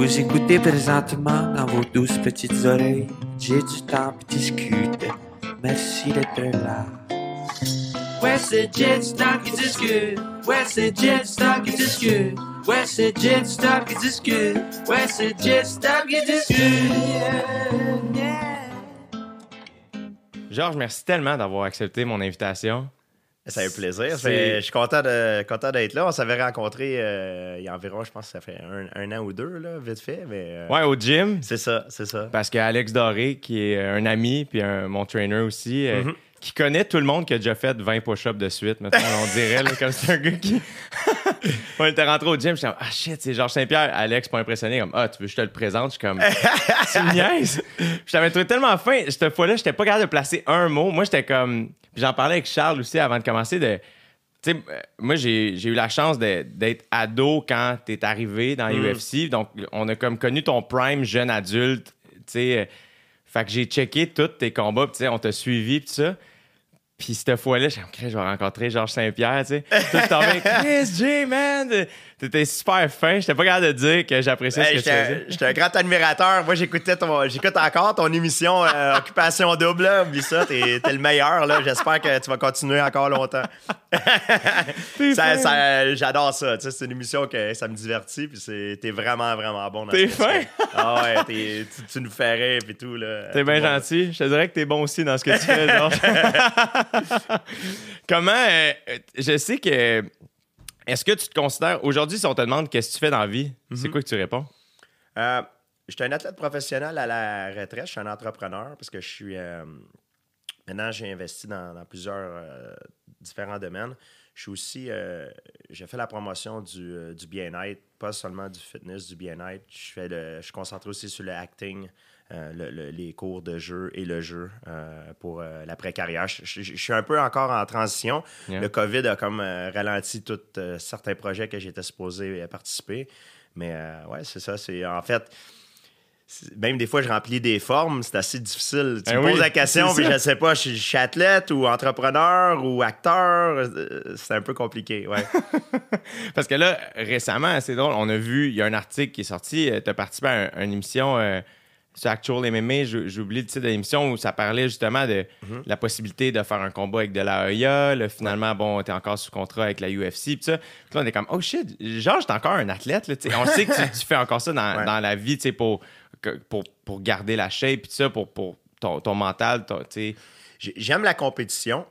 Vous écoutez présentement dans vos douces petites oreilles. J'ai du temps pour discuter. Merci d'être là. Ouais, c'est Jet Stop qui discute. Ouais, c'est Jet Stop qui discute. Ouais, c'est Jet Stop qui discute. Ouais, c'est Jet Stop qui discute. Yeah, yeah. Georges, merci tellement d'avoir accepté mon invitation. Ça fait plaisir. Ça C'est- fait- je suis content de- content d'être là. On s'avait rencontré euh, il y a environ, je pense que ça fait un, un an ou deux, là, vite fait. Mais euh, Ouais, au gym. c'est ça, c'est ça. Parce que Alex Doré, qui est un ami, puis un- mon trainer aussi, euh, Mhm. Qui connaît tout le monde qui a déjà fait 20 push-ups de suite, maintenant, on dirait, là, comme c'est un gars qui. on était rentré au gym, j'étais comme, ah shit, c'est Georges Saint-Pierre. Alex, pas impressionné, comme, ah, tu veux que je te le présente? Je suis comme, tu me niaises? Je t'avais trouvé tellement fin. Cette fois-là, j'étais pas capable de placer un mot. Moi, j'étais comme. Puis j'en parlais avec Charles aussi avant de commencer de. Tu sais, euh, moi, j'ai eu la chance d'être ado quand t'es arrivé dans Mm. UFC. Donc, on a comme connu ton prime jeune adulte. Tu sais, euh, fait que j'ai checké tous tes combats. sais, on t'a suivi, tout ça. Puis cette fois-là, j'ai je vais rencontrer Georges Saint-Pierre, tu sais. Tout tombé, Chris J, man! T'étais super fin. J'étais pas capable de dire que j'appréciais Hey, ce que tu faisais. j'étais un grand admirateur. Moi, j'écoutais ton, j'écoute encore ton émission euh, Occupation Double. Là. Oublie ça, t'es t'es le meilleur. là. J'espère que tu vas continuer encore longtemps. Ça- ça- J'adore ça. Tu sais, c'est une émission que ça me divertit. Puis c'est- t'es vraiment, vraiment bon dans T'es fin? Ah ouais, t'es- tu, tu nous rire et tout. là. T'es bien gentil. Je te dirais que t'es bon aussi dans ce que tu fais, Georges. Comment. euh, je sais que. Est-ce que tu te considères. Aujourd'hui, si on te demande qu'est-ce que tu fais dans la vie, c'est Mhm. quoi que tu réponds? Euh, je suis un athlète professionnel à la retraite. Je suis un entrepreneur parce que je suis. euh, maintenant, j'ai investi dans, dans plusieurs euh, différents domaines. Je suis aussi. j'ai fait la promotion du, du bien-être, pas seulement du fitness, du bien-être. Je, fais le, je suis concentré aussi sur le acting, le- le- les cours de jeu et le jeu euh, pour euh, l'après-carrière. Je, je- je suis un peu encore en transition. Yeah. Le COVID a comme euh, ralenti tous euh, certains projets que j'étais supposé euh, participer. Mais euh, ouais, c'est ça. C'est en fait. Même des fois, je remplis des formes, c'est assez difficile. Tu Eh me oui, poses la question, puis je sais pas, je suis, athlète ou entrepreneur ou acteur. euh, C'est un peu compliqué, ouais. Parce que là, récemment, c'est drôle, on a vu, il y a un article qui est sorti. Tu as participé à, un- à une émission euh, sur Actual MMA, je- j'oublie le titre de l'émission, où ça parlait justement de Mhm. la possibilité de faire un combat avec de la AEA. Là, finalement, bon, tu es encore sous contrat avec la UFC. Puis ça. Puis là, on est comme, oh shit, genre, t'es encore un athlète. Là, on sait que tu, tu fais encore ça dans, Ouais. dans la vie tu sais, pour, pour, pour garder la shape, puis ça, pour, pour ton, ton mental. J'ai- J'aime la compétition,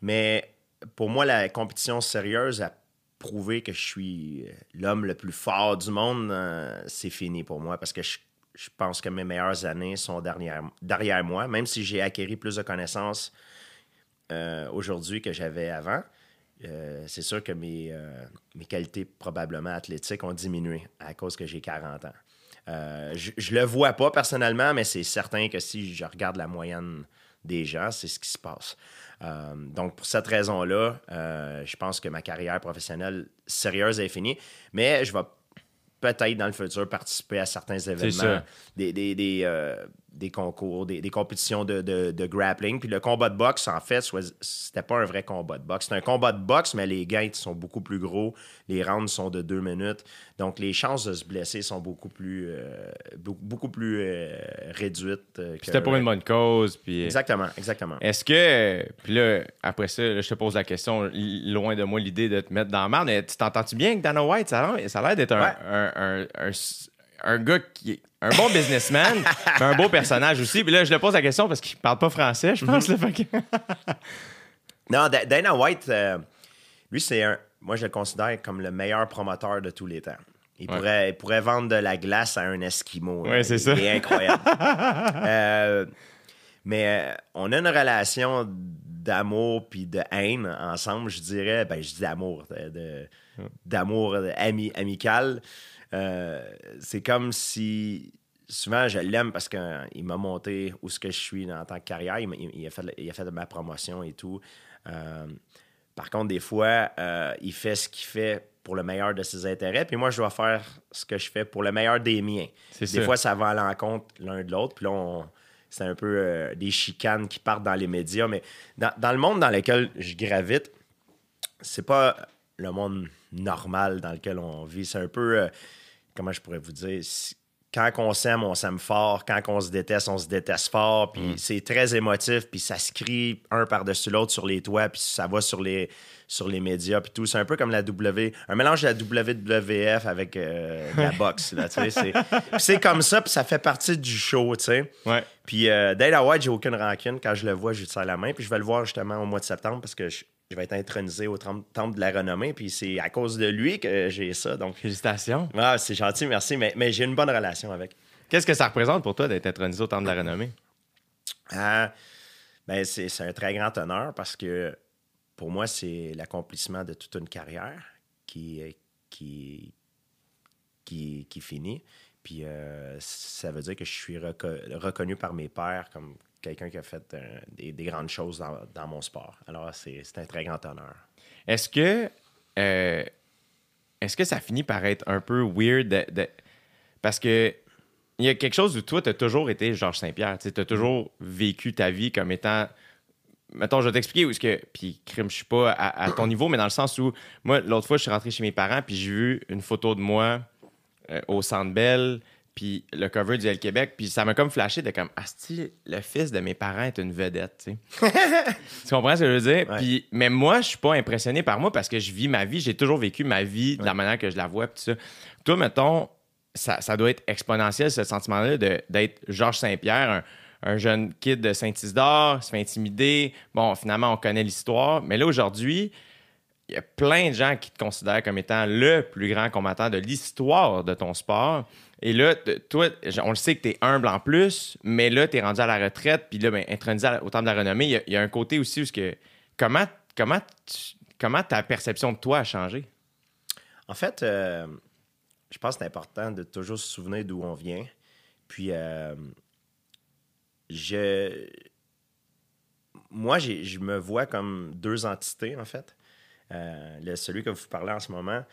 mais pour moi, la compétition sérieuse a prouvé que je suis l'homme le plus fort du monde. euh, c'est fini pour moi parce que je, je pense que mes meilleures années sont derrière, derrière moi, même si j'ai acquis plus de connaissances euh, aujourd'hui que j'avais avant. euh, c'est sûr que mes, euh, mes qualités probablement athlétiques ont diminué à cause que j'ai 40 ans. Je, je le vois pas personnellement, mais c'est certain que si je regarde la moyenne des gens, c'est ce qui se passe. Donc, pour cette raison-là, je pense que ma carrière professionnelle sérieuse est finie, mais je vais peut-être dans le futur participer à certains événements, ça. des, des, des, euh, des concours, des, des compétitions de, de- de grappling. Puis le combat de boxe, en fait, c'était pas un vrai combat de boxe. C'est un combat de boxe, mais les gains sont beaucoup plus gros. Les rounds sont de deux minutes. Donc, les chances de se blesser sont beaucoup plus, euh, beaucoup, plus euh, réduites. euh, que- C'était pour une bonne cause. Puis, Exactement, exactement. Est-ce que. Puis là, après ça, là, je te pose la question, loin de moi l'idée de te mettre dans la merde, mais tu t'entends-tu bien avec Dana White? Ça a l'air, ça a l'air d'être un, Ouais. un, un, un, un gars qui est un bon businessman, mais un beau personnage aussi. Puis là, je le pose la question parce qu'il parle pas français, je pense. fait que- Non, Da- Dana White, euh, lui, c'est un. Moi, je le considère comme le meilleur promoteur de tous les temps. Il, Ouais. pourrait, il pourrait vendre de la glace à un Esquimau. là. Ouais, c'est ça. Il est incroyable. Euh, mais euh, on a une relation d'amour puis de haine ensemble, je dirais. Ben, je dis d'amour, d'amour ami, amical. Euh, c'est comme si souvent je l'aime parce qu'il m'a monté où ce que je suis en tant que carrière. Il, a, fait, il a fait de ma promotion et tout. Euh, par contre, des fois, euh, il fait ce qu'il fait pour le meilleur de ses intérêts, puis moi, je dois faire ce que je fais pour le meilleur des miens. Des fois, ça va à l'encontre l'un de l'autre, puis là, on- c'est un peu euh, des chicanes qui partent dans les médias, mais dans, dans le monde dans lequel je gravite, c'est pas le monde normal dans lequel on vit. C'est un peu, euh, comment je pourrais vous dire, quand on s'aime, on s'aime fort. Quand on se déteste, on se déteste fort. Puis Mm. c'est très émotif. Puis ça se crie un par-dessus l'autre sur les toits. Puis ça va sur les, sur les médias. Puis tout. C'est un peu comme la W. Un mélange de la WWF avec euh, la boxe. Là, c'est, puis c'est comme ça. Puis ça fait partie du show. tu sais. Ouais. Puis euh, Dana White, j'ai aucune rancune. Quand je le vois, je lui tire la main. Puis je vais le voir justement au mois de septembre parce que je, je vais être intronisé au tem- temple de la renommée. Puis c'est à cause de lui que j'ai ça. Donc, Félicitations. ah, c'est gentil, merci. Mais, mais j'ai une bonne relation avec. Qu'est-ce que ça représente pour toi d'être intronisé au Temple de la Renommée? Ah, ben c'est, c'est un très grand honneur parce que pour moi, c'est l'accomplissement de toute une carrière qui, qui, qui, qui finit. Puis euh, ça veut dire que je suis reco- reconnu par mes pairs comme quelqu'un qui a fait euh, des, des grandes choses dans, mon sport. Alors, c'est, un très grand honneur. Est-ce que euh, est-ce que ça finit par être un peu weird de- parce que il y a quelque chose où toi, tu as toujours été Georges Saint-Pierre. Tu as toujours vécu ta vie comme étant. Mettons, je vais t'expliquer où est-ce que. Puis, crime, je suis pas à, à ton niveau, mais dans le sens où, moi, l'autre fois, je suis rentré chez mes parents, puis j'ai vu une photo de moi euh, au Centre Bell, puis le cover du L Québec, puis ça m'a comme flashé de comme, Asti, le fils de mes parents est une vedette, tu sais. tu comprends ce que je veux dire? Ouais. Puis, mais moi, je suis pas impressionné par moi parce que je vis ma vie, j'ai toujours vécu ma vie de la manière que je la vois, puis tout ça. Toi, mettons, ça, ça doit être exponentiel, ce sentiment-là de- d'être Georges Saint-Pierre, un, un jeune kid de Saint-Isidore, se fait intimider. Bon, finalement, on connaît l'histoire. Mais là, aujourd'hui, il y a plein de gens qui te considèrent comme étant le plus grand combattant de l'histoire de ton sport. Et là, toi, on le sait que tu es humble en plus, mais là, tu es rendu à la retraite, puis là, ben, intronisé au temps de la renommée, il y a- un côté aussi où que, comment, comment, tu- comment ta perception de toi a changé? En fait, euh, je pense que c'est important de toujours se souvenir d'où on vient. Puis, euh, je. Moi, je me vois comme deux entités, en fait. Euh, le- celui que vous parlez en ce moment,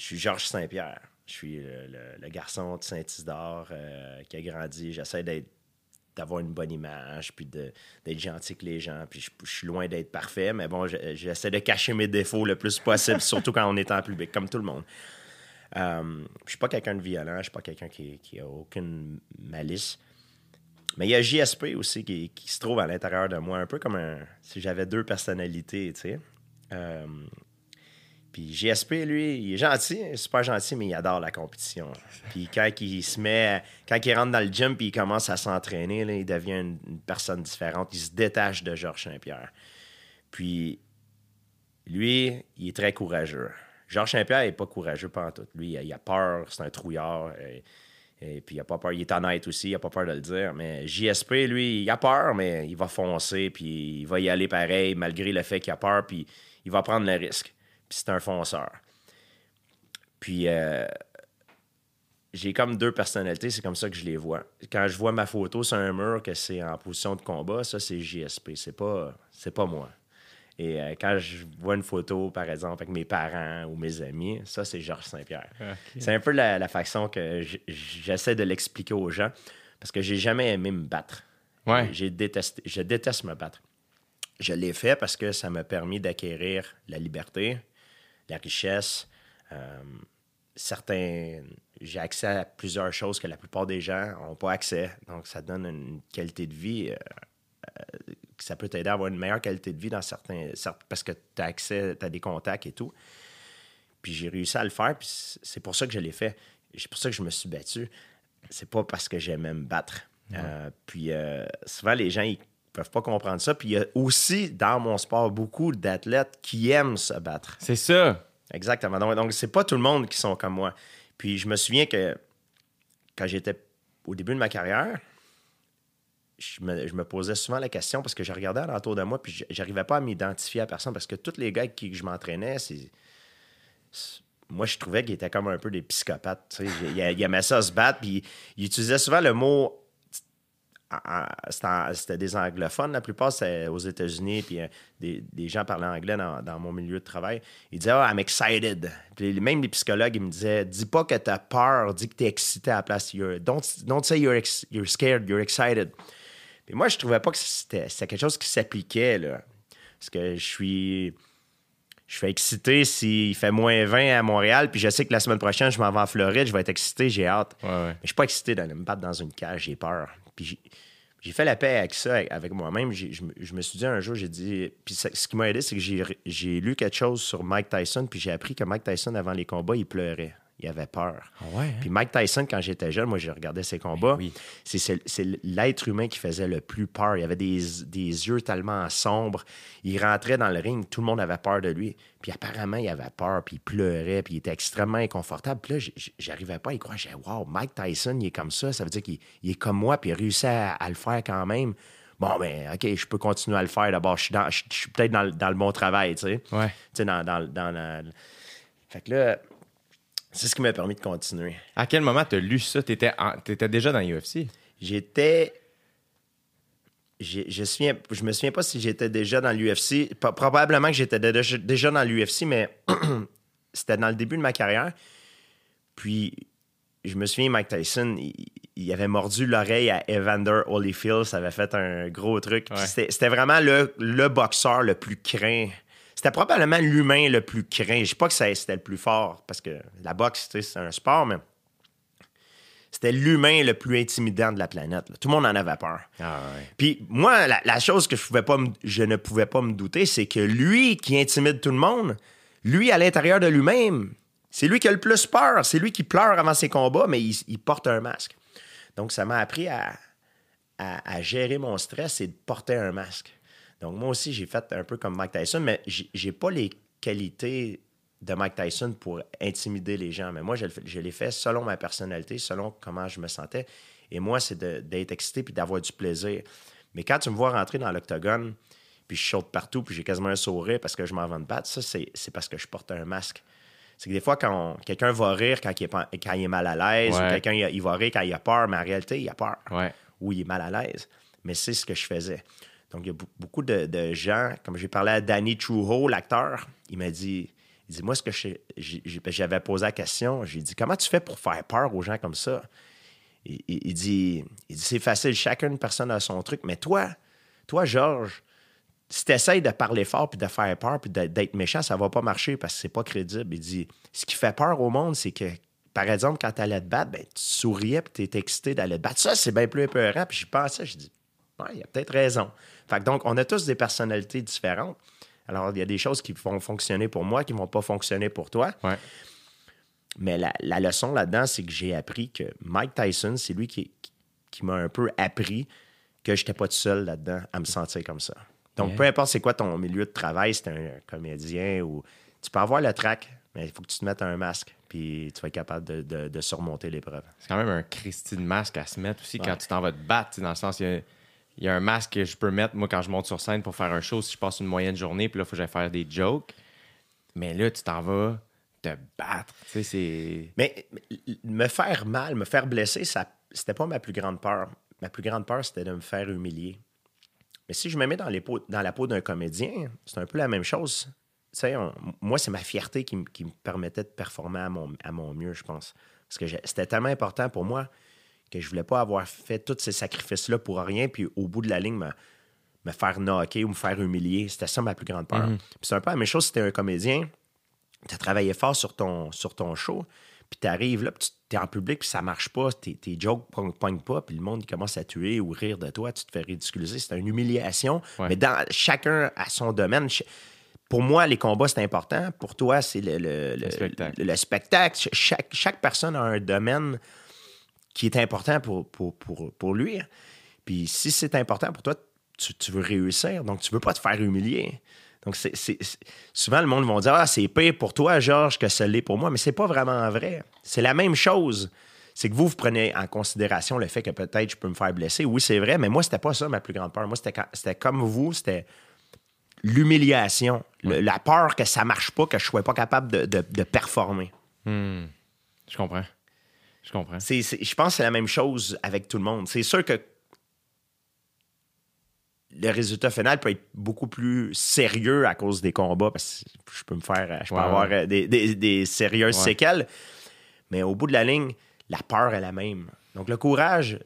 je suis Georges Saint-Pierre. Je suis le, garçon de Saint-Isidore euh, qui a grandi. J'essaie d'avoir une bonne image, puis d'être gentil avec les gens. Puis je, suis loin d'être parfait, mais bon, je- j'essaie de cacher mes défauts le plus possible, surtout quand on est en public, comme tout le monde. Euh, je suis pas quelqu'un de violent, je suis pas quelqu'un qui, a aucune malice. Mais il y a JSP aussi qui, qui se trouve à l'intérieur de moi, un peu comme un, si j'avais deux personnalités, tu sais. Euh, puis GSP, lui, il est gentil, il est super gentil, mais il adore la compétition. Puis quand il se met, quand il rentre dans le gym puis il commence à s'entraîner, il devient une, personne différente. Il se détache de Georges Saint-Pierre. Puis lui, il est très courageux. Georges Saint-Pierre n'est pas courageux pas tout. Lui, il a peur, c'est un trouillard. Et, et puis il a pas peur, il est honnête aussi, il a pas peur de le dire. Mais JSP, lui, il a peur, mais il va foncer, puis il va y aller pareil, malgré le fait qu'il a peur, puis il va prendre le risque. Puis c'est un fonceur. Puis euh, j'ai comme deux personnalités, c'est comme ça que je les vois. Quand je vois ma photo sur un mur que c'est en position de combat, ça c'est JSP, c'est pas c'est pas moi. Et euh, quand je vois une photo, par exemple, avec mes parents ou mes amis, ça c'est Georges Saint-Pierre. C'est un peu la, la façon que j'essaie de l'expliquer aux gens parce que j'ai jamais aimé me battre. Ouais. J'ai détesté, je déteste me battre. Je l'ai fait parce que ça m'a permis d'acquérir la liberté, la richesse, euh, certains. J'ai accès à plusieurs choses que la plupart des gens n'ont pas accès. Donc, ça donne une qualité de vie. euh, euh, ça peut t'aider à avoir une meilleure qualité de vie dans certains. parce que tu as accès, tu as des contacts et tout. Puis j'ai réussi à le faire, puis c'est pour ça que je l'ai fait. C'est pour ça que je me suis battu. C'est pas parce que j'aimais me battre. Euh, puis euh, souvent, les gens, ils peuvent pas comprendre ça. Puis il y a aussi, dans mon sport, beaucoup d'athlètes qui aiment se battre. C'est ça. Exactement. Donc, donc c'est pas tout le monde qui sont comme moi. Puis je me souviens que quand j'étais au début de ma carrière, je me, je me posais souvent la question parce que je regardais alentour de moi puis j'arrivais pas à m'identifier à personne parce que tous les gars avec qui je m'entraînais, c'est. Moi, je trouvais qu'ils étaient comme un peu des psychopathes. tu sais. Ils, ils aimaient ça se battre, puis ils utilisaient souvent le mot c'était des anglophones, la plupart c'était aux États-Unis, puis euh, des, des gens parlaient anglais dans, dans mon milieu de travail. Ils disaient Ah, I'm excited. Puis même les psychologues, ils me disaient Dis pas que t'as peur, dis que t'es excité à la place. You're- don't, don't say you're, ex- you're scared, you're excited. Puis moi, je trouvais pas que c'était c'était quelque chose qui s'appliquait, là. Parce que je suis. Je suis excité s'il fait moins 20 à Montréal, puis je sais que la semaine prochaine, je m'en vais en Floride, je vais être excité, j'ai hâte. Ouais, ouais. Mais je suis pas excité d'aller me battre dans une cage, j'ai peur. J'ai- fait la paix avec ça, avec moi-même. Je, me- suis dit un jour, j'ai dit. Puis ce qui m'a aidé, c'est que j'ai lu quelque chose sur Mike Tyson, puis j'ai appris que Mike Tyson, avant les combats, il pleurait. Il avait peur. Ah ouais, hein? Puis Mike Tyson, quand j'étais jeune, moi, je regardais ses combats. oui. C'est- l'être humain qui faisait le plus peur. Il avait des, des yeux tellement sombres. Il rentrait dans le ring, tout le monde avait peur de lui. Puis apparemment, il avait peur, puis il pleurait, puis il était extrêmement inconfortable. Puis là, j'arrivais pas à y croire. J'ai wow, Mike Tyson, il est comme ça. Ça veut dire qu'il il est comme moi, puis il réussit à, à le faire quand même. Bon, ben, OK, je peux continuer à le faire. D'abord, je suis, dans- je, je suis peut-être dans, le- dans le bon travail, tu sais. Ouais. Tu sais, dans, dans, dans la- Fait que là, c'est ce qui m'a permis de continuer. À quel moment t'as lu ça? T'étais, en- t'étais déjà dans l'UFC? J'étais. j'ai- Je, souviens- je me souviens pas si j'étais déjà dans l'UFC. Probablement que j'étais déjà, dans l'UFC, mais c'était dans le début de ma carrière. Puis, je me souviens, Mike Tyson, il, il avait mordu l'oreille à Evander Holyfield. Ça avait fait un gros truc. Puis Ouais. C'était c'était vraiment le, le boxeur le plus craint. C'était probablement l'humain le plus craint. Je ne dis pas que c'était le plus fort, parce que la boxe, sais, c'est un sport, mais c'était l'humain le plus intimidant de la planète. là. Tout le monde en avait peur. Ah ouais. Puis moi, la, la chose que je, pouvais pas me- je ne pouvais pas me douter, c'est que lui qui intimide tout le monde, lui, à l'intérieur de lui-même, c'est lui qui a le plus peur. C'est lui qui pleure avant ses combats, mais il, il porte un masque. Donc, ça m'a appris à, à- à gérer mon stress et de porter un masque. Donc, moi aussi, j'ai fait un peu comme Mike Tyson, mais j'ai pas les qualités de Mike Tyson pour intimider les gens. Mais moi, je, l'ai fait selon ma personnalité, selon comment je me sentais. Et moi, c'est de- d'être excité puis d'avoir du plaisir. Mais quand tu me vois rentrer dans l'octogone, puis je saute partout, puis j'ai quasiment un sourire parce que je m'en vais me battre, ça, c'est parce que je porte un masque. C'est que des fois, quand quelqu'un va rire quand il est, pas- quand il est mal à l'aise, Ouais. ou quelqu'un il, il va rire quand il a peur, mais en réalité, il a peur Ouais. ou il est mal à l'aise. Mais c'est ce que je faisais. Donc, il y a beaucoup de, gens, comme j'ai parlé à Danny Trudeau, l'acteur, il m'a dit, il dit, moi, ce que j'ai- j'avais posé la question, j'ai dit, comment tu fais pour faire peur aux gens comme ça? Il, dit, il dit, c'est facile, chacune personne a son truc, mais toi, toi, Georges, si tu essaies de parler fort puis de faire peur puis d'être méchant, ça va pas marcher parce que c'est pas crédible. Il dit, ce qui fait peur au monde, c'est que, par exemple, quand tu allais te battre, ben, tu souriais puis tu étais excité d'aller te battre. Ça, c'est bien plus épeurant. Puis j'y pensais, je dis, ouais, il a peut-être raison. Fait que donc, on a tous des personnalités différentes. Alors, il y a des choses qui vont fonctionner pour moi, qui vont pas fonctionner pour toi. Ouais. Mais la, la leçon là-dedans, c'est que j'ai appris que Mike Tyson, c'est lui qui, qui, qui m'a un peu appris que je n'étais pas tout seul là-dedans à me sentir comme ça. Donc, Yeah. peu importe c'est quoi ton milieu de travail, si tu un comédien ou. Tu peux avoir le trac, mais il faut que tu te mettes un masque, puis tu vas être capable de, de- de surmonter l'épreuve. C'est quand même un Christy de masque à se mettre aussi quand tu t'en vas te battre. Dans le sens, il y a, il y a un masque que je peux mettre, moi, quand je monte sur scène pour faire un show, si je passe une moyenne journée, puis là, il faut que j'aille faire des jokes. Mais là, tu t'en vas te battre. Tu sais, c'est. Mais me faire mal, me faire blesser, ça, c'était pas ma plus grande peur. Ma plus grande peur, c'était de me faire humilier. Mais si je me mets dans, les dans la peau d'un comédien, c'est un peu la même chose. Tu sais, moi, c'est ma fierté qui, qui me permettait de performer à mon, à mon mieux, je pense. Parce que c'était tellement important pour moi que je voulais pas avoir fait tous ces sacrifices-là pour rien, puis au bout de la ligne, me, me faire knocker ou me faire humilier. C'était ça ma plus grande peur. Puis c'est un peu la même chose si t'es un comédien tu as travaillé fort sur ton, sur ton show, puis tu arrives là, puis tu es en public, puis ça marche pas, tes, tes jokes ne pognent pas, puis le monde commence à tuer ou rire de toi, tu te fais ridiculiser. C'est une humiliation, Ouais. mais dans chacun à son domaine. Pour moi, les combats, c'est important. Pour toi, c'est le, le, le- spectacle. le spectacle. Ch- Chaque, chaque personne a un domaine qui est important pour, pour, pour, pour lui. Puis si c'est important pour toi, tu, tu veux réussir, donc tu veux pas te faire humilier. Donc, c'est, c'est- c'est- souvent, le monde va dire Ah, c'est pire pour toi, Georges, que ce l'est pour moi. Mais c'est pas vraiment vrai. C'est la même chose. C'est que vous, vous prenez en considération le fait que peut-être je peux me faire blesser. Oui, c'est vrai, mais moi, c'était pas ça ma plus grande peur. Moi, c'était, quand- c'était comme vous, c'était l'humiliation, le- la peur que ça marche pas, que je sois pas capable de, de- de performer. Hmm. Je comprends. Je comprends. Je pense que c'est la même chose avec tout le monde. C'est sûr que le résultat final peut être beaucoup plus sérieux à cause des combats parce que je peux me faire je peux Ouais, avoir ouais. des, des- des sérieuses Ouais. séquelles mais au bout de la ligne la peur est la même donc le courage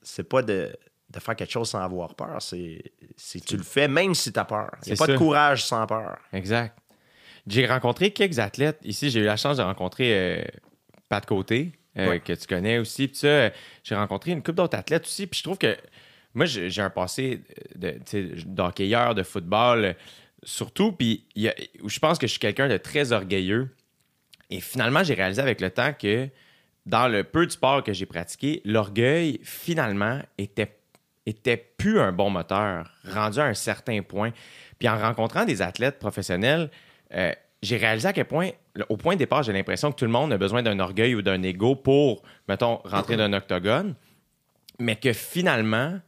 c'est pas de, de faire quelque chose sans avoir peur c'est c'est tu le fais même si tu as peur il n'y a C'est pas de courage sans peur Exact. J'ai rencontré quelques athlètes. Ici, j'ai eu la chance de rencontrer euh, Pat Côté, euh, Ouais. que tu connais aussi. Puis ça, j'ai rencontré une couple d'autres athlètes aussi. Puis je trouve que moi, j'ai un passé d'hockeyeur, de football, surtout. Puis il y a- je pense que je suis quelqu'un de très orgueilleux. Et finalement, j'ai réalisé avec le temps que dans le peu de sport que j'ai pratiqué, l'orgueil, finalement, était, était plus un bon moteur, rendu à un certain point. Puis en rencontrant des athlètes professionnels, euh, j'ai réalisé à quel point, au point de départ, j'ai l'impression que tout le monde a besoin d'un orgueil ou d'un ego pour, mettons, rentrer dans un octogone, mais que finalement,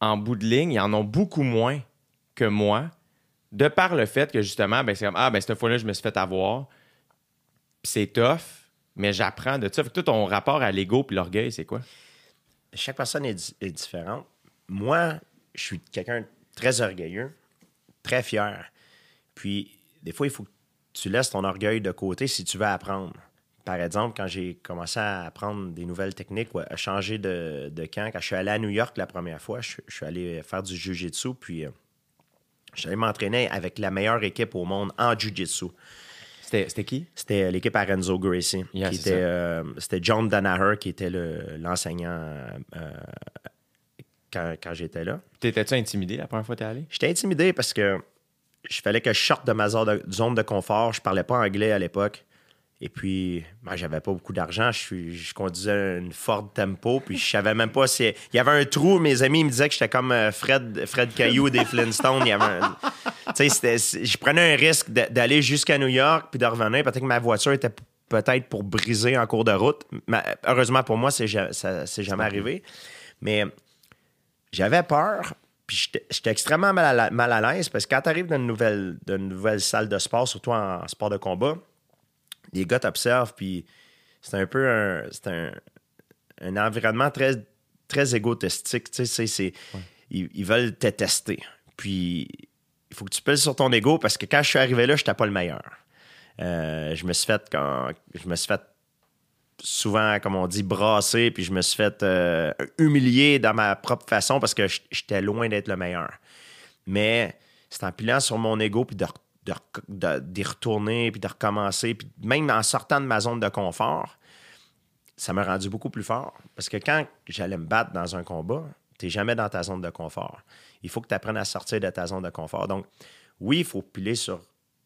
en bout de ligne, ils en ont beaucoup moins que moi, de par le fait que justement, ben, c'est comme, ah, ben, cette fois-là, je me suis fait avoir, c'est tough, mais j'apprends de ça. Fait que toi, ton rapport à l'ego puis l'orgueil, c'est quoi? chaque personne est, di- est différente. Moi, je suis quelqu'un très orgueilleux, très fier. Puis, des fois, il faut que tu laisses ton orgueil de côté si tu veux apprendre. Par exemple, quand j'ai commencé à apprendre des nouvelles techniques ou à changer de, de camp, quand je suis allé à New York la première fois, je, je suis allé faire du jiu-jitsu, puis euh, je suis allé m'entraîner avec la meilleure équipe au monde en jiu-jitsu. C'était qui? C'était l'équipe à Renzo Gracie. Yeah, euh, c'était John Danaher qui était le- l'enseignant euh, quand, quand j'étais là. T'étais-tu intimidé la première fois que t'es allé? J'étais intimidé parce que je fallait que je sorte de ma zone de, zone de confort. Je parlais pas anglais à l'époque. Et puis, moi, j'avais pas beaucoup d'argent. Je, conduisais une Ford Tempo. Puis, je savais même pas si. Il y avait un trou. Mes amis me disaient que j'étais comme euh, Fred, Fred Caillou des Flintstones. Il y avait un- je prenais un risque d'aller jusqu'à New York puis de revenir. Peut-être que ma voiture était peut-être pour briser en cours de route. Mais, heureusement pour moi, ja- ça c'est jamais arrivé. Mais j'avais peur. Puis j'étais extrêmement mal à, la- mal à l'aise parce que quand tu arrives dans une nouvelle, dans une nouvelle salle de sport, surtout en, sport de combat, les gars t'observent, puis c'est un peu un, c'est un, un environnement très, très égotistique. Tu sais, c'est- c'est- ils, ils veulent te tester. Puis il faut que tu pèses sur ton ego parce que quand je suis arrivé là, je n'étais pas le meilleur. Euh, je me suis fait quand je me suis fait souvent, comme on dit, brasser, puis je me suis fait euh, humilier dans ma propre façon parce que j'étais loin d'être le meilleur. Mais c'est en pilant sur mon ego, puis de, re- de de- d'y retourner, puis de recommencer, puis même en sortant de ma zone de confort, ça m'a rendu beaucoup plus fort. Parce que quand j'allais me battre dans un combat, tu jamais dans ta zone de confort. Il faut que tu apprennes à sortir de ta zone de confort. Donc, oui, il faut piler sur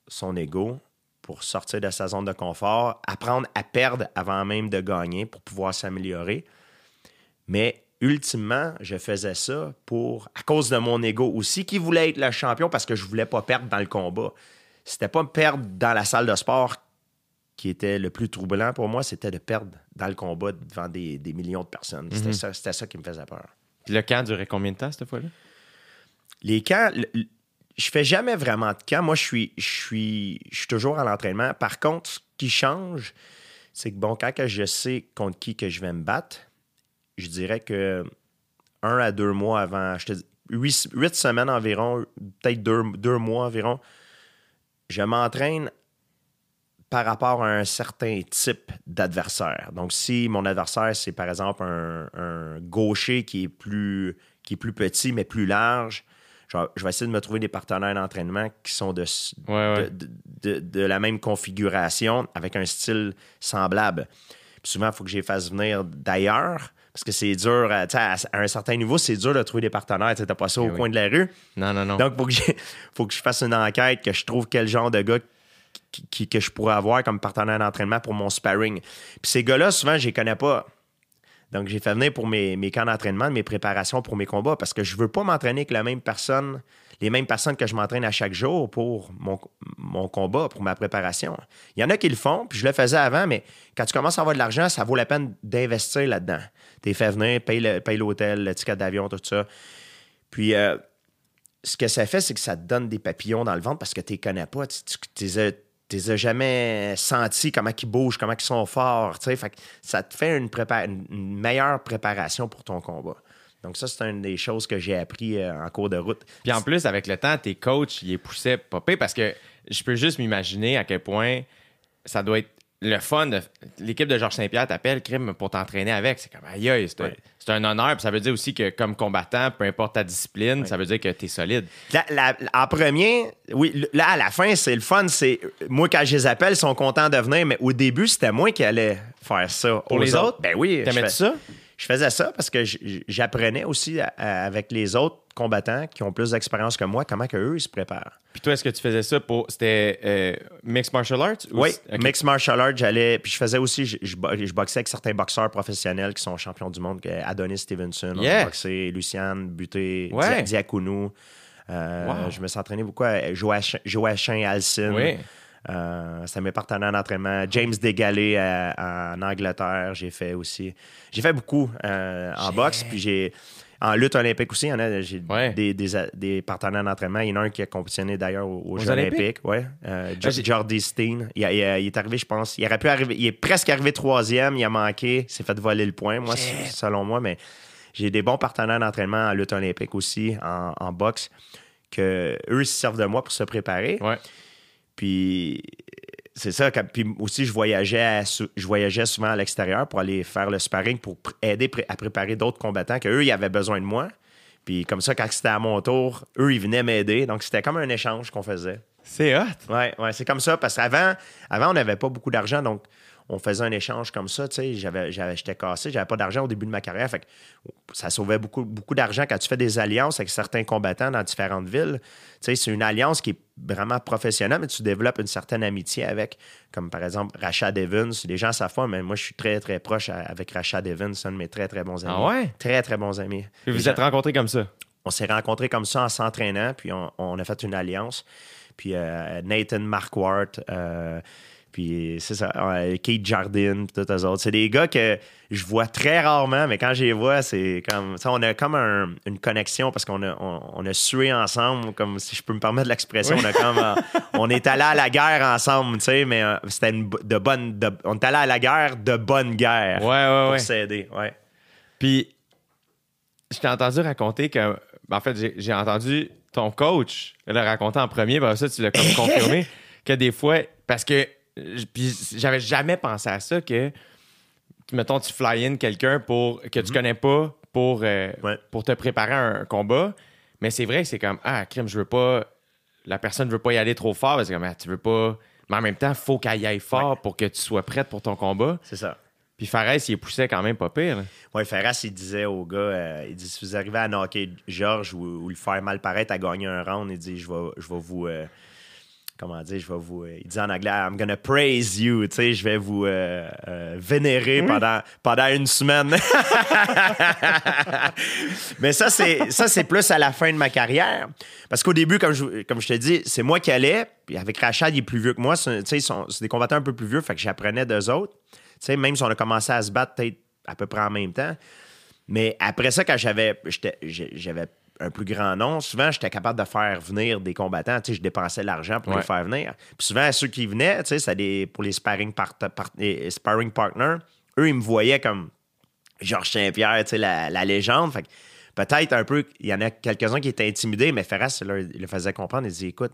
son ego pour sortir de sa zone de confort, apprendre à perdre avant même de gagner pour pouvoir s'améliorer. Mais ultimement, je faisais ça pour à cause de mon ego aussi, qui voulait être le champion parce que je voulais pas perdre dans le combat. C'était pas perdre dans la salle de sport qui était le plus troublant pour moi, c'était de perdre dans le combat devant des, des millions de personnes. C'était ça, c'était ça qui me faisait peur. Puis le camp durait combien de temps cette fois-là? Les camps, le- je fais jamais vraiment de camp. Moi, je suis, je suis, je suis toujours à l'entraînement. Par contre, ce qui change, c'est que bon, quand je sais contre qui que je vais me battre, je dirais que un à deux mois avant, je te dis, huit, huit semaines environ, peut-être deux, deux mois environ, je m'entraîne par rapport à un certain type d'adversaire. Donc, si mon adversaire, c'est par exemple un, un gaucher qui est, plus, qui est plus petit, mais plus large, je vais, je vais essayer de me trouver des partenaires d'entraînement qui sont de, Ouais, ouais. de, de- de la même configuration, avec un style semblable. Puis souvent, il faut que je les fasse venir d'ailleurs, parce que c'est dur, à, un certain niveau, c'est dur de trouver des partenaires. Tu n'as pas ça au Eh oui. coin de la rue. Non, non, non. Donc, il faut, que faut que je fasse une enquête, que je trouve quel genre de gars qui- qui- que je pourrais avoir comme partenaire d'entraînement pour mon sparring. Puis ces gars-là, souvent, je les connais pas. Donc, j'ai fait venir pour mes, camps d'entraînement, mes préparations pour mes combats, parce que je veux pas m'entraîner avec la même personne, les mêmes personnes que je m'entraîne à chaque jour pour mon, combat, pour ma préparation. Il y en a qui le font, puis je le faisais avant, mais quand tu commences à avoir de l'argent, ça vaut la peine d'investir là-dedans. T'es fait venir, paye l'hôtel, le ticket d'avion, tout ça. Puis, euh, ce que ça fait, c'est que ça te donne des papillons dans le ventre parce que tu les connais pas. Tu tu les as jamais sentis, comment ils bougent, comment ils sont forts. Fait que ça te fait une, prépa- une- une meilleure préparation pour ton combat. Donc, ça, c'est une des choses que j'ai appris euh, en cours de route. Puis en plus, avec le temps, tes coachs, ils les poussaient pire parce que je peux juste m'imaginer à quel point ça doit être le fun, de- l'équipe de Georges Saint-Pierre t'appelle, crime, pour t'entraîner avec. C'est comme, aïe, aïe, c'est un- Ouais. c'est un honneur. Puis ça veut dire aussi que, comme combattant, peu importe ta discipline, ça veut dire que t'es solide. La- la- en premier, oui, là, à la fin, c'est le fun. C'est Moi, quand je les appelle, ils sont contents de venir, mais au début, c'était moi qui allais faire ça. Pour Aux les autres? Ben oui. T'aimais-tu fais- ça? Je faisais ça parce que j'apprenais aussi à- à- avec les autres combattants qui ont plus d'expérience que moi, comment que eux ils se préparent. Puis toi, est-ce que tu faisais ça pour. C'était euh, Mixed Martial Arts? ou Oui, mixed martial arts, j'allais. Puis je faisais aussi, je, je bo- je boxais avec certains boxeurs professionnels qui sont champions du monde, Adonis Stevenson, on Yeah. boxé, Luciane Buté, Ouais. Euh, Wow. Je me suis entraîné beaucoup à Joachim, Joachim Alcin. Oui. Euh, C'était mes partenaires d'entraînement. James Degalé euh, en Angleterre, j'ai fait aussi. J'ai fait beaucoup euh, en boxe, puis j'ai. En lutte olympique aussi, il y en a, j'ai Ouais. des, des- des partenaires d'entraînement. Il y en a un qui a compétitionné d'ailleurs aux, aux Aux Jeux Olympiques? olympiques. Ouais. Euh, j'ai- Jordi Steen. Il, est arrivé, je pense. Il aurait pu arriver. Il est presque arrivé troisième. Il a manqué. Il s'est fait voler le point, moi, Shit. selon moi. Mais j'ai des bons partenaires d'entraînement en lutte olympique aussi, en, en boxe, que eux ils se servent de moi pour se préparer. Ouais. Puis c'est ça. quand- Puis aussi, je voyageais, à je voyageais souvent à l'extérieur pour aller faire le sparring pour aider à préparer d'autres combattants que eux, ils avaient besoin de moi. Puis comme ça, quand c'était à mon tour, eux, ils venaient m'aider. Donc c'était comme un échange qu'on faisait. C'est hot. Ouais, ouais, c'est comme ça. Parce qu'avant, avant, on n'avait pas beaucoup d'argent, donc on faisait un échange comme ça. Tu sais, j'avais, j'avais, j'étais cassé, j'avais pas d'argent au début de ma carrière. Fait que ça sauvait beaucoup, beaucoup d'argent quand tu fais des alliances avec certains combattants dans différentes villes. Tu sais, c'est une alliance qui est vraiment professionnelle, mais tu développes une certaine amitié avec, comme par exemple Rashad Evans. Les gens savent pas, mais moi, je suis très, très proche avec Rashad Evans, un de mes très, très bons amis. Ah ouais? Très, très bons amis. Puis vous vous êtes rencontrés comme ça? on s'est rencontrés comme ça en s'entraînant, puis on, on a fait une alliance. Puis euh, Nathan Marquardt, euh, puis c'est ça, Kate Jardine, puis tous eux autres. C'est des gars que je vois très rarement, mais quand je les vois, c'est comme ça, on a comme un- une connexion parce qu'on a, on, on a sué ensemble, comme si je peux me permettre l'expression. On a comme, euh, on est allé à la guerre ensemble, tu sais, mais euh, c'était une de bonne, de- on est allé à la guerre de bonne guerre Ouais, ouais, pour ouais. s'aider, ouais. Puis, je t'ai entendu raconter que. ben, En fait, j'ai- j'ai entendu ton coach le raconter en premier, ben ça, tu l'as comme confirmé, que des fois. Parce que. Puis, j'avais jamais pensé à ça, que. Mettons, tu fly in quelqu'un pour que tu connais pas pour, euh, Mm-hmm. Ouais. pour te préparer à un combat. Mais c'est vrai que c'est comme Ah, crime, je veux pas. La personne veut pas y aller trop fort parce que comme, Ah, tu veux pas. Mais en même temps, faut qu'elle y aille fort pour que tu sois prête pour ton combat. C'est ça. Puis Fares, il poussait quand même pas pire. Oui, Ferras, il disait au gars, euh, il dit, si vous arrivez à knocker Georges ou, ou le faire mal paraître à gagner un round, il dit, je vais, je vais vous, euh, comment dire, je vais vous, euh, il dit en anglais, I'm gonna praise you, tu sais, je vais vous euh, euh, vénérer pendant, pendant une semaine. Mais ça, c'est, ça, c'est plus à la fin de ma carrière. Parce qu'au début, comme je, comme je te dis, c'est moi qui allais, puis avec Rachad, il est plus vieux que moi, c'est, c'est des combattants un peu plus vieux, fait que j'apprenais d'eux autres. Tu sais, même si on a commencé à se battre peut-être à peu près en même temps. Mais après ça, quand j'avais, j'avais un plus grand nom, souvent, j'étais capable de faire venir des combattants. Tu sais, je dépensais l'argent pour Ouais. les faire venir. Puis souvent, ceux qui venaient, tu sais, des, pour les sparring, part- part- les sparring partners, eux, ils me voyaient comme Georges Saint-Pierre, tu sais, la, la légende. Fait que peut-être un peu, il y en a quelques-uns qui étaient intimidés, mais Ferras il le faisait comprendre. Il disait, écoute,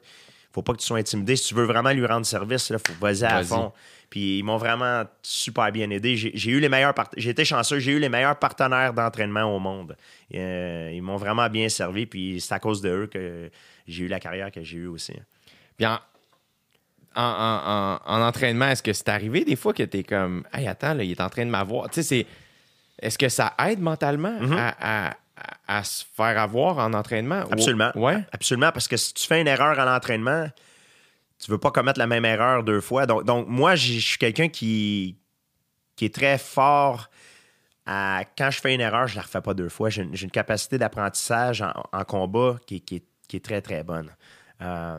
faut pas que tu sois intimidé. Si tu veux vraiment lui rendre service, il faut vas-y à fond. Puis ils m'ont vraiment super bien aidé. J'ai eu les meilleurs j'ai été chanceux, j'ai eu les meilleurs partenaires d'entraînement au monde. Euh, ils m'ont vraiment bien servi, puis c'est à cause de eux que j'ai eu la carrière que j'ai eue aussi. Puis en, en, en- en- en entraînement, est-ce que c'est arrivé des fois que t'es comme Hey, attends, là, il est en train de m'avoir. Tu sais, c'est. Est-ce que ça aide mentalement Mm-hmm. à- à se faire avoir en entraînement? Ou- Absolument. Ouais. Absolument, parce que si tu fais une erreur en entraînement, tu veux pas commettre la même erreur deux fois. Donc, donc moi, je suis quelqu'un qui, qui est très fort à quand je fais une erreur, je la refais pas deux fois. J'ai une, capacité d'apprentissage en, en combat qui, est- qui est, qui est très, très bonne. Euh,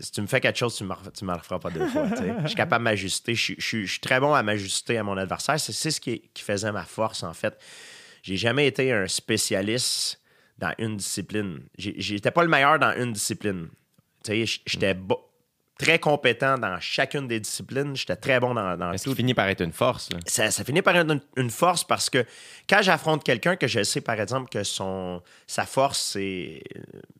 si tu me fais quelque chose, tu ne me, me le referas pas deux fois. Je suis capable de m'ajuster. Je, suis- je suis- je suis très bon à m'ajuster à mon adversaire. C'est c'est ce qui, qui faisait ma force, en fait. J'ai jamais été un spécialiste dans une discipline. J'étais pas le meilleur dans une discipline. Tu sais, j'étais bo- très compétent dans chacune des disciplines. J'étais très bon dans, dans tout qu'il finit par être une force? là? ça, ça finit par être une, une force parce que quand j'affronte quelqu'un que je sais, par exemple, que son, sa force, c'est,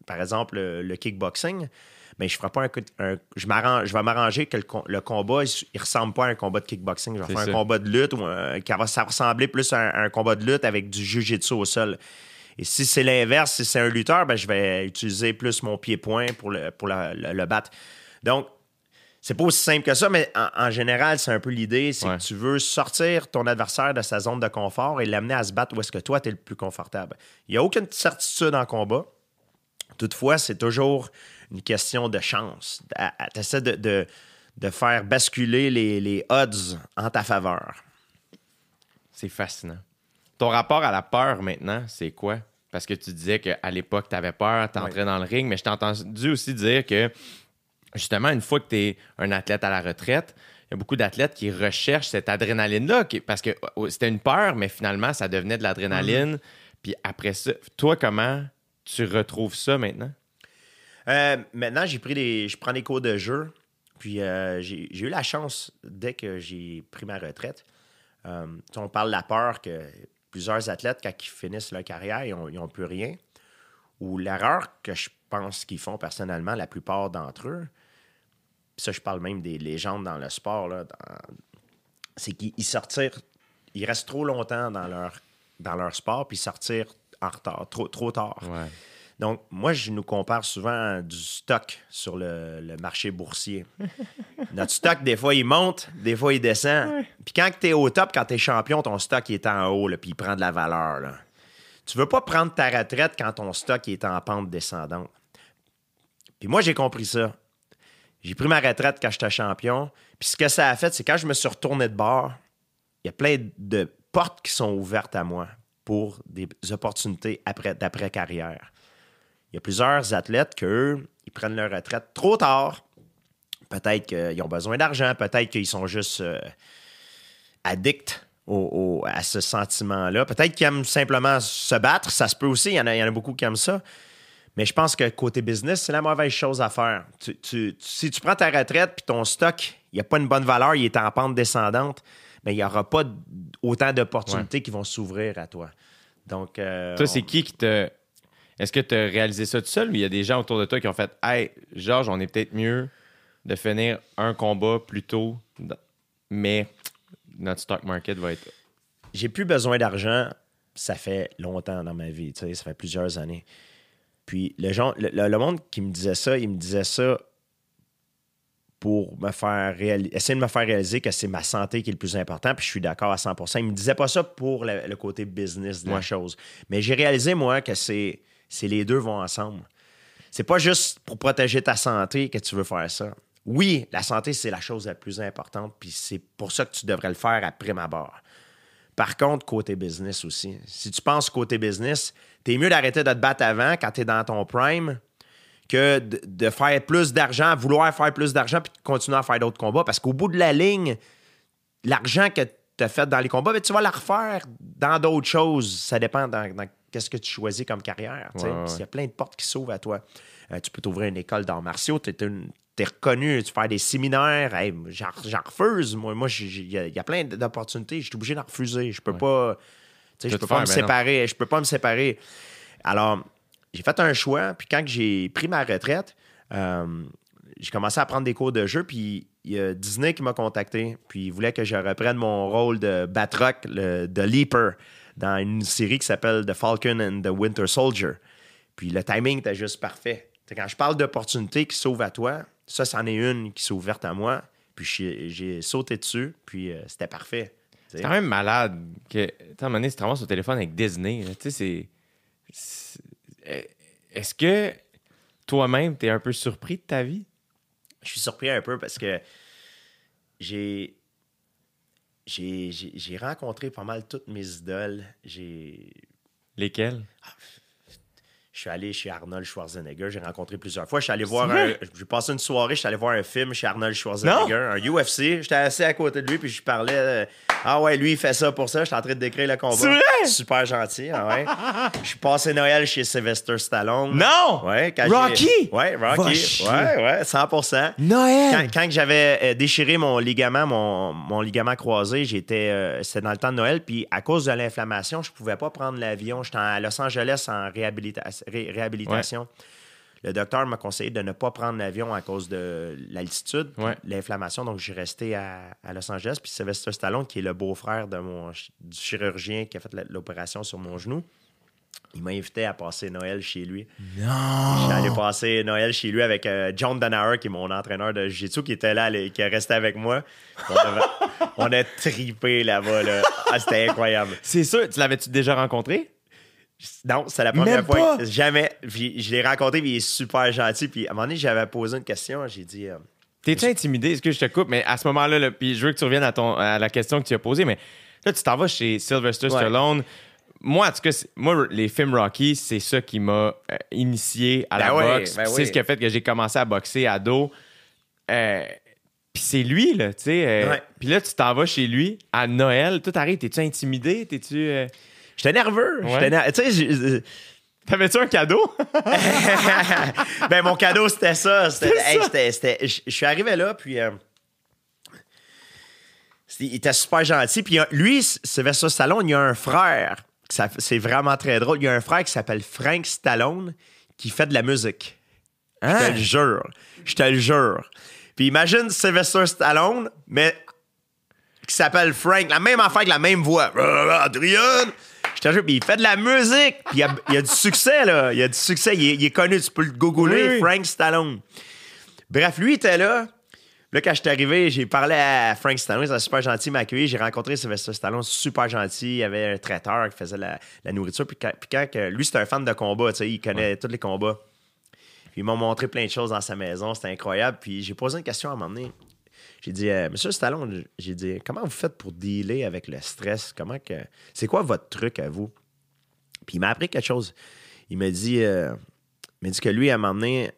par exemple, le, le kickboxing, mais je ferai pas un, coup de- un- je m'arrange, je vais m'arranger que le, com- le combat, il, il ressemble pas à un combat de kickboxing. Je vais faire un combat de lutte ou un- qui va ressembler plus à un, à un combat de lutte avec du jiu-jitsu au sol. Et si c'est l'inverse, si c'est un lutteur, ben, je vais utiliser plus mon pied-point pour le, pour la- le, le battre. Donc, c'est pas aussi simple que ça, mais en, en général, c'est un peu l'idée, c'est Ouais. que tu veux sortir ton adversaire de sa zone de confort et l'amener à se battre où est-ce que toi, tu es le plus confortable. Il n'y a aucune certitude en combat. Toutefois, c'est toujours une question de chance. Tu essaies de, de- de faire basculer les, les odds en ta faveur. C'est fascinant. Ton rapport à la peur maintenant, c'est quoi? Parce que tu disais qu'à l'époque, tu avais peur, tu entrais dans le ring, mais je t'ai entendu aussi dire que justement, une fois que tu es un athlète à la retraite, il y a beaucoup d'athlètes qui recherchent cette adrénaline-là, parce que oh, c'était une peur, mais finalement, ça devenait de l'adrénaline. Puis après ça, toi, comment tu retrouves ça maintenant? Euh, maintenant, j'ai pris des, je prends des cours de jeu. Puis euh, j'ai eu la chance, dès que j'ai pris ma retraite, euh, on parle de la peur que plusieurs athlètes, quand ils finissent leur carrière, ils n'ont plus rien. Ou l'erreur que je pense qu'ils font personnellement, la plupart d'entre eux, ça, je parle même des légendes dans le sport, c'est qu'ils sortirent, ils restent trop longtemps dans leur, dans leur sport, puis sortir en retard, trop, trop tard. Donc, moi, je nous compare souvent du stock sur le, le marché boursier. Notre stock, des fois, il monte, des fois, il descend. Puis quand tu es au top, quand tu es champion, ton stock il est en haut, là, puis il prend de la valeur. Là. Tu veux pas prendre ta retraite quand ton stock est en pente descendante. Puis moi, j'ai compris ça. J'ai pris ma retraite quand j'étais champion. Puis ce que ça a fait, c'est quand je me suis retourné de bord, il y a plein de portes qui sont ouvertes à moi pour des opportunités après, d'après-carrière. Il y a plusieurs athlètes qu'eux, ils prennent leur retraite trop tard. Peut-être qu'ils ont besoin d'argent, peut-être qu'ils sont juste euh, addicts au- au- à ce sentiment-là. Peut-être qu'ils aiment simplement se battre, ça se peut aussi, il y en a, il y en a beaucoup qui aiment ça. Mais je pense que côté business, c'est la mauvaise chose à faire. Tu- tu- tu- si tu prends ta retraite puis ton stock, il n'y a pas une bonne valeur, il est en pente descendante, mais il n'y aura pas autant d'opportunités qui vont s'ouvrir à toi. Donc, euh, Toi, on- c'est qui qui te. Est-ce que tu as réalisé ça tout seul ou il y a des gens autour de toi qui ont fait Hey, Georges, on est peut-être mieux de finir un combat plus tôt, mais notre stock market va être. j'ai plus besoin d'argent, ça fait longtemps dans ma vie, tu sais, ça fait plusieurs années. Puis le, gens, le, monde qui me disait ça, il me disait ça pour me faire réali- essayer de me faire réaliser que c'est ma santé qui est le plus important, puis je suis d'accord à 100% Il me disait pas ça pour le, le côté business de la Ouais. chose. Mais j'ai réalisé, moi, que c'est c'est les deux vont ensemble. C'est pas juste pour protéger ta santé que tu veux faire ça. Oui, la santé, c'est la chose la plus importante, puis c'est pour ça que tu devrais le faire après ma barre. Par contre, côté business aussi. Si tu penses côté business, t'es mieux d'arrêter de te battre avant quand t'es dans ton prime que de, faire plus d'argent, vouloir faire plus d'argent puis de continuer à faire d'autres combats. Parce qu'au bout de la ligne, l'argent que tu as fait dans les combats, ben, tu vas la refaire dans d'autres choses. Ça dépend dans qu'est-ce que tu choisis comme carrière. Ouais, ouais. Qu'il y a plein de portes qui s'ouvrent à toi. Euh, tu peux t'ouvrir une école d'arts martiaux, tu es, reconnu, tu fais des séminaires. Hey, j'en, refuse. Moi, moi il y, a- il y a plein d'opportunités. Je suis obligé d'en refuser. Je peux pas. Je peux pas faire, me séparer. Je peux pas me séparer. Alors, j'ai fait un choix, puis quand j'ai pris ma retraite, euh, j'ai commencé à prendre des cours de jeu, puis il y a Disney qui m'a contacté, puis il voulait que je reprenne mon rôle de Batroc, le, de Leaper, dans une série qui s'appelle The Falcon and the Winter Soldier. Puis le timing était juste parfait. T'sais, quand je parle d'opportunités qui s'ouvrent à toi, ça, c'en est une qui s'est ouverte à moi, puis j'ai sauté dessus, puis euh, c'était parfait. C'est quand même malade que. Tu sais, à un moment donné, tu te ramasses au téléphone avec Disney. Tu sais, c'est. c'est- Est-ce que toi-même, tu es un peu surpris de ta vie? je suis surpris un peu parce que j'ai j'ai rencontré pas mal toutes mes idoles. J'ai Lesquels? Je suis allé chez Arnold Schwarzenegger, j'ai rencontré plusieurs fois. Je suis allé voir un. J'ai passé une soirée, je suis allé voir un film chez Arnold Schwarzenegger, un UFC. J'étais assis à côté de lui, puis je parlais. euh, ah ouais, lui, il fait ça pour ça. J'étais en train de décrire le combat. C'est vrai? Super gentil, ah ouais. Je suis passé Noël chez Sylvester Stallone. Non! Ouais, quand Rocky? Ouais, Rocky. Ouais, ouais, 100% Noël! quand, j'avais euh, déchiré mon ligament, mon, mon ligament croisé, j'étais, euh, c'était dans le temps de Noël, puis à cause de l'inflammation, je pouvais pas prendre l'avion. J'étais à Los Angeles en réhabilita- ré- réhabilitation. le docteur m'a conseillé de ne pas prendre l'avion à cause de l'altitude, Ouais. l'inflammation. Donc, j'ai resté à, à Los Angeles. Puis Sylvester Stallone, qui est le beau-frère de mon ch- du chirurgien qui a fait l'opération sur mon genou, il m'a invité à passer Noël chez lui. Non! Allé passer Noël chez lui avec euh, John Donauer, qui est mon entraîneur de Jiu-Jitsu, qui était là, là, qui est resté avec moi. On, avait- on a tripé là-bas. Là. Ah, c'était incroyable. C'est sûr, tu l'avais-tu déjà rencontré? Non, c'est la première Même fois. pas? Jamais. Puis je l'ai rencontré, puis il est super gentil. Puis à un moment donné, j'avais posé une question. J'ai dit. euh, T'es-tu intimidé? Est-ce que je te coupe? Mais à ce moment-là, là, puis je veux que tu reviennes à, ton, à la question que tu as posée, mais là, tu t'en vas chez Sylvester Ouais. Stallone. Moi, en tout cas, moi, les films Rocky, c'est ça qui m'a euh, initié à la Ben boxe. ben oui. C'est ce qui a fait que j'ai commencé à boxer ado. Euh, puis c'est lui, là, tu sais. Ouais. Puis là, tu t'en vas chez lui à Noël. Tout arrive. T'es-tu intimidé? T'es-tu. J'étais nerveux. Ouais. J'étais ner- Tu sais, T'avais-tu un cadeau? ben, mon cadeau, c'était ça. C'était, je suis arrivé là, puis. euh, il était super gentil. Puis lui, Sylvester Stallone, il y a un frère. C'est vraiment très drôle. Il y a un frère qui s'appelle Frank Stallone qui fait de la musique. Je te Hein? le jure. Je te le jure. Puis imagine Sylvester Stallone, mais qui s'appelle Frank. La même affaire avec la même voix. Adrian! Je te jure, puis il fait de la musique. Puis il y a, il a du succès, là. Il a du succès. Il est, il est connu. Tu peux le googler, Oui. Frank Stallone. Bref, lui était là. Là, quand je suis arrivé, j'ai parlé à Frank Stallone, c'était super gentil, il m'a accueilli. J'ai rencontré Sylvester Stallone, super gentil. Il y avait un traiteur qui faisait la, la nourriture. Puis quand, puis quand que- lui, c'était un fan de combat, tu sais, il connaît tous les combats. Puis ils m'ont montré plein de choses dans sa maison, c'était incroyable. Puis j'ai posé une question à un moment donné. J'ai dit, euh, Monsieur Stallone, j'ai dit, comment vous faites pour dealer avec le stress? Comment que. C'est quoi votre truc à vous? Puis il m'a appris quelque chose. Il m'a dit, euh, dit que lui, à un moment donné,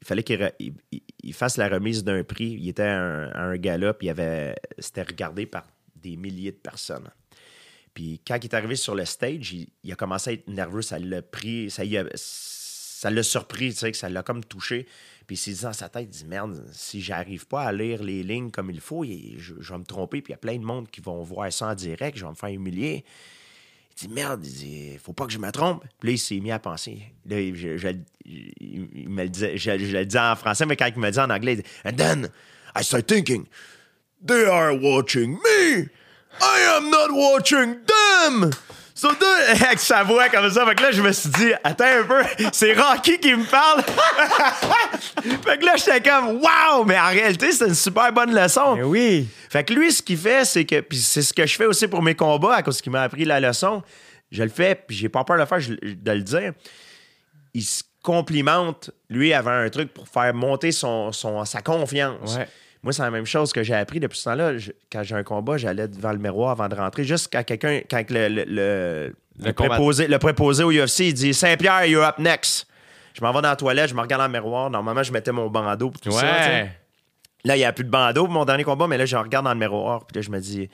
il fallait qu'il fasse la remise d'un prix. Il était à un, à gala, puis il avait, c'était regardé par des milliers de personnes. Puis quand il est arrivé sur le stage, il, a commencé à être nerveux. Ça l'a pris, ça l'a surpris, tu sais, que ça l'a comme touché. Puis il s'est dit dans sa tête, il dit merde, si j'arrive pas à lire les lignes comme il faut, je, vais me tromper. Puis il y a plein de monde qui vont voir ça en direct, je vais me faire humilier. Il dit merde, il dit faut pas que je me trompe. Puis là, il s'est mis à penser. Là, je, il- me le disait, je le disais en français, mais quand il me le dit en anglais, il dit And then I start thinking, they are watching me. I am not watching them. Then- avec sa voix comme ça. Fait que là, je me suis dit, attends un peu, c'est Rocky qui me parle. fait que là, j'étais comme, wow! Mais en réalité, c'est une super bonne leçon. Mais oui. Fait que lui, ce qu'il fait, c'est que. Puis c'est ce que je fais aussi pour mes combats, à cause qu'il m'a appris la leçon. Je le fais, puis j'ai pas peur de le faire, je- de le dire. Il se complimente. Lui avait un truc pour faire monter son, son- sa confiance. Ouais. Moi, c'est la même chose que j'ai appris depuis ce temps-là. Quand j'ai un combat, j'allais devant le miroir avant de rentrer. Juste quand quelqu'un, quand le, le, le, le combat- préposé, le préposé au UFC, il dit Saint-Pierre, you're up next. Je m'en vais dans la toilette, je me regarde dans le miroir. Normalement, je mettais mon bandeau pour tout ça. tu sais. Ouais. Là, il n'y a plus de bandeau pour mon dernier combat, mais là, je regarde dans le miroir, puis là, je me dis,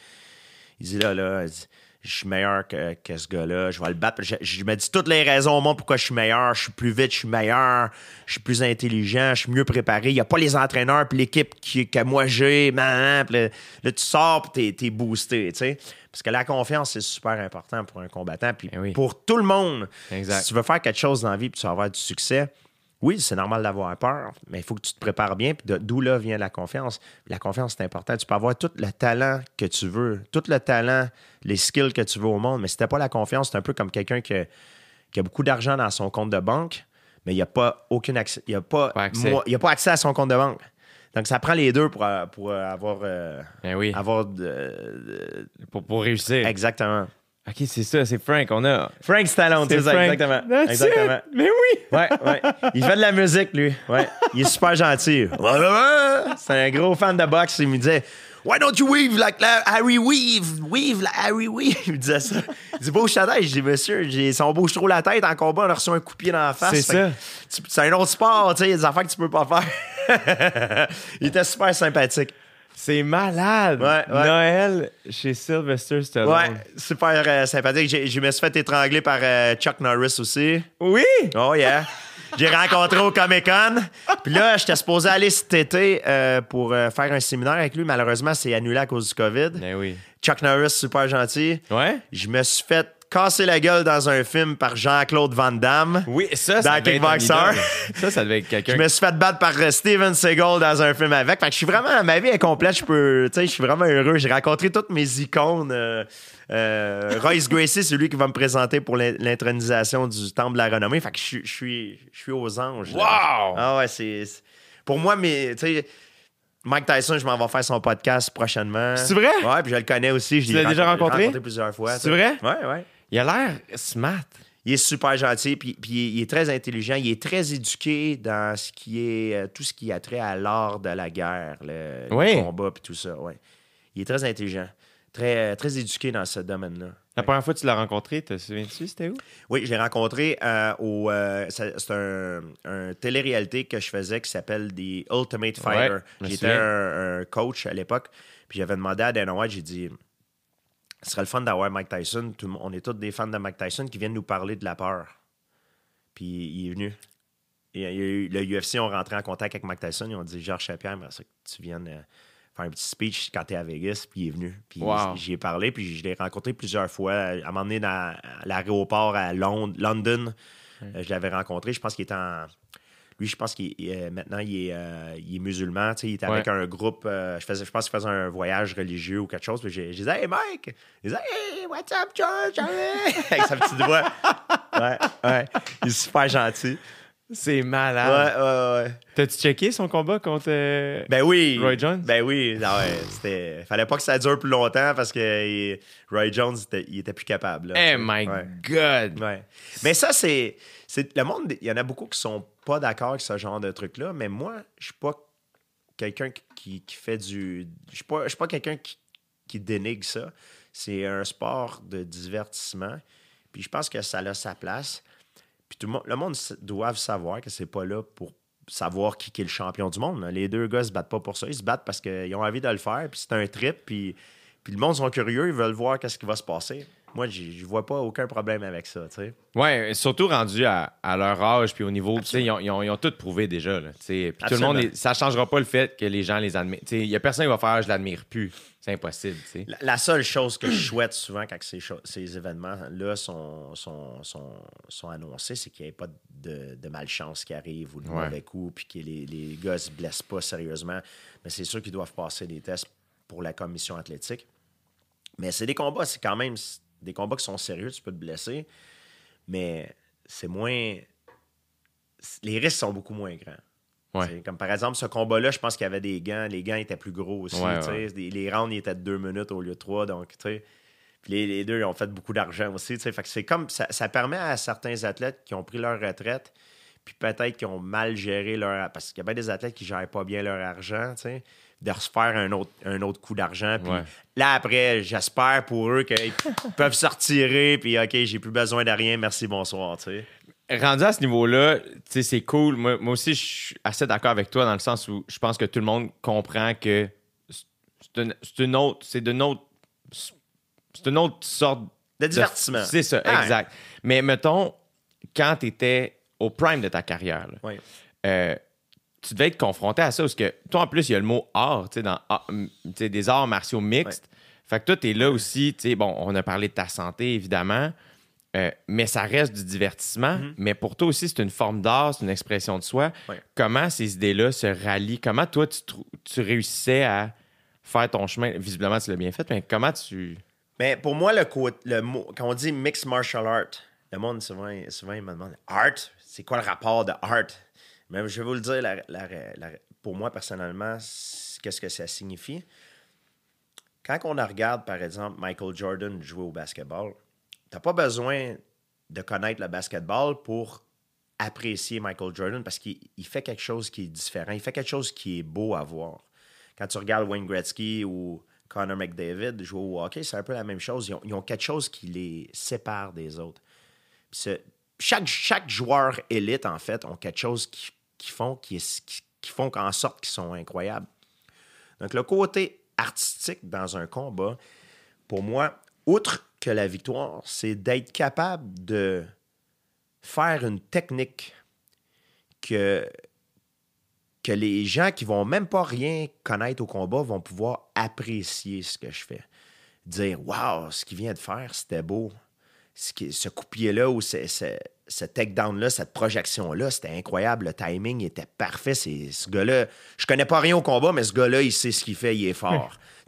il dit là, là, il dit, je suis meilleur que, que ce gars-là, je vais le battre. Je, je me dis toutes les raisons au monde pourquoi je suis meilleur, je suis plus vite, je suis meilleur, je suis plus intelligent, je suis mieux préparé. Il n'y a pas les entraîneurs puis l'équipe qui- que moi j'ai. Puis là, là, tu sors puis t'es, t'es boosté, tu sais. Parce que la confiance, c'est super important pour un combattant, puis Eh oui. pour tout le monde. Exact. Si tu veux faire quelque chose dans la vie puis tu vas avoir du succès, oui, c'est normal d'avoir peur, mais il faut que tu te prépares bien. Puis d'où là vient la confiance. La confiance, c'est important. Tu peux avoir tout le talent que tu veux, tout le talent, les skills que tu veux au monde, mais si t'as pas la confiance, c'est un peu comme quelqu'un qui, a- qui a beaucoup d'argent dans son compte de banque, mais il n'y a pas aucun accès. Il n'y a, pas, Pas accès. moi- il y a pas accès à son compte de banque. Donc, ça prend les deux pour, euh, pour euh, avoir. euh, Ben oui. avoir de- de- Pour, pour réussir. exactement. OK, c'est ça, c'est Frank. On a. Frank Stallone, c'est ça, Frank. exactement. That's exactement. it. Mais oui. Ouais, ouais. Il fait de la musique, lui. Ouais. Il est super gentil. C'est un gros fan de boxe. Il me disait Why don't you weave like la- Harry Weave? Weave like Harry Weave. Il me disait ça. Il dit Bouge ta tête. Je dis Monsieur, j'ai si on bouge trop la tête en combat, on a reçu un coup de pied dans la face. C'est tu- C'est un autre sport, tu sais. Il y a des affaires que tu peux pas faire. il était super sympathique. C'est malade. Ouais, ouais. Noël chez Sylvester Stallone. Ouais, super euh, sympathique. Je me suis fait étrangler par euh, Chuck Norris aussi. Oui? Oh yeah. J'ai rencontré au Comic Con. Puis là, j'étais supposé aller cet été euh, pour faire un séminaire avec lui. Malheureusement, c'est annulé à cause du COVID. Ben oui. Chuck Norris, super gentil. Ouais? Je me suis fait cassé la gueule dans un film par Jean-Claude Van Damme. Oui, ça, Dans ça devait être un Kickboxer. idole. Ça, ça devait être Je quelqu'un. me suis fait battre par euh, Steven Seagal dans un film avec. Fait que je suis vraiment, ma vie est complète. Je peux, tu sais, je suis vraiment heureux. J'ai rencontré toutes mes icônes. euh, euh, Royce Gracie, c'est lui qui va me présenter pour l'in- l'intronisation du Temple de la Renommée. Fait que je, suis- je suis, je suis aux anges. là. Wow! Ah ouais, c'est. Pour moi, mais, tu sais, Mike Tyson, je m'en vais faire son podcast prochainement. C'est vrai? Ouais, puis je le connais aussi. Je Tu l'ai l'as déjà rencontré- rencontré? rencontré plusieurs fois. C'est vrai? Ouais, ouais. Il a l'air smart. Il est super gentil, puis, puis il est très intelligent. Il est très éduqué dans ce qui est euh, tout ce qui a trait à l'art de la guerre, le, combat, puis tout ça. Ouais. Il est très intelligent, très, euh, très éduqué dans ce domaine-là. La première fois que tu l'as rencontré, te souviens-tu, c'était où? Oui, je l'ai rencontré euh, au. euh, c'est un, un télé-réalité que je faisais qui s'appelle The Ultimate Fighter. Ouais, J'étais un, un coach à l'époque, puis j'avais demandé à Dana White, j'ai dit. Ce serait le fun d'avoir Mike Tyson. Tout on est tous des fans de Mike Tyson qui viennent nous parler de la peur. Puis il est venu. Et, le UFC ont rentré en contact avec Mike Tyson. Ils ont dit Georges que tu viennes euh, faire un petit speech quand tu es à Vegas. Puis il est venu. Puis Wow. j'y ai parlé. Puis je l'ai rencontré plusieurs fois. À m'emmener dans à l'aéroport à Londres, London. Euh, je l'avais rencontré. Je pense qu'il était en. Lui, je pense qu'il est- maintenant, il est, euh, il est musulman. tu sais, Il était avec un groupe. euh, je, faisais, je pense qu'il faisait un voyage religieux ou quelque chose. Puis j'ai- je disais, Hey Mike! Il disait, Hey, what's up, George? avec sa petite voix. Ouais, ouais. Il est super gentil. C'est Ouais, malade. ouais, ouais. T'as-tu checké son combat contre. euh, Ben oui. Roy Jones? Ben oui. Ah ouais, c'était. Fallait pas que ça dure plus longtemps parce que il- Roy Jones, était- il était plus capable. là, Eh tu sais. my Ouais. God! Ouais. Mais ça, c'est. c'est- Le monde, il y en a beaucoup qui sont pas d'accord avec ce genre de truc-là, mais moi, je suis pas quelqu'un qui, qui fait du. Je suis pas, je suis pas quelqu'un qui, qui dénigre ça. C'est un sport de divertissement. Puis je pense que ça a sa place. Puis tout le monde, doit savoir que c'est pas là pour savoir qui, qui est le champion du monde. là. Les deux gars se battent pas pour ça. Ils se battent parce qu'ils ont envie de le faire. Puis c'est un trip. Puis, puis le monde sont curieux. Ils veulent voir qu'est-ce qui va se passer. Moi, je vois pas aucun problème avec ça. tu sais. Ouais, surtout rendu à, à leur âge puis au niveau, tu sais, ils ont, ils ont- ils ont tout prouvé déjà. Là, puis tout le monde, ça changera pas le fait que les gens les admirent. Tu sais, Il y a personne qui va faire, je l'admire plus. C'est impossible. tu sais. La, la seule chose que je souhaite souvent quand ces, événements-là sont, sont, sont, sont annoncés, c'est qu'il n'y ait pas de, de malchance qui arrive ou de Ouais. mauvais coups, puis que les, les gars ne se blessent pas sérieusement. Mais c'est sûr qu'ils doivent passer des tests pour la commission athlétique. Mais c'est des combats, c'est quand même des combats qui sont sérieux, tu peux te blesser, mais c'est moins. Les risques sont beaucoup moins grands. Ouais. Comme par exemple, ce combat-là, je pense qu'il y avait des gants. Les gants étaient plus gros aussi. Ouais, t'sais. ouais. Les, rounds ils étaient de deux minutes au lieu de trois. Donc. Puis les, les deux, ils ont fait beaucoup d'argent aussi. t'sais. Fait que c'est comme ça, ça permet à certains athlètes qui ont pris leur retraite, puis peut-être qui ont mal géré leur. Parce qu'il y a bien des athlètes qui gèrent pas bien leur argent, de se faire un autre, un autre coup d'argent. Puis là, après, j'espère pour eux qu'ils peuvent se retirer, puis OK, j'ai plus besoin de rien, merci, bonsoir. t'sais. Rendu à ce niveau-là, c'est cool. Moi, moi aussi, je suis assez d'accord avec toi dans le sens où je pense que tout le monde comprend que c'est une, une autre, c'est d'une autre, c'est une autre sorte De divertissement. C'est ça, Ah, exact. Mais mettons, quand tu étais au prime de ta carrière, là, euh, tu devais être confronté à ça parce que toi, en plus, il y a le mot art, tu sais, dans tu sais, des arts martiaux mixtes. Fait que toi, tu es là aussi, tu sais, bon, on a parlé de ta santé, évidemment, euh, mais ça reste du divertissement. Mais pour toi aussi, c'est une forme d'art, c'est une expression de soi. Ouais. Comment ces idées-là se rallient? Comment toi, tu, tu réussissais à faire ton chemin? Visiblement, tu l'as bien fait, mais comment tu. Mais pour moi, le, le mot, quand on dit mixed martial art, le monde, souvent, souvent il me demande art, c'est quoi le rapport de art? Mais je vais vous le dire, la- la- la- pour moi, personnellement, qu'est-ce que ça signifie? Quand on regarde, par exemple, Michael Jordan jouer au basketball, t'as pas besoin de connaître le basketball pour apprécier Michael Jordan parce qu'il il fait quelque chose qui est différent. Il fait quelque chose qui est beau à voir. Quand tu regardes Wayne Gretzky ou Connor McDavid jouer au hockey, c'est un peu la même chose. Ils ont, ils ont quelque chose qui les sépare des autres. Chaque, chaque joueur élite, en fait, ont quelque chose qui, qui font qui- qui font en sorte qu'ils sont incroyables. Donc, le côté artistique dans un combat, pour moi, outre que la victoire, c'est d'être capable de faire une technique que, que les gens qui vont même pas rien connaître au combat vont pouvoir apprécier ce que je fais. Dire Waouh, ce qu'il vient de faire, c'était beau. ce, qui- ce coup de pied-là ou ce, ce, ce takedown-là, cette projection-là, c'était incroyable. Le timing était parfait. C'est, ce gars-là, je connais pas rien au combat, mais ce gars-là, il sait ce qu'il fait, il est fort.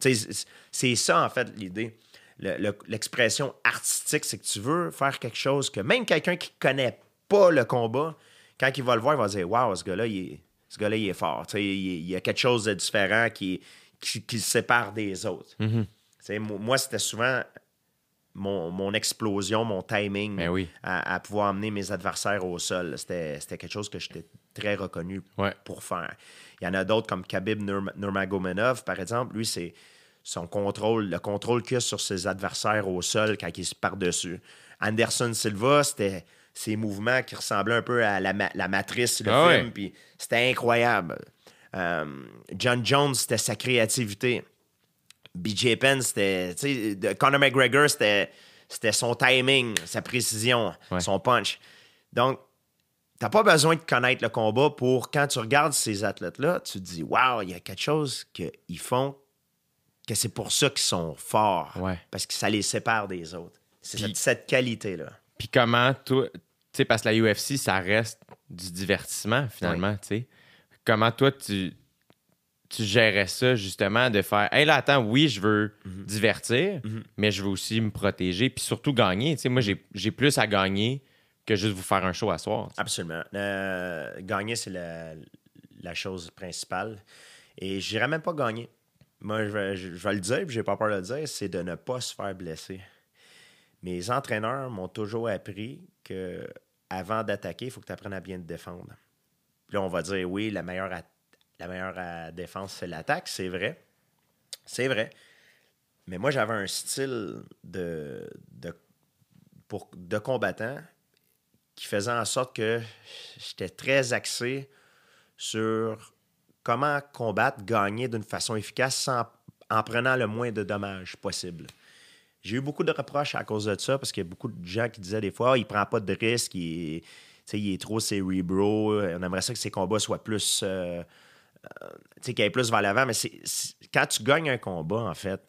C'est ça, en fait, l'idée. Le- le- l'expression artistique, c'est que tu veux faire quelque chose que même quelqu'un qui connaît pas le combat, quand il va le voir, il va dire Waouh, ce gars-là, il est, ce gars-là, il est fort. Il, il y a quelque chose de différent qui, qui, qui le sépare des autres. Mo- moi, c'était souvent mon, mon explosion, mon timing Ben oui. à, à pouvoir amener mes adversaires au sol. C'était quelque chose que j'étais très reconnu Ouais. pour faire. Il y en a d'autres comme Khabib Nurm- Nurmagomedov, par exemple. Lui, c'est son contrôle, le contrôle qu'il a sur ses adversaires au sol quand il se par-dessus. Anderson Silva, c'était ses mouvements qui ressemblaient un peu à la, ma- la matrice, le Ah film, puis c'était incroyable. Euh, John Jones, c'était sa créativité. BJ Penn, c'était. Conor McGregor, c'était c'était son timing, sa précision, Ouais. son punch. Donc, t'as pas besoin de connaître le combat pour, quand tu regardes ces athlètes-là, tu te dis, waouh, il y a quelque chose qu'ils font, que c'est pour ça qu'ils sont forts. Ouais. Parce que ça les sépare des autres. C'est cette, cette qualité-là. Puis comment, toi, tu sais, parce que la UFC, ça reste du divertissement, finalement, tu sais. Comment, toi, tu, tu gérais ça, justement, de faire, hey, là, attends, oui, je veux Mhm. divertir, mais je veux aussi me protéger, puis surtout gagner. Tu sais, moi, j'ai plus à gagner que juste vous faire un show à soir. Absolument. Euh, gagner, c'est la, la chose principale. Et je dirais même pas gagner. Moi, je vais, le dire, puis j'ai pas peur de le dire, c'est de ne pas se faire blesser. Mes entraîneurs m'ont toujours appris que avant d'attaquer, il faut que tu apprennes à bien te défendre. Puis là, on va dire, oui, la meilleure, la meilleure euh, défense, c'est l'attaque. C'est vrai. C'est vrai. Mais moi, j'avais un style de, de, pour, de combattant qui faisait en sorte que j'étais très axé sur comment combattre, gagner d'une façon efficace sans, en prenant le moins de dommages possible. J'ai eu beaucoup de reproches à cause de ça parce qu'il y a beaucoup de gens qui disaient des fois Ah, il prend pas de risques, il, est- il trop cérébro, on aimerait ça que ses combats soient plus. euh, euh, qu'il aille plus vers l'avant, mais c'est, quand tu gagnes un combat, en fait,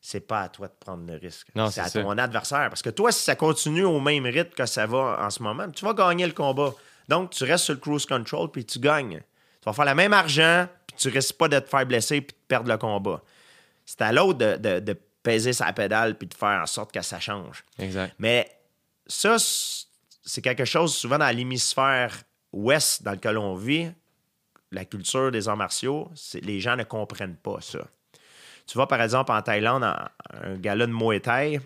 c'est pas à toi de prendre le risque. Non, c'est c'est à ça. ton adversaire. Parce que toi, si ça continue au même rythme que ça va en ce moment, tu vas gagner le combat. Donc, tu restes sur le cruise control puis tu gagnes. Tu vas faire le même argent puis tu risques pas de te faire blesser puis de perdre le combat. C'est à l'autre de, de- de peser sa pédale puis de faire en sorte que ça change. Exact. Mais ça, c'est quelque chose souvent dans l'hémisphère ouest dans lequel on vit, la culture des arts martiaux, les gens ne comprennent pas ça. Tu vas par exemple en Thaïlande, en- un gala de Muay Thai,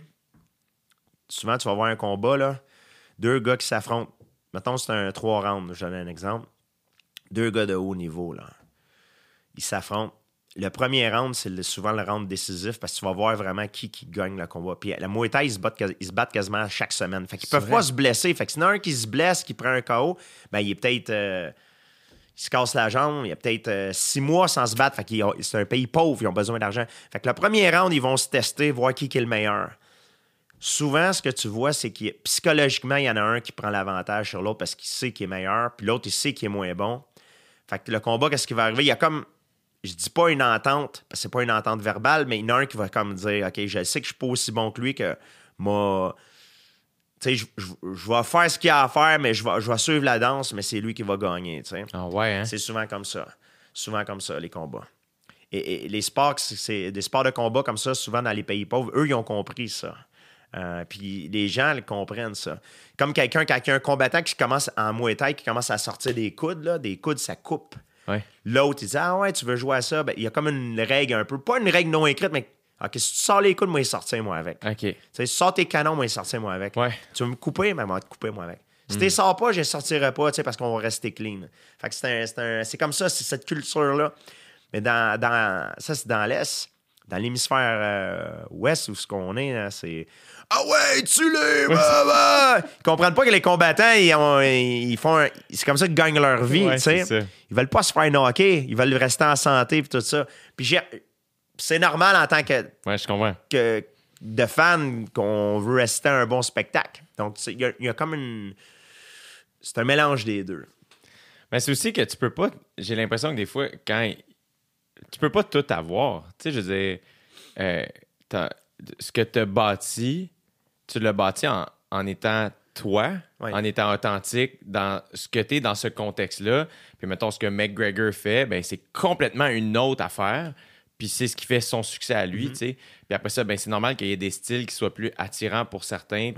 souvent tu vas voir un combat, là, deux gars qui s'affrontent. Mettons, c'est un trois rounds, je donne un exemple. Deux gars de haut niveau, là. Ils s'affrontent. Le premier round, c'est souvent le round décisif parce que tu vas voir vraiment qui, qui gagne le combat. Puis la Muay Thai, ils se battent, ils se battent quasiment chaque semaine. Fait qu'ils peuvent vrai. pas se blesser. Fait que s'il y en a un qui se blesse, qui prend un KO, ben il est peut-être. euh, il se casse la jambe, il y a peut-être euh, six mois sans se battre. Fait ont- c'est un pays pauvre, ils ont besoin d'argent. Fait que le premier round, ils vont se tester, voir qui, qui est le meilleur. Souvent, ce que tu vois, c'est que psychologiquement, il y en a un qui prend l'avantage sur l'autre parce qu'il sait qu'il est meilleur, puis l'autre, il sait qu'il est moins bon. Fait que le combat, qu'est-ce qui va arriver? Il y a comme, je dis pas une entente, parce que c'est pas une entente verbale, mais il y en a un qui va comme dire, OK, je sais que je suis pas aussi bon que lui, que moi, tu sais, je, je- je vais faire ce qu'il y a à faire, mais je vais, je vais suivre la danse, mais c'est lui qui va gagner, tu sais. Ah ouais, hein? C'est souvent comme ça. Souvent comme ça, les combats. Et, et les sports, c'est- c'est des sports de combat comme ça, souvent dans les pays pauvres, eux, ils ont compris ça. Euh, puis les gens ils comprennent ça. Comme quelqu'un, a un combattant qui commence en Muay Thai, qui commence à sortir des coudes, là, des coudes, ça coupe. Ouais. L'autre, il dit Ah ouais, tu veux jouer à ça? Ben, il y a comme une règle un peu, pas une règle non écrite, mais OK, si tu sors les coudes, moi, il sortir moi avec. OK. Tu sais, si tu sors tes canons, moi, il sortir moi avec. Ouais. Tu veux me couper, mais moi, te couper moi avec. Si tu sors pas, je ne sortirai pas, tu sais, parce qu'on va rester clean. Fait que c'est un- c'est un- c'est comme ça, c'est cette culture-là. Mais dans, dans- ça, c'est dans l'Est. Dans l'hémisphère euh, ouest, où ce qu'on est, là, c'est Ah ouais, tu les bah, bah. Ils comprennent pas que les combattants, ils, ont- ils font un- C'est comme ça qu'ils gagnent leur vie, Ouais, tu sais. Ils veulent pas se faire knocker, ils veulent rester en santé, puis tout ça. Puis c'est normal en tant que Ouais, je comprends. que de fans qu'on veut rester à un bon spectacle. Donc, il y, a- il y a comme une. C'est un mélange des deux. Mais c'est aussi que tu peux pas. J'ai l'impression que des fois, quand. Tu peux pas tout avoir. Tu sais, je veux dire, euh, ce que tu as bâti, tu l'as bâti en, en étant toi, en étant authentique dans ce que tu es dans ce contexte-là. Puis mettons ce que McGregor fait, ben c'est complètement une autre affaire. Puis c'est ce qui fait son succès à Mm-hmm. lui, tu sais. Puis après ça, ben c'est normal qu'il y ait des styles qui soient plus attirants pour certains.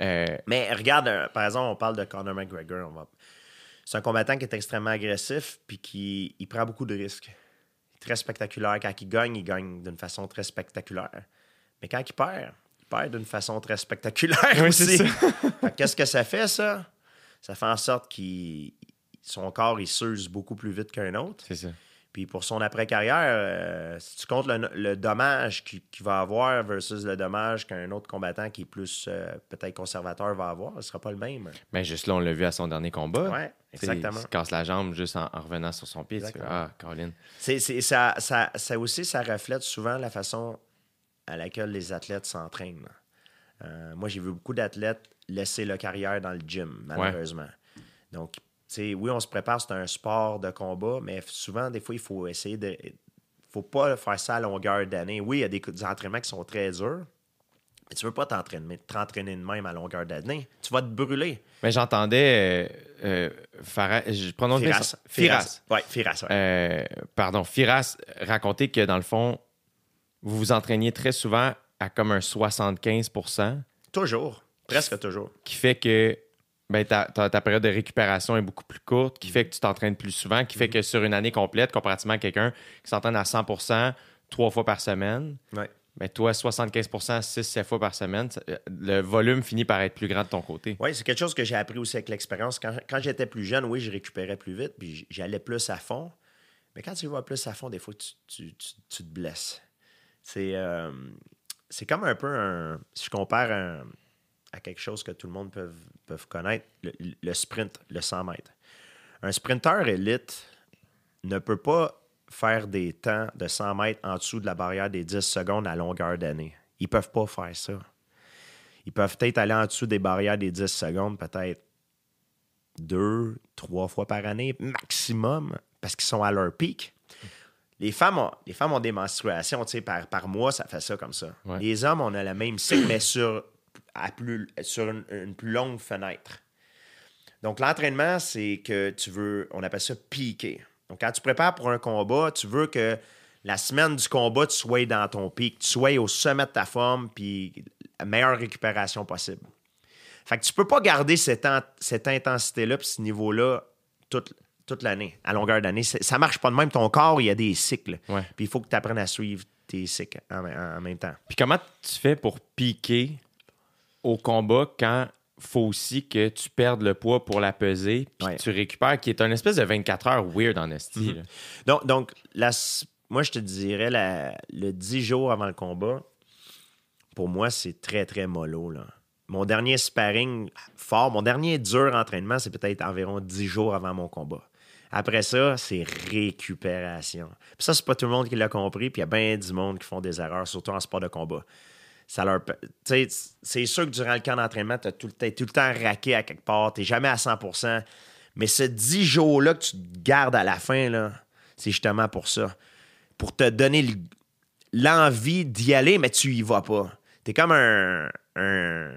Euh, Mais regarde, euh, par exemple, on parle de Conor McGregor. va- C'est un combattant qui est extrêmement agressif puis qui il prend beaucoup de risques. Il est très spectaculaire. Quand il gagne, il gagne d'une façon très spectaculaire. Mais quand il perd, perd d'une façon très spectaculaire Oui, aussi. que Qu'est-ce que ça fait, ça? Ça fait en sorte qu'il son corps, il s'use beaucoup plus vite qu'un autre. c'est ça. Puis pour son après-carrière, euh, si tu comptes le, le dommage qu'il va avoir versus le dommage qu'un autre combattant qui est plus euh, peut-être conservateur va avoir, ce sera pas le même. Ben juste là, on l'a vu à son dernier combat. Sais, exactement. Il se casse la jambe juste en, en revenant sur son pied. Tu fais, Exactement. ah, ça, ça, ça aussi, ça reflète souvent la façon à laquelle les athlètes s'entraînent. Euh, moi, j'ai vu beaucoup d'athlètes laisser leur carrière dans le gym, malheureusement. Donc, tu sais, oui, on se prépare, c'est un sport de combat, mais souvent, des fois, il faut essayer de. faut pas faire ça à longueur d'année. Oui, il y a des, des entraînements qui sont très durs, mais tu veux pas t'entraîner, t'entraîner de même à longueur d'année. Tu vas te brûler. Mais j'entendais euh, euh, Farah- je prononce bien Firas. Firas. Ouais, Firas, ouais. Euh, pardon, Firas racontait que dans le fond, vous vous entraîniez très souvent à comme un 75% Toujours. Presque toujours. qui fait que ben, ta, ta- ta période de récupération est beaucoup plus courte, qui fait que tu t'entraînes plus souvent, qui fait que sur une année complète, comparativement à quelqu'un qui s'entraîne à 100% trois fois par semaine, Ouais. ben, toi, 75% 6-7 fois par semaine, euh, le volume finit par être plus grand de ton côté. Oui, c'est quelque chose que j'ai appris aussi avec l'expérience. Quand, quand j'étais plus jeune, oui, je récupérais plus vite, puis j'allais plus à fond. Mais quand tu vas plus à fond, des fois, tu, tu- tu- tu te blesses. C'est euh, c'est comme un peu un. Si je compare à quelque chose que tout le monde peut, connaître, le, le sprint, le 100 mètres. Un sprinteur élite ne peut pas faire des temps de 100 mètres en dessous de la barrière des 10 secondes à longueur d'année. Ils peuvent pas faire ça. Ils peuvent peut-être aller en dessous des barrières des 10 secondes, peut-être deux, trois fois par année maximum, parce qu'ils sont à leur pic. Les femmes ont, les femmes ont des menstruations, tu sais, par, par mois, ça fait ça comme ça. Ouais. Les hommes, on a le même cycle, mais sur, à plus, sur une, une plus longue fenêtre. Donc, l'entraînement, c'est que tu veux, on appelle ça piquer. Donc, quand tu prépares pour un combat, tu veux que la semaine du combat, tu sois dans ton pic, tu sois au sommet de ta forme, puis la meilleure récupération possible. Fait que tu peux pas garder cette intensité-là, puis ce niveau-là, toute, toute l'année, à longueur d'année. Ça marche pas de même. Ton corps, il y a des cycles. Ouais. Puis il faut que tu apprennes à suivre tes cycles en, en- en même temps. Puis comment tu fais pour piquer au combat quand faut aussi que tu perdes le poids pour la peser puis Ouais. que tu récupères, qui est un espèce de 24 heures weird en esti. là. Donc, donc la moi, je te dirais, la- le 10 jours avant le combat, pour moi, c'est très, très mollo. Là. Mon dernier sparring fort, mon dernier dur entraînement, c'est peut-être environ 10 jours avant mon combat. Après ça, c'est récupération. Ça, c'est pas tout le monde qui l'a compris, puis il y a bien du monde qui font des erreurs, surtout en sport de combat. Ça leur... C'est sûr que durant le camp d'entraînement, tu es tout, le temps- raqué à quelque part, tu jamais à 100% mais ce 10 jours-là que tu gardes à la fin, c'est justement pour ça. Pour te donner le- l'envie d'y aller, mais tu y vas pas. T'es comme un. un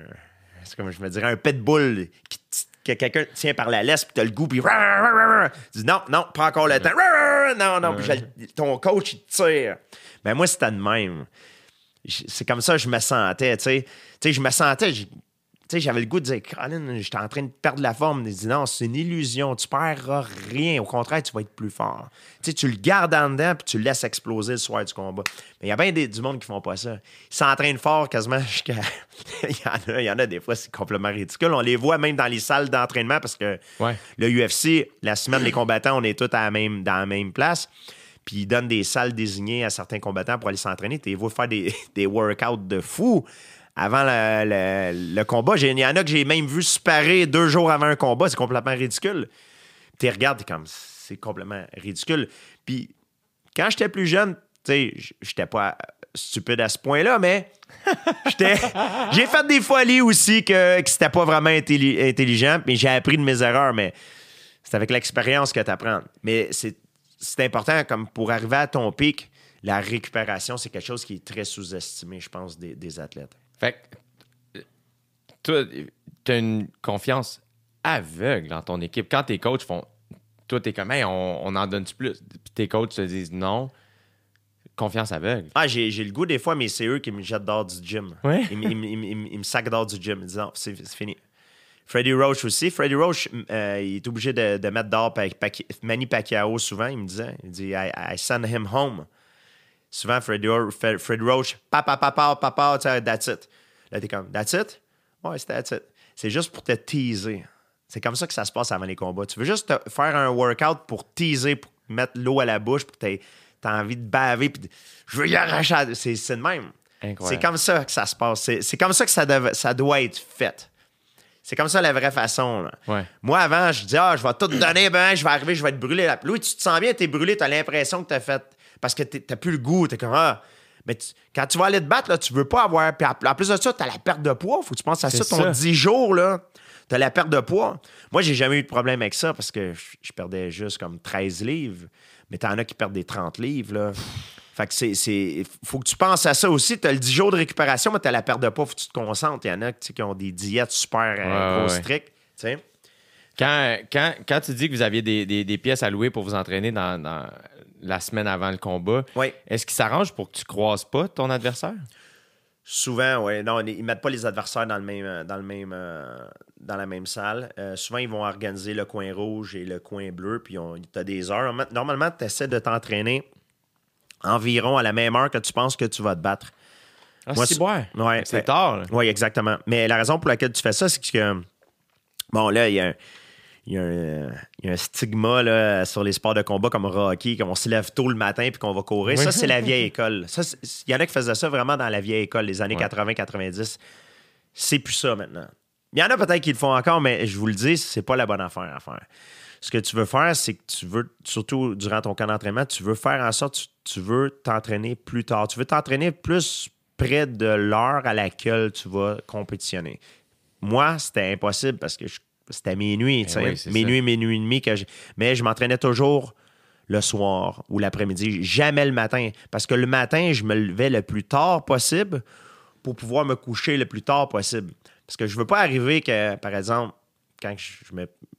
c'est comme je me dirais, un pitbull qui que quelqu'un te tient par la laisse, puis t'as le goût, puis. Tu dis non, non, pas encore le temps. Non, non, puis ton coach, il te tire. Ben moi, c'était de même. C'est comme ça que je me sentais, tu sais. Tu sais, je me sentais. J'avais le goût de dire, Colin, j'étais en train de perdre la forme. Il dit, non, c'est une illusion. Tu perds rien. Au contraire, tu vas être plus fort. Tu le gardes en dedans puis tu le laisses exploser le soir du combat. Mais il y a bien des- du monde qui font pas ça. Ils s'entraînent fort quasiment jusqu'à. il, y en a, il y en a des fois, c'est complètement ridicule. On les voit même dans les salles d'entraînement parce que Ouais. le UFC, la semaine, les combattants, on est tous à la même, dans la même place. Puis ils donnent des salles désignées à certains combattants pour aller s'entraîner. Tu les vois faire des, des workouts de fou avant le, combat. Il y en a que j'ai même vu se parer deux jours avant un combat. C'est complètement ridicule. Tu regardes, comme, c'est complètement ridicule. Puis quand j'étais plus jeune, tu sais, j'étais pas stupide à ce point-là, mais j'ai fait des folies aussi que, que c'était pas vraiment intelli- intelligent, mais j'ai appris de mes erreurs, mais c'est avec l'expérience que tu apprends. Mais c'est, important, comme pour arriver à ton pic, la récupération, c'est quelque chose qui est très sous-estimé, je pense, des athlètes. Fait que, euh, toi, tu as une confiance aveugle dans ton équipe. Quand tes coachs font. Toi, t'es comme, hey, on, on en donne-tu plus? Puis tes coachs te disent non. Confiance aveugle. Ah, j'ai j'ai le goût des fois, mais c'est eux qui me jettent dehors du gym. Ouais. Ils, me- ils ils ils sacent dehors du gym. Ils disent non, c'est c'est fini. Freddie Roach aussi. Freddie Roach, euh, il est obligé de, de mettre dehors Manny Pacquiao souvent. Il me disait, il dit, I, I send him home. Souvent, Ro- Fred Fred Roach, papa, papa, papa, tu sais, that's it. Là, t'es comme, that's it? Ouais, c'est that's it. C'est juste pour te teaser. C'est comme ça que ça se passe avant les combats. Tu veux juste te faire un workout pour teaser, pour mettre l'eau à la bouche, pour que t'aies t'as envie de baver, puis de- je veux y arracher. la- C'est c'est de même. Incroyable. C'est comme ça que ça se passe. C'est c'est comme ça que ça, dev- ça doit être fait. C'est comme ça la vraie façon. là. Ouais. Moi, avant, je dis, ah, je vais tout te donner, ben, je vais arriver, je vais être brûlé. Là. Louis, tu te sens bien, t'es brûlé, t'as l'impression que t'as fait. Parce que t'as plus le goût, t'es comme, ah. Mais tu- quand tu vas aller te battre, là, tu veux pas avoir. Puis en plus de ça, t'as la perte de poids. Faut que tu penses à ça, ton ça. 10 jours, là. T'as la perte de poids. Moi, j'ai jamais eu de problème avec ça parce que je, je perdais juste comme 13 livres. Mais t'en as qui perdent des 30 livres, là. Fait que c'est. c'est- Faut que tu penses à ça aussi. T'as le 10 jours de récupération, mais t'as la perte de poids. Faut que tu te concentres. Il y en a qui ont des diètes super euh, Ouais, gros ouais, ouais. strictes. tu sais. Quand, quand, quand tu dis que vous aviez des, des- des pièces à louer pour vous entraîner dans, dans la semaine avant le combat, Oui. est-ce qu'il s'arrange pour que tu croises pas ton adversaire? Souvent, oui. Non, ils mettent pas les adversaires dans, le même, euh, dans, le même, euh, dans la même salle. Euh, souvent, ils vont organiser le coin rouge et le coin bleu, puis tu as des heures. Normalement, tu essaies de t'entraîner environ à la même heure que tu penses que tu vas te battre. Ah, Moi, c'est. Ouais, tard. Oui, exactement. Mais la raison pour laquelle tu fais ça, c'est que, bon, là, il y a un. Il y, a un, il y a un stigma là, sur les sports de combat comme Rocky, qu'on se lève tôt le matin puis qu'on va courir. Oui. Ça, c'est la vieille école. Ça, Il y en a qui faisaient ça vraiment dans la vieille école, les années Ouais. 80-90. C'est plus ça maintenant. Il y en a peut-être qui le font encore, mais je vous le dis, c'est pas la bonne affaire à faire. Ce que tu veux faire, c'est que tu veux, surtout durant ton camp d'entraînement, tu veux faire en sorte, tu, tu veux t'entraîner plus tard. Tu veux t'entraîner plus près de l'heure à laquelle tu vas compétitionner. Moi, c'était impossible parce que je- c'était minuit, tu sais. oui, c'est minuit, minuit et demi. Que je- mais je m'entraînais toujours le soir ou l'après-midi, jamais le matin. Parce que le matin, je me levais le plus tard possible pour pouvoir me coucher le plus tard possible. Parce que je veux pas arriver que, par exemple, quand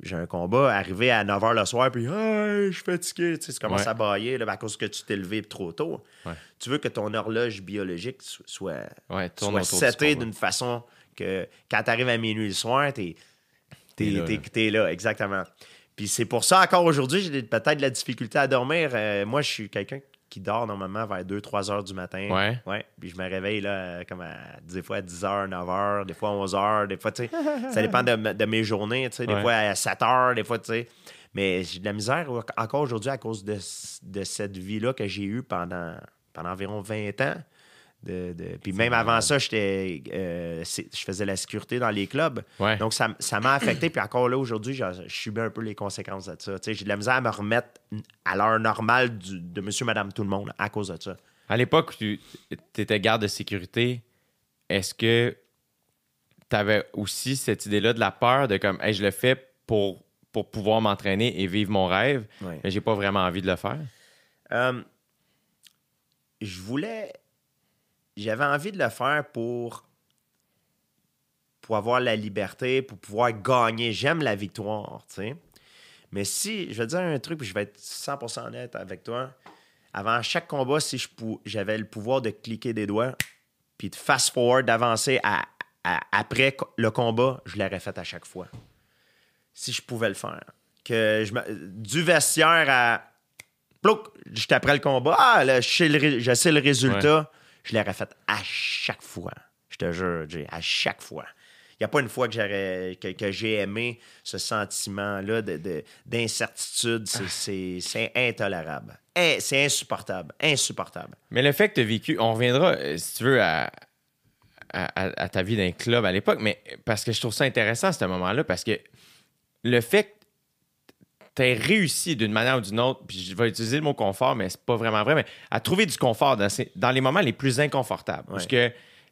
j'ai un combat, arriver à 9 h le soir, puis hey, je suis fatigué, tu sais, tu commences Ouais. à bailler là, à cause que tu t'es levé trop tôt. Ouais. Tu veux que ton horloge biologique so- soit, Ouais, soit setée d'une façon que quand tu arrives à minuit le soir, t'es T'es T'es là, t'es- là. exactement. Puis c'est pour ça, encore aujourd'hui, j'ai peut-être de la difficulté à dormir. Euh, moi, je suis quelqu'un qui dort normalement vers 2-3 heures du matin. Ouais. Ouais. Puis je me réveille là, comme à, des fois à 10 heures, 9 heures, des fois à 11 heures, des fois, tu sais, ça dépend de, de mes journées, tu sais, des Ouais. fois à 7 heures, des fois, tu sais. Mais j'ai de la misère encore aujourd'hui à cause de, de cette vie-là que j'ai eue pendant, pendant environ 20 ans. De, de- Puis même avant ça, j'étais, euh, je faisais la sécurité dans les clubs. Ouais. Donc, ça, ça m'a affecté. Puis encore là, aujourd'hui, je, je subis un peu les conséquences de ça. Tu sais, J'ai de la misère à me remettre à l'heure normale du- de monsieur, madame, tout le monde à cause de ça. À l'époque où tu étais garde de sécurité, est-ce que tu avais aussi cette idée-là de la peur de comme, hey, je le fais pour, pour pouvoir m'entraîner et vivre mon rêve, Ouais. mais j'ai pas vraiment envie de le faire? Euh, je voulais. J'avais envie de le faire pour. pour avoir la liberté, pour pouvoir gagner. J'aime la victoire, tu sais. Mais si, je vais te dire un truc, puis je vais être 100% honnête avec toi. Avant chaque combat, si j'avais le pouvoir de cliquer des doigts, puis de fast-forward, d'avancer à- après le combat, je l'aurais fait à chaque fois. Si je pouvais le faire. Que je me- du vestiaire à plouc, juste après le combat, ah, là, je sais le résultat, je l'aurais fait à chaque fois. Je te jure, Jay, à chaque fois. Il n'y a pas une fois que, j'aurais- que, que j'ai aimé ce sentiment-là de- de- d'incertitude. C'est- c'est intolérable. Eh, C'est insupportable. Insupportable. Mais le fait que tu as vécu, on reviendra, euh, si tu veux, à, à- à- à ta vie d'un club à l'époque, mais parce que je trouve ça intéressant à ce moment-là, parce que le fait aies réussi d'une manière ou d'une autre, puis je vais utiliser le mot confort, mais c'est pas vraiment vrai, mais à trouver du confort dans, ces- dans les moments les plus inconfortables. Parce que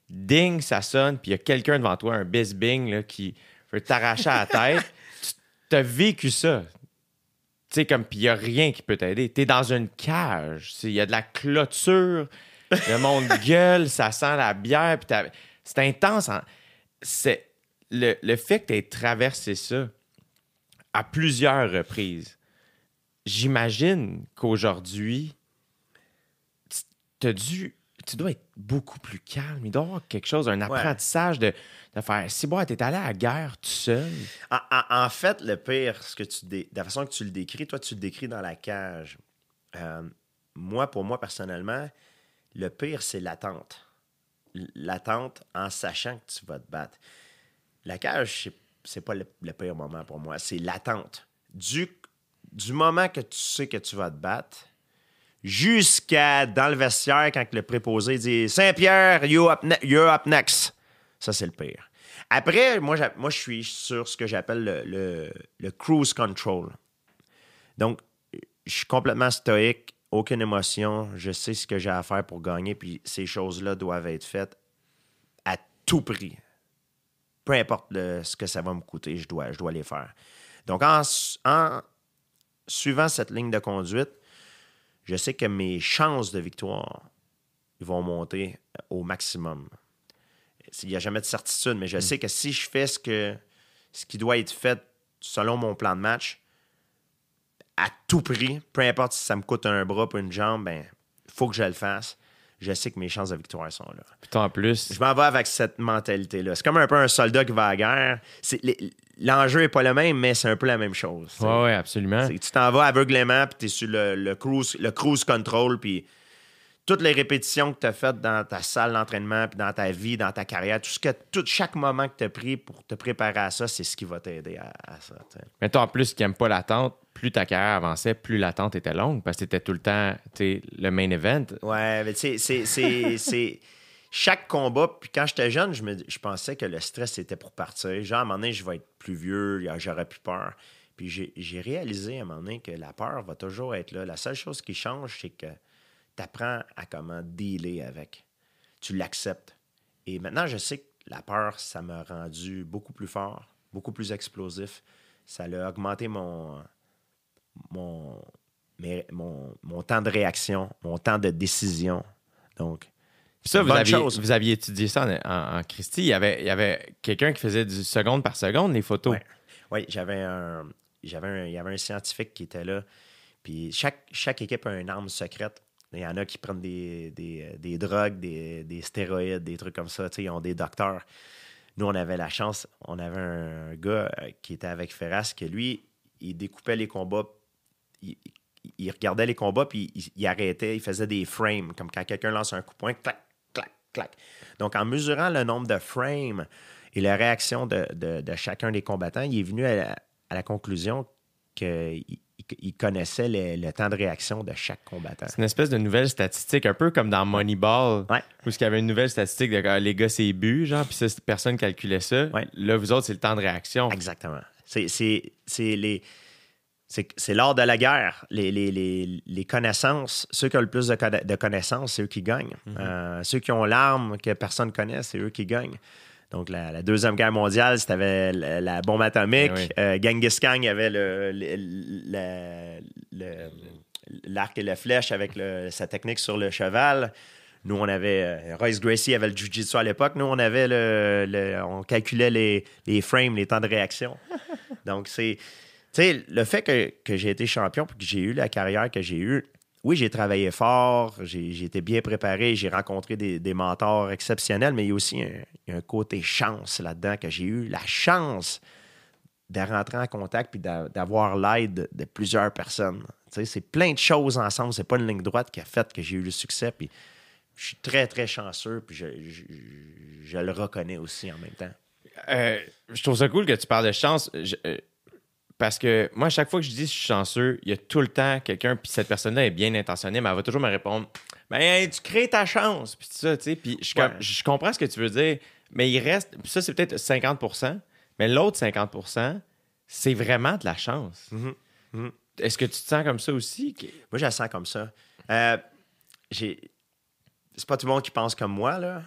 ding, ça sonne, puis il y a quelqu'un devant toi, un bis-bing, là, qui veut t'arracher à la tête. tu as vécu ça. Tu sais, comme, puis il n'y a rien qui peut t'aider. Tu es dans une cage. Il y a de la clôture, le monde gueule, ça sent la bière, puis t'as- c'est intense. en- C'est le, le fait que tu aies traversé ça à plusieurs reprises, j'imagine qu'aujourd'hui, dû. Tu dois être beaucoup plus calme. Il doit y avoir quelque chose, un apprentissage de, de faire. Si bon, t'es allé à la guerre tout seul. En, en- en fait, le pire, ce que tu dé- de la façon que tu le décris, toi, tu le décris dans la cage. Euh, moi, pour moi, personnellement, le pire, c'est l'attente. L'attente en sachant que tu vas te battre. La cage, c'est- c'est pas le, pire moment pour moi. C'est l'attente. Du, du moment que tu sais que tu vas te battre jusqu'à dans le vestiaire quand le préposé dit Saint-Pierre, you up you're up next. Ça, c'est le pire. Après, moi, moi je suis sur ce que j'appelle le, le- le cruise control. Donc, je suis complètement stoïque, aucune émotion. Je sais ce que j'ai à faire pour gagner, puis ces choses-là doivent être faites à tout prix. Peu importe le- ce que ça va me coûter, je dois, je dois les faire. Donc, en, su- en suivant cette ligne de conduite, je sais que mes chances de victoire vont monter au maximum. Il n'y a jamais de certitude, mais je sais que si je fais ce, que, ce qui doit être fait selon mon plan de match, à tout prix, peu importe si ça me coûte un bras ou une jambe, ben, il faut que je le fasse. Je sais que mes chances de victoire sont là. Puis en plus, Je m'en vais avec cette mentalité-là. C'est comme un peu un soldat qui va à la guerre. L'enjeu n'est pas le même, mais c'est un peu la même chose. sais. ouais, absolument. Tu t'en vas aveuglément, puis tu es sur le, le cruise, le cruise control, puis toutes les répétitions que tu as faites dans ta salle d'entraînement, puis dans ta vie, dans ta carrière, tout ce que, tout, chaque moment que tu as pris pour te préparer à ça, c'est ce qui va t'aider à, à ça. Mais toi, en plus, qui n'aime pas l'attente, plus ta carrière avançait, plus l'attente était longue parce que t'étais tout le temps le main event. Ouais, mais tu sais, c'est- Chaque combat, puis quand j'étais jeune, je, me, je pensais que le stress était pour partir. Genre, à un moment donné, je vais être plus vieux, j'aurais plus peur. Puis j'ai j'ai réalisé à un moment donné que la peur va toujours être là. La seule chose qui change, c'est que tu apprends à comment dealer avec. Tu l'acceptes. Et maintenant, je sais que la peur, ça m'a rendu beaucoup plus fort, beaucoup plus explosif. Ça a augmenté mon, mon, mes- mon, mon temps de réaction, mon temps de décision. Donc, ça, vous aviez, chose. vous aviez étudié ça en, en- en Christie. Il y avait, il y avait quelqu'un qui faisait du seconde par seconde les photos. Ouais. Oui, j'avais un, j'avais un- il y avait un scientifique qui était là. Puis chaque, chaque équipe a une arme secrète. Il y en a qui prennent des, des, des drogues, des, des stéroïdes, des trucs comme ça. Ils ont des docteurs. Nous, on avait la chance. On avait un gars euh, qui était avec Ferras, que lui, il découpait les combats. Il, il- il regardait les combats, puis il, il arrêtait. Il faisait des frames, comme quand quelqu'un lance un coup de poing, clac, clac, clac. Donc, en mesurant le nombre de frames et la réaction de, de- de chacun des combattants, il est venu à la, à la conclusion qu'il il- connaissait le, le temps de réaction de chaque combattant. C'est une espèce de nouvelle statistique, un peu comme dans Moneyball, Ouais. où il y avait une nouvelle statistique de ah, les gars, c'est but, genre, puis personne calculait ça. Ouais. Là, vous autres, c'est le temps de réaction. Exactement. C'est, les. L'art de la guerre. Les, les, les, les connaissances, ceux qui ont le plus de, conna- de connaissances, c'est eux qui gagnent. Euh, ceux qui ont l'arme que personne ne connaît, c'est eux qui gagnent. Donc, la, la Deuxième Guerre mondiale, c'était la, la bombe atomique. Eh oui. Euh, Genghis Khan avait le, l'arc et la flèche avec le- sa technique sur le cheval. Nous, on avait. euh, Royce Gracie avait le Jiu-Jitsu à l'époque. Nous, on avait le. le- on calculait les, les frames, les temps de réaction. Donc, c'est. Tu sais, le fait que, que j'ai été champion puis que j'ai eu la carrière que j'ai eue, oui, j'ai travaillé fort, j'ai été bien préparé, j'ai rencontré des, mentors exceptionnels, mais il y a aussi un, côté chance là-dedans que j'ai eu la chance de rentrer en contact puis d'a- d'avoir l'aide de, plusieurs personnes. C'est plein de choses ensemble. C'est pas une ligne droite qui a fait que j'ai eu le succès. Puis je suis très, très chanceux. Puis je, le reconnais aussi en même temps. Euh, je trouve ça cool que tu parles de chance. Euh, parce que moi, à chaque fois que je dis je suis chanceux, il y a tout le temps quelqu'un, puis cette personne-là est bien intentionnée, mais elle va toujours me répondre Ben, tu crées ta chance, puis tout ça, tu sais. Puis je, Ouais. je comprends ce que tu veux dire, mais il reste, ça, c'est peut-être 50% mais l'autre 50% c'est vraiment de la chance. Mhm. Mhm. Est-ce que tu te sens comme ça aussi? Moi, je la sens comme ça. Euh, j'ai... C'est pas tout le monde qui pense comme moi, là.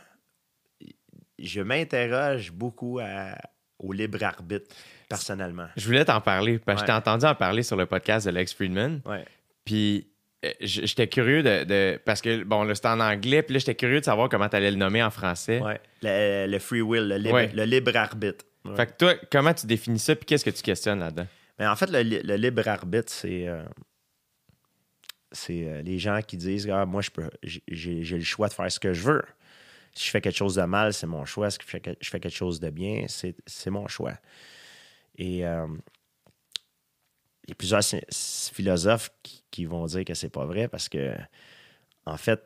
Je m'interroge beaucoup à- au libre arbitre, personnellement. Je voulais t'en parler, parce que je t'ai entendu en parler sur le podcast de Lex Friedman. Ouais. Puis euh, j'étais curieux de, de- Parce que, bon, là, c'était en anglais, puis là, j'étais curieux de savoir comment tu allais le nommer en français. Ouais. Le, le free will, le libre, Ouais. le libre arbitre. Ouais. Fait que toi, comment tu définis ça, puis qu'est-ce que tu questionnes là-dedans? Mais en fait, le, li- le libre arbitre, c'est. euh, c'est euh, les gens qui disent ah, Moi, je peux j'ai- le choix de faire ce que je veux. Si je fais quelque chose de mal, c'est mon choix. Si je fais, que- je fais quelque chose de bien, c'est c'est mon choix. Et euh, il y a plusieurs si- si- philosophes qui, qui vont dire que c'est pas vrai parce que, en fait,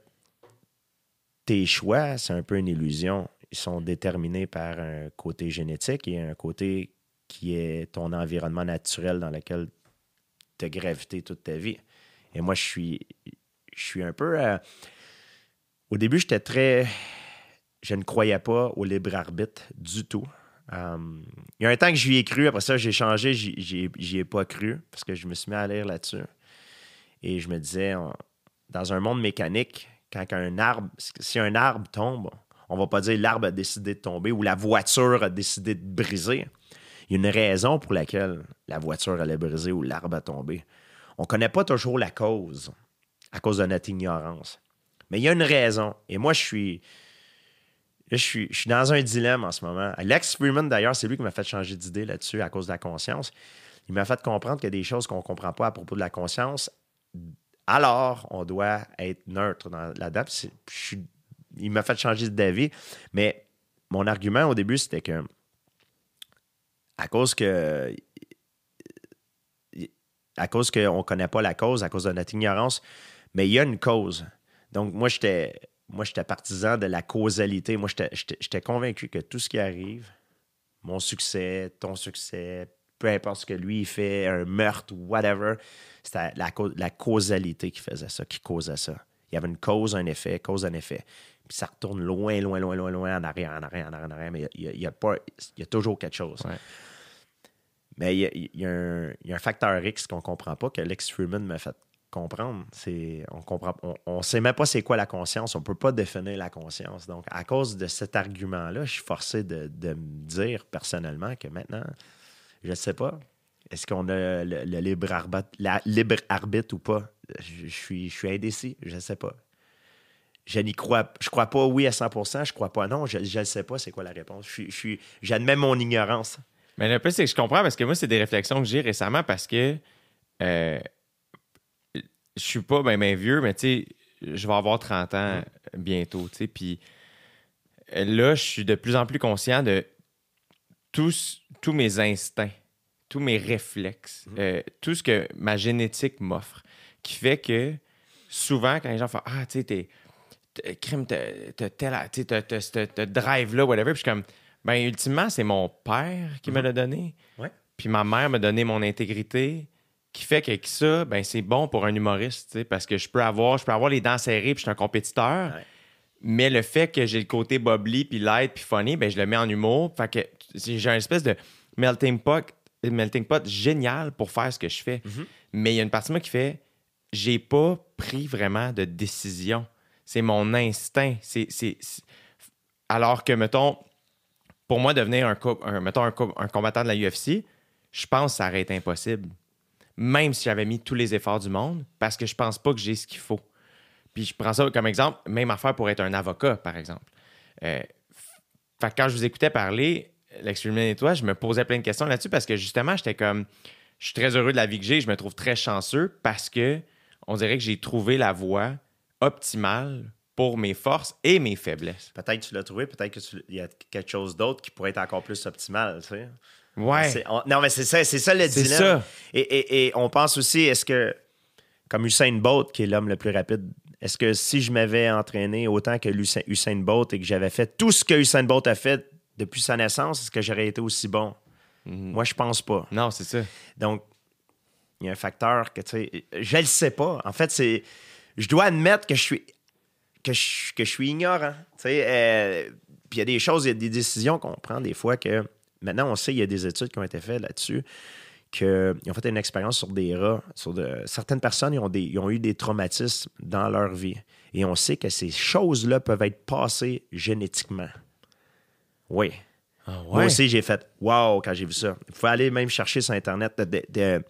tes choix, c'est un peu une illusion. Ils sont déterminés par un côté génétique et un côté qui est ton environnement naturel dans lequel tu as gravité toute ta vie. Et moi, je suis, je suis un peu. euh, Au début, j'étais très. Je ne croyais pas au libre arbitre du tout. Euh, il y a un temps que j'y ai cru, après ça, j'ai changé, j'y- ai pas cru parce que je me suis mis à lire là-dessus. Et je me disais, dans un monde mécanique, quand un arbre, si un arbre tombe, on va pas dire l'arbre a décidé de tomber ou la voiture a décidé de briser. Il y a une raison pour laquelle la voiture allait briser ou l'arbre a tombé. On ne connaît pas toujours la cause à cause de notre ignorance. Mais il y a une raison. Et moi, je suis. Là, je suis, je suis dans un dilemme en ce moment. Alex Freeman, d'ailleurs, c'est lui qui m'a fait changer d'idée là-dessus à cause de la conscience. Il m'a fait comprendre qu'il y a des choses qu'on ne comprend pas à propos de la conscience. Alors, on doit être neutre dans suis- Il m'a fait changer d'avis. Mais mon argument au début, c'était que à cause que à cause qu'on ne connaît pas la cause, à cause de notre ignorance, mais il y a une cause. Donc, moi, j'étais moi j'étais partisan de la causalité. Moi, j'étais- j'étais j'étais convaincu que tout ce qui arrive, mon succès, ton succès, peu importe ce que lui il fait, un meurtre, whatever, c'était la, la causalité qui faisait ça, qui causait ça. Il y avait une cause, un effet, cause, un effet. Puis ça retourne loin, loin, loin, loin, loin, en arrière, en arrière, en arrière, en arrière, mais il y a, il y a pas, il y a toujours quelque chose. Ouais. Mais il y a, il y a un, il y a un facteur X qu'on ne comprend pas, que Lex Freeman m'a fait comprendre. On comprend, on ne sait même pas c'est quoi la conscience. On ne peut pas définir la conscience. Donc, à cause de cet argument-là, je suis forcé de, me dire personnellement que maintenant, je ne sais pas. Est-ce qu'on a le, libre, arbitre, ou pas? Je, suis, je suis indécis. Je ne sais pas. Je n'y crois, je crois pas oui à 100 je crois pas non. Je ne sais pas c'est quoi la réponse. Je, je j'admets mon ignorance. Mais le plus, c'est que je comprends parce que moi, c'est des réflexions que j'ai récemment parce que euh, je suis pas ben, ben vieux, mais tu sais, je vais avoir 30 ans bientôt, tu sais. Puis euh, là, je suis de plus en plus conscient de tous, tous mes instincts, tous mes réflexes, euh, tout ce que ma génétique m'offre, qui fait que souvent, quand les gens font Ah, tu sais, Crime, t'as ce drive-là, whatever. Puis je suis comme, ben, ultimement, c'est mon père qui me l'a donné. Ouais. Puis ma mère m'a donné mon intégrité, qui fait qu'avec ça, ben, c'est bon pour un humoriste, parce que je peux avoir, je peux avoir les dents serrées, puis je suis un compétiteur. Ouais. Mais le fait que j'ai le côté bubbly, puis light, puis funny, ben, je le mets en humour. Fait que j'ai un espèce de melting pot, melting pot génial pour faire ce que je fais. Mais il y a une partie de moi qui fait j'ai pas pris vraiment de décision. C'est mon instinct. C'est- Alors que, mettons, pour moi, devenir un, co- un- mettons, un, co- un combattant de la UFC, je pense que ça aurait été impossible. Même si j'avais mis tous les efforts du monde, parce que je pense pas que j'ai ce qu'il faut. Puis je prends ça comme exemple, même affaire pour être un avocat, par exemple. Euh, fait que quand je vous écoutais parler, l'extrême et toi, je me posais plein de questions là-dessus parce que justement, j'étais comme, je suis très heureux de la vie que j'ai, je me trouve très chanceux parce que on dirait que j'ai trouvé la voie optimale pour mes forces et mes faiblesses. Peut-être que tu l'as trouvé, peut-être qu'il y a quelque chose d'autre qui pourrait être encore plus optimal. Tu sais. Ouais. On- non, mais c'est ça, c'est ça le dilemme. ça. Et, et- et on pense aussi, est-ce que, comme Usain Bolt, qui est l'homme le plus rapide, est-ce que si je m'avais entraîné autant que Usain, Usain Bolt et que j'avais fait tout ce que Usain Bolt a fait depuis sa naissance, est-ce que j'aurais été aussi bon? Moi, je pense pas. Non, c'est ça. Donc, il y a un facteur que, tu sais, je le sais pas. En fait, c'est. Je dois admettre que je suis. que je, que je suis ignorant. Tu sais, euh, puis il y a des choses, il y a des décisions qu'on prend des fois que. Maintenant, on sait, il y a des études qui ont été faites là-dessus, qu'ils ont fait une expérience sur des rats. Sur de, certaines personnes, ils ont, des, ils ont eu des traumatismes dans leur vie. Et on sait que ces choses-là peuvent être passées génétiquement. Oui. Moi aussi, j'ai fait wow quand j'ai vu ça. Il faut aller même chercher sur Internet de, de- de-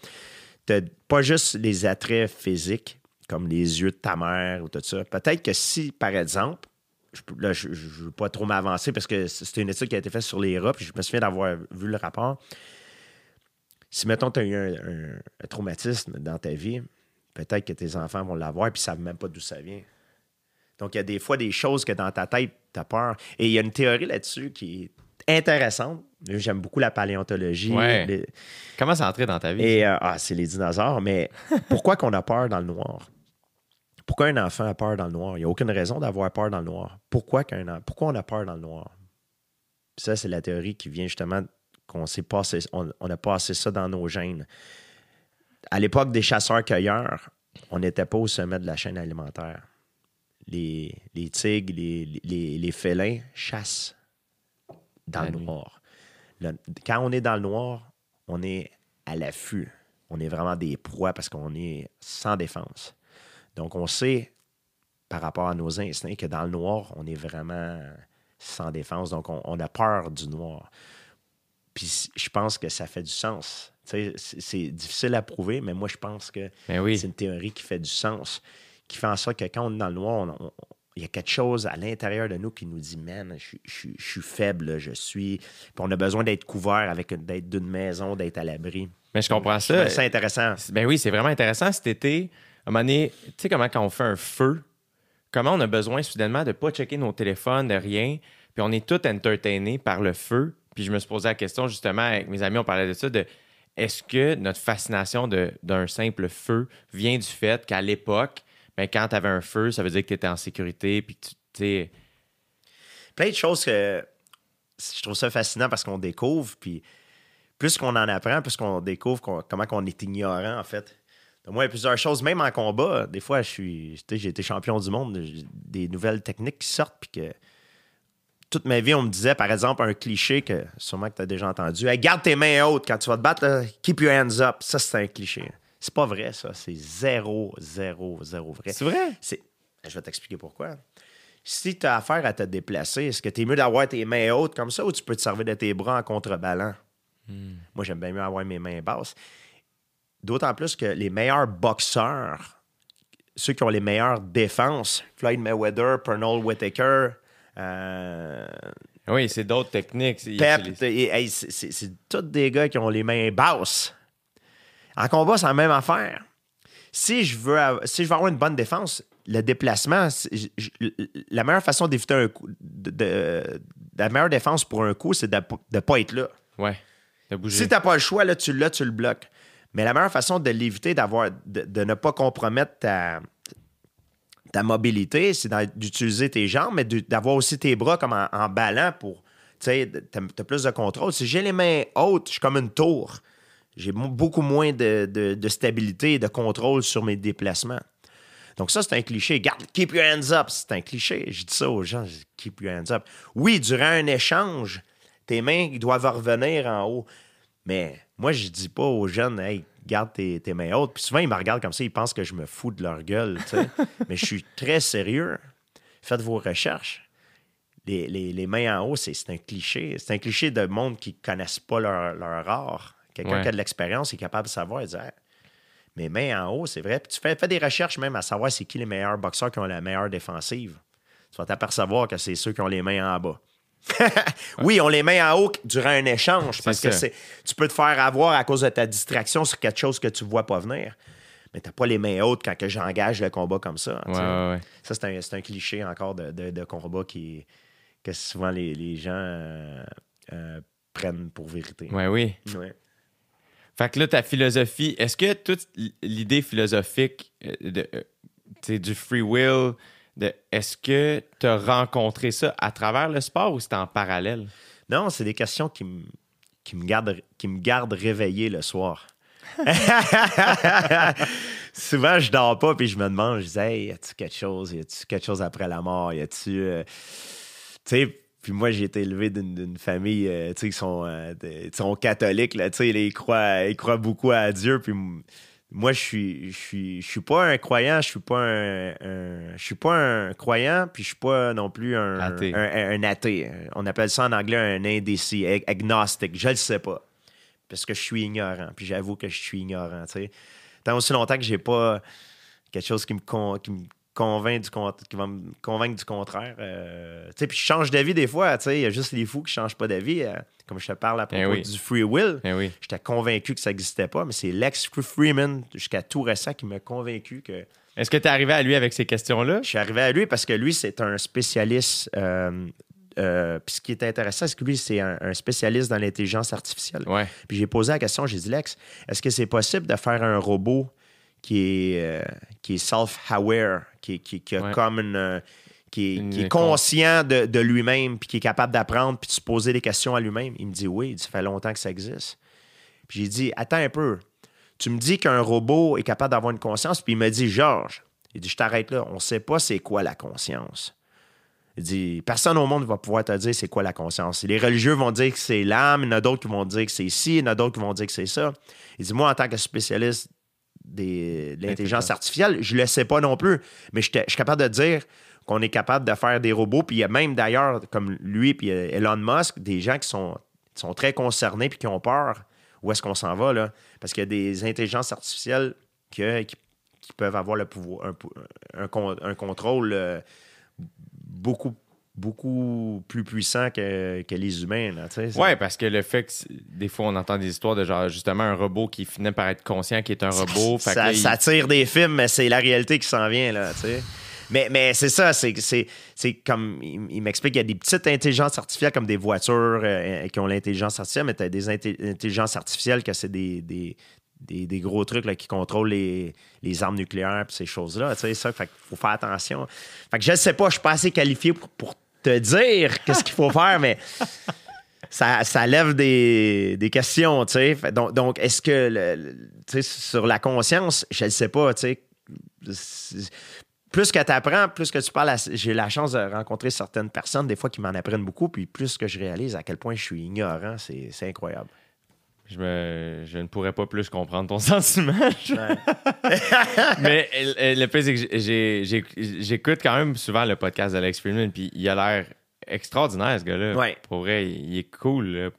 de- pas juste les attraits physiques, comme les yeux de ta mère ou tout ça. Peut-être que si, par exemple, je, là, je ne veux pas trop m'avancer parce que c'était une étude qui a été faite sur les rats, puis je me souviens d'avoir vu le rapport. Si, mettons, tu as eu un, traumatisme dans ta vie, peut-être que tes enfants vont l'avoir, ils ne savent même pas d'où ça vient. Donc, il y a des fois des choses que dans ta tête, tu as peur. Et il y a une théorie là-dessus qui est intéressante. J'aime beaucoup la paléontologie. Comment ça entré dans ta vie? Et, euh, ah, c'est les dinosaures, mais pourquoi qu'on a peur dans le noir? Pourquoi un enfant a peur dans le noir? Il n'y a aucune raison d'avoir peur dans le noir. Pourquoi, pourquoi on a peur dans le noir? ça, c'est la théorie qui vient justement qu'on s'est passé, on, a passé ça dans nos gènes. À l'époque des chasseurs-cueilleurs, on n'était pas au sommet de la chaîne alimentaire. Les, tigres, les, félins chassent dans le noir. quand on est dans le noir, on est à l'affût. On est vraiment des proies parce qu'on est sans défense. Donc, on sait, par rapport à nos instincts, que dans le noir, on est vraiment sans défense. Donc, on a peur du noir. Puis je pense que ça fait du sens. C'est difficile à prouver, mais moi, je pense que ben c'est une théorie qui fait du sens, qui fait en sorte que quand on est dans le noir, il y a quelque chose à l'intérieur de nous qui nous dit Man, je, suis faible, je suis. Puis on a besoin d'être couvert, avec d'être d'une maison, d'être à l'abri. Mais je comprends ça. C'est intéressant. Ben oui, c'est vraiment intéressant. Cet été, un moment donné, tu sais comment quand on fait un feu, comment on a besoin soudainement de ne pas checker nos téléphones, de rien, puis on est tout entertainé par le feu. Puis je me suis posé la question justement avec mes amis, on parlait de ça, de est-ce que notre fascination d'un simple feu vient du fait qu'à l'époque, ben, quand tu avais un feu, ça veut dire que tu étais en sécurité, puis tu sais. Plein de choses que je trouve ça fascinant parce qu'on découvre, puis plus qu'on en apprend, plus qu'on découvre comment on est ignorant, en fait. Moi, il y a plusieurs choses, même en combat, des fois, je suis, j'ai été champion du monde, des nouvelles techniques qui sortent, puis que toute ma vie, on me disait, par exemple, un cliché que sûrement que tu as déjà entendu. garde tes mains hautes quand tu vas te battre. keep your hands up. Ça, c'est un cliché. C'est pas vrai, ça. C'est zéro, zéro, zéro vrai. C'est vrai? Je vais t'expliquer pourquoi. Si tu as affaire à te déplacer, est-ce que tu es mieux d'avoir tes mains hautes comme ça ou tu peux te servir de tes bras en contreballant? Hmm. Moi, j'aime bien mieux avoir mes mains basses. D'autant plus que les meilleurs boxeurs, ceux qui ont les meilleures défenses, Floyd Mayweather, Pernell Whitaker, euh, oui, c'est d'autres techniques. Pep, c'est tous des gars qui ont les mains basses. En combat, c'est la même affaire. Si je veux, si je veux avoir une bonne défense, le déplacement, la meilleure façon d'éviter un coup, de, la meilleure défense pour un coup, c'est de ne pas être là. Ouais. De bouger. Si tu n'as pas le choix, là, tu l'as, tu le bloques. Mais la meilleure façon de l'éviter, d'avoir, de, de, ne pas compromettre ta, mobilité, c'est d'utiliser tes jambes, mais d'avoir aussi tes bras comme en, ballant pour. Tu sais, tu as, plus de contrôle. Si j'ai les mains hautes, je suis comme une tour. J'ai beaucoup moins de, stabilité et de contrôle sur mes déplacements. Donc, ça, c'est un cliché. Garde, keep your hands up. C'est un cliché. Je dis ça aux gens, keep your hands up. Oui, durant un échange, tes mains doivent revenir en haut. Mais moi, je dis pas aux jeunes, hey, garde tes, mains hautes. Puis souvent, ils me regardent comme ça, ils pensent que je me fous de leur gueule. Mais je suis très sérieux. Faites vos recherches. Les, mains en haut, c'est un cliché. C'est un cliché de monde qui ne connaissent pas leur, leur art. Quelqu'un qui a de l'expérience est capable de savoir et dire Mes mains en haut, c'est vrai. Puis tu fais, fais, des recherches même à savoir c'est qui les meilleurs boxeurs qui ont la meilleure défensive. Tu vas t'apercevoir que c'est ceux qui ont les mains en bas. oui, on les met en haut durant un échange parce que tu peux te faire avoir à cause de ta distraction sur quelque chose que tu ne vois pas venir. Mais tu n'as pas les mains hautes quand j'engage le combat comme ça. Ça, c'est un, cliché encore de, combat qui, que souvent les, gens euh, euh, prennent pour vérité. Oui, oui. Fait que là, ta philosophie, est-ce que toute l'idée philosophique euh, de, du free will, est-ce que tu as rencontré ça à travers le sport ou c'est en parallèle? Non, c'est des questions qui, me, qui, me gardent, qui me gardent réveillé le soir. Souvent, je dors pas puis je me demande, je dis, hey, y a-tu quelque chose? Y a-tu quelque chose après la mort? Y a-tu. Euh, tu sais, puis moi, j'ai été élevé d'une famille, euh, tu sais, qui sont, euh, sont catholiques, là, tu sais, ils croient, ils croient beaucoup à Dieu. Puis moi, je suis, je suis, je suis pas un croyant, je suis pas un, je suis pas un croyant, puis je suis pas non plus un athée. Un, athée. On appelle ça en anglais un indécis, agnostique. Je le sais pas, parce que je suis ignorant. Puis j'avoue que je suis ignorant. Sais, tant aussi longtemps que j'ai pas quelque chose qui me, convaincre du, qui va me convaincre du contraire. euh, tu sais, puis je change d'avis des fois. tu sais, Il y a juste les fous qui changent pas d'avis. euh, comme je te parle à propos Eh oui. du free will. Eh oui. J'étais convaincu que ça n'existait pas, mais c'est Lex Freeman, jusqu'à tout récent, qui m'a convaincu que Est-ce que tu es arrivé à lui avec ces questions-là? je suis arrivé à lui parce que lui, c'est un spécialiste. euh, euh, puis ce qui est intéressant, c'est que lui, c'est un, un spécialiste dans l'intelligence artificielle. Ouais. Puis j'ai posé la question, j'ai dit, Lex, est-ce que c'est possible de faire un robot qui est, euh, qui est self-aware, qui, qui, qui a Ouais. comme une. euh, qui est, Une- qui est conscient de, de lui-même, puis qui est capable d'apprendre, puis de se poser des questions à lui-même. Il me dit oui, ça fait longtemps que ça existe. Puis j'ai dit, attends un peu, tu me dis qu'un robot est capable d'avoir une conscience, puis il me dit, Georges, il dit, je t'arrête là, on ne sait pas c'est quoi la conscience. Il dit, personne au monde va pouvoir te dire c'est quoi la conscience. Les religieux vont dire que c'est l'âme, il y en a d'autres qui vont dire que c'est ci, il y en a d'autres qui vont dire que c'est ça. Il dit, moi, en tant que spécialiste des- de l'intelligence artificielle, je ne le sais pas non plus, mais je suis capable de dire qu'on est capable de faire des robots. Puis il y a même d'ailleurs, comme lui puis euh, Elon Musk, des gens qui sont, qui sont très concernés puis qui ont peur où est-ce qu'on s'en va, là. Parce qu'il y a des intelligences artificielles que- qui, qui peuvent avoir le pouvoir, un contrôle euh, beaucoup, beaucoup plus puissant que, que les humains. Ouais, parce que le fait que des fois on entend des histoires de genre justement un robot qui finit par être conscient qu'il est un robot. fait ça, là, il- ça tire des films, mais c'est la réalité qui s'en vient, là, tu sais. Mais, mais c'est ça, c'est, c'est, c'est comme. Il, il m'explique qu'il y a des petites intelligences artificielles comme des voitures euh, qui ont l'intelligence artificielle, mais tu as des intelligences artificielles que c'est des, des, des, des gros trucs là, qui contrôlent les, les armes nucléaires et ces choses-là. Tu sais, ça, fait faut faire attention. Fait que je ne sais pas, je suis pas assez qualifié pour, pour te dire qu'est-ce qu'il faut faire, mais ça, lève des, questions, tu sais. Donc, est-ce que, tu sais, sur la conscience, je ne sais pas, tu sais. Plus que tu apprends, plus que tu parles, j'ai la chance de rencontrer certaines personnes, des fois, qui m'en apprennent beaucoup, puis plus que je réalise à quel point je suis ignorant, c'est incroyable. Je, me- je ne pourrais pas plus comprendre ton sentiment. Mais euh, euh, le plus, c'est que j'écoute quand même souvent le podcast d'Alex Freeman, puis il a l'air extraordinaire, ce gars-là. Ouais. Pour vrai, il est cool. là.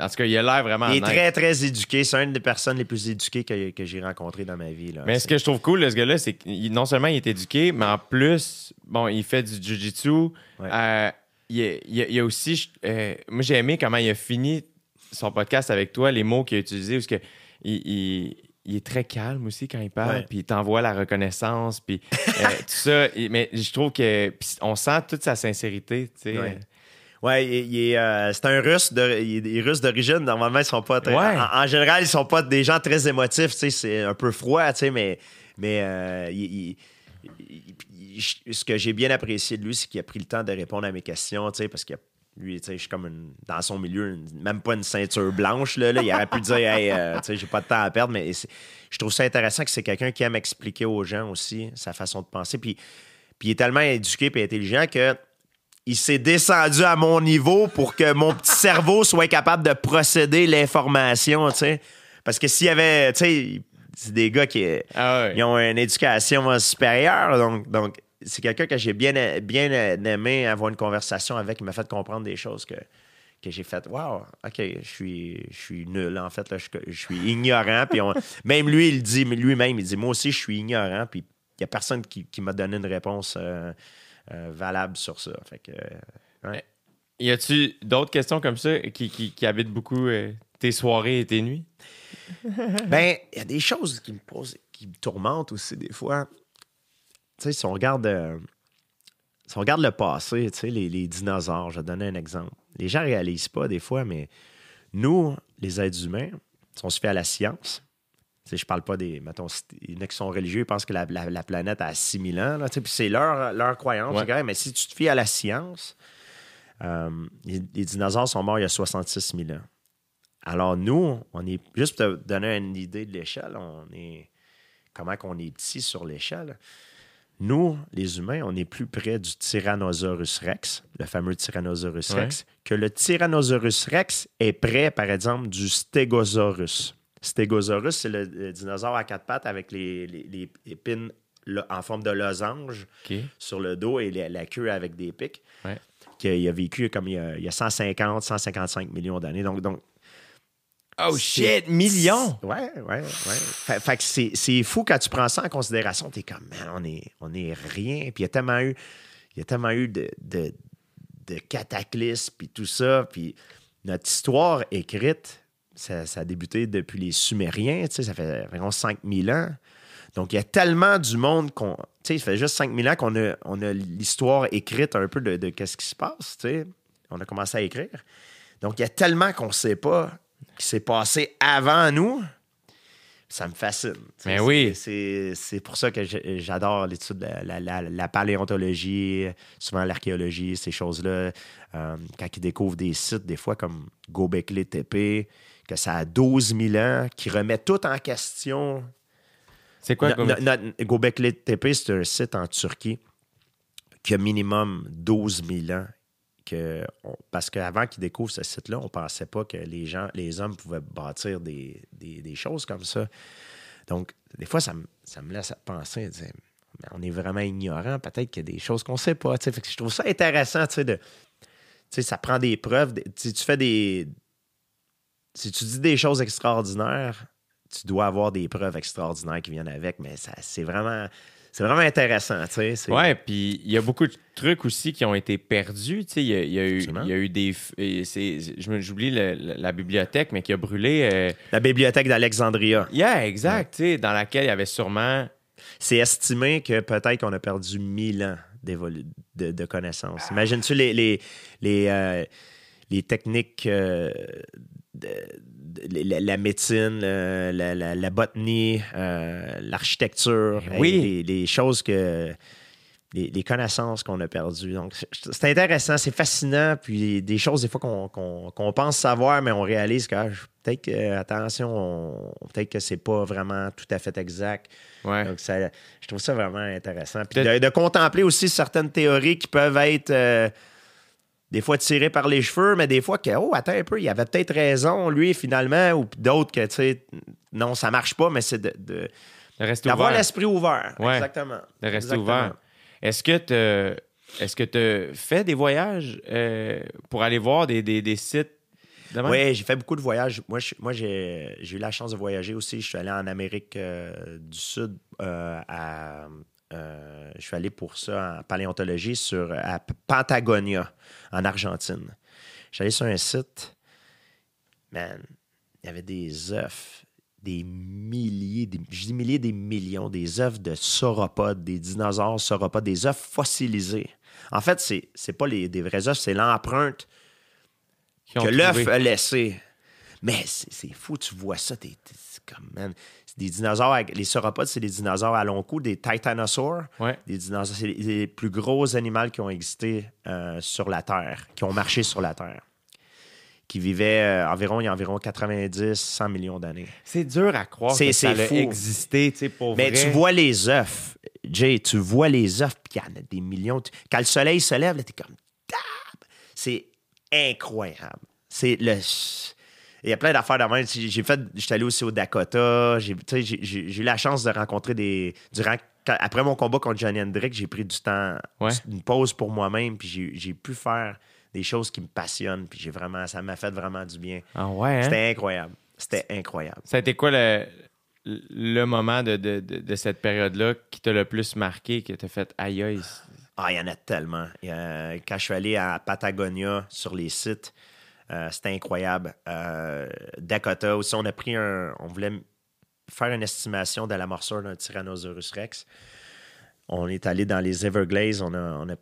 En tout cas, il a l'air vraiment Il est très, très éduqué. C'est une des personnes les plus éduquées que, que j'ai rencontrées dans ma vie. Là. Mais ce que je trouve cool de ce gars-là, c'est que non seulement il est éduqué, mais en plus, bon, il fait du jujitsu. Ouais. Euh, il, y a- il a- il y a aussi, euh, moi j'ai aimé comment il a fini son podcast avec toi, les mots qu'il a utilisés, parce que il, il- il est très calme aussi quand il parle, puis il t'envoie la reconnaissance, puis euh, tout ça. Mais je trouve que on sent toute sa sincérité, tu sais. Ouais. Ouais, il, il est, euh, c'est un russe, de, il est, il est russe d'origine. Normalement, ils sont pas très. Ouais. En, en général, ils sont pas des gens très émotifs. tu sais, C'est un peu froid, tu sais, mais, mais euh, il- ce que j'ai bien apprécié de lui, c'est qu'il a pris le temps de répondre à mes questions, tu sais, parce que lui, tu sais, je suis comme une- dans son milieu, une- même pas une ceinture blanche. Là, là. il aurait pu dire, hey, euh, tu sais, j'ai pas de temps à perdre, mais je trouve ça intéressant que c'est quelqu'un qui aime expliquer aux gens aussi sa façon de penser. Puis, puis il est tellement éduqué et intelligent que il s'est descendu à mon niveau pour que mon petit cerveau soit capable de procéder l'information, tu sais. Parce que s'il y avait, tu sais, c'est des gars qui Ah ils ont une éducation supérieure, donc, donc c'est quelqu'un que j'ai bien, bien aimé avoir une conversation avec. Il m'a fait comprendre des choses que, que j'ai fait. Wow, OK, je suis, je suis nul, en fait. Là, je, je suis ignorant. puis on- même lui, il dit, lui-même, il dit Moi aussi, je suis ignorant. Puis il n'y a personne qui, qui m'a donné une réponse euh, euh, valable sur ça. Fait que, euh, ouais. Y a-tu d'autres questions comme ça qui, qui, qui habitent beaucoup tes soirées et tes nuits? Ben, il y a des choses qui me posent, qui me tourmentent aussi des fois. Sais, si on regarde, euh, si on regarde le passé, les, les dinosaures, je vais te donner un exemple. Les gens ne réalisent pas des fois, mais nous, les êtres humains, si on se fait à la science, sais, je parle pas des. Mettons, il y en a qui sont religieux, ils pensent que la, la- la planète a 6000 ans. Là, puis c'est leur, leur croyance. Ouais. mais si tu te fies à la science, euh, les, les dinosaures sont morts il y a 66 000 ans. Alors, nous, on est. Juste pour te donner une idée de l'échelle, on est. Comment qu'on est petit sur l'échelle. Nous, les humains, on est plus près du Tyrannosaurus rex, le fameux Tyrannosaurus Ouais. rex, que le Tyrannosaurus rex est près, par exemple, du Stegosaurus. Stegosaurus, c'est le, le dinosaure à quatre pattes avec les, les- les épines en forme de losange sur le dos et la, la queue avec des pics. Ouais. Qu'il a vécu comme il y a, a 150, 155 millions d'années. Donc, donc Oh shit, millions! Ouais, ouais, ouais. Fait, fait que c'est, c'est fou quand tu prends ça en considération. T'es comme, man, on est, on est rien. Puis il y a tellement eu, il y a tellement eu de, de, de cataclysmes, puis tout ça. Puis notre histoire écrite, ça, ça a débuté depuis les Sumériens, tu sais, ça fait environ 5000 ans. Donc, il y a tellement du monde qu'on. Tu sais, ça fait juste 5000 ans qu'on a, on a l'histoire écrite un peu de, de qu'est-ce qui se passe, tu sais. On a commencé à écrire. Donc, il y a tellement qu'on ne sait pas qui s'est passé avant nous. Ça me fascine. Mais c'est- oui. C'est, pour ça que j'adore l'étude de la, la- la- la paléontologie, souvent l'archéologie, ces choses-là. Euh, quand ils découvrent des sites, des fois comme Gobekli Tepe, que ça a 12 000 ans, qui remet tout en question. C'est quoi? No- no- no- Gobekli Tepe, c'est un site en Turquie qui a minimum 12 000 ans. Parce qu'avant qu'ils découvrent ce site-là, on ne pensait pas que les gens, les hommes pouvaient bâtir des, choses comme ça. Donc, des fois, ça me, ça me laisse penser, on est vraiment ignorant, peut-être qu'il y a des choses qu'on ne sait pas. je trouve ça intéressant, tu sais, de. Ça prend des preuves. Si tu fais des. Si tu dis des choses extraordinaires, tu dois avoir des preuves extraordinaires qui viennent avec, mais c'est vraiment. C'est vraiment intéressant, tu sais. c'est- Ouais, puis il y a beaucoup de trucs aussi qui ont été perdus. Il y, a- il y a eu, il y a eu des. J'oublie la bibliothèque, mais qui a brûlé. euh, La bibliothèque d'Alexandria. Yeah, exact. tu sais, Dans laquelle il y avait sûrement. C'est estimé que peut-être qu'on a perdu 1000 ans de, de connaissances. Imagines-tu les, les, les, euh, les techniques, euh, de- la, la médecine, la, la- la botanie, euh, l'architecture, Ben oui. les, les choses que. Les, les connaissances qu'on a perdues. Donc, c'est- intéressant, c'est fascinant. Puis des choses, des fois, qu'on pense savoir, mais on réalise que ah, peut-être que, attention, on- peut-être que c'est pas vraiment tout à fait exact. Ouais. Donc, ça, je trouve ça vraiment intéressant. Puis de contempler aussi certaines théories qui peuvent être euh, des fois tirées par les cheveux, mais des fois que, oh, attends un peu, il avait peut-être raison, lui, finalement, ou d'autres que, tu sais, non, ça marche pas, mais c'est de, de- d'avoir l'esprit ouvert. Ouais. Exactement. De rester Exactement. ouvert. Est-ce que tu est-ce que tu fait des voyages euh, pour aller voir des, des, des sites de? Oui, j'ai fait beaucoup de voyages. Moi, je- moi j'ai j'ai eu la chance de voyager aussi. Je suis allé en Amérique euh, du Sud. euh, à, euh, je suis allé pour ça en paléontologie sur, à Patagonia, en Argentine. Je suis allé sur un site. Man, il y avait des œufs, des milliers, des, je dis milliers, des millions, des œufs de sauropodes, des dinosaures sauropodes, des œufs fossilisés. En fait, c'est c'est pas les, des vrais œufs, c'est l'empreinte que l'œuf a laissé. Mais c'est fou, tu vois ça, t'es comme, man, des dinosaures, les sauropodes, c'est des dinosaures à long cou, des titanosaures, Ouais. des dinosaures, c'est les, les plus gros animaux qui ont existé euh, sur la Terre, qui ont marché sur la Terre, qui vivaient euh, environ, il y a environ 90-100 millions d'années. C'est dur à croire C'est- que ça a existé, tu sais, pour Mais vrai. tu vois les œufs, Jay, tu vois les œufs, puis il y en a des millions. Tu- Quand le soleil se lève, là, t'es comme, c'est incroyable. C'est le. Il y a plein d'affaires de même. J'ai fait, j'étais allé aussi au Dakota. J'ai, eu la chance de rencontrer des. Durant, quand- après mon combat contre Johnny Hendrick, j'ai pris du temps, Ouais. une pause pour moi-même, puis j'ai, pu faire des choses qui me passionnent, puis j'ai vraiment, ça m'a fait vraiment du bien. Ah ouais, hein? C'était incroyable. C'était incroyable. Ça a été quoi le, le moment de, de, de, de cette période-là qui t'a le plus marqué, que t'as fait aïe aïe? Ah, il y en a tellement. A- quand je suis allé à Patagonia sur les sites, euh, c'était incroyable. Euh, Dakota aussi, on a pris un. On voulait faire une estimation de la morsure d'un Tyrannosaurus Rex. On est allé dans les Everglades, on a, on a,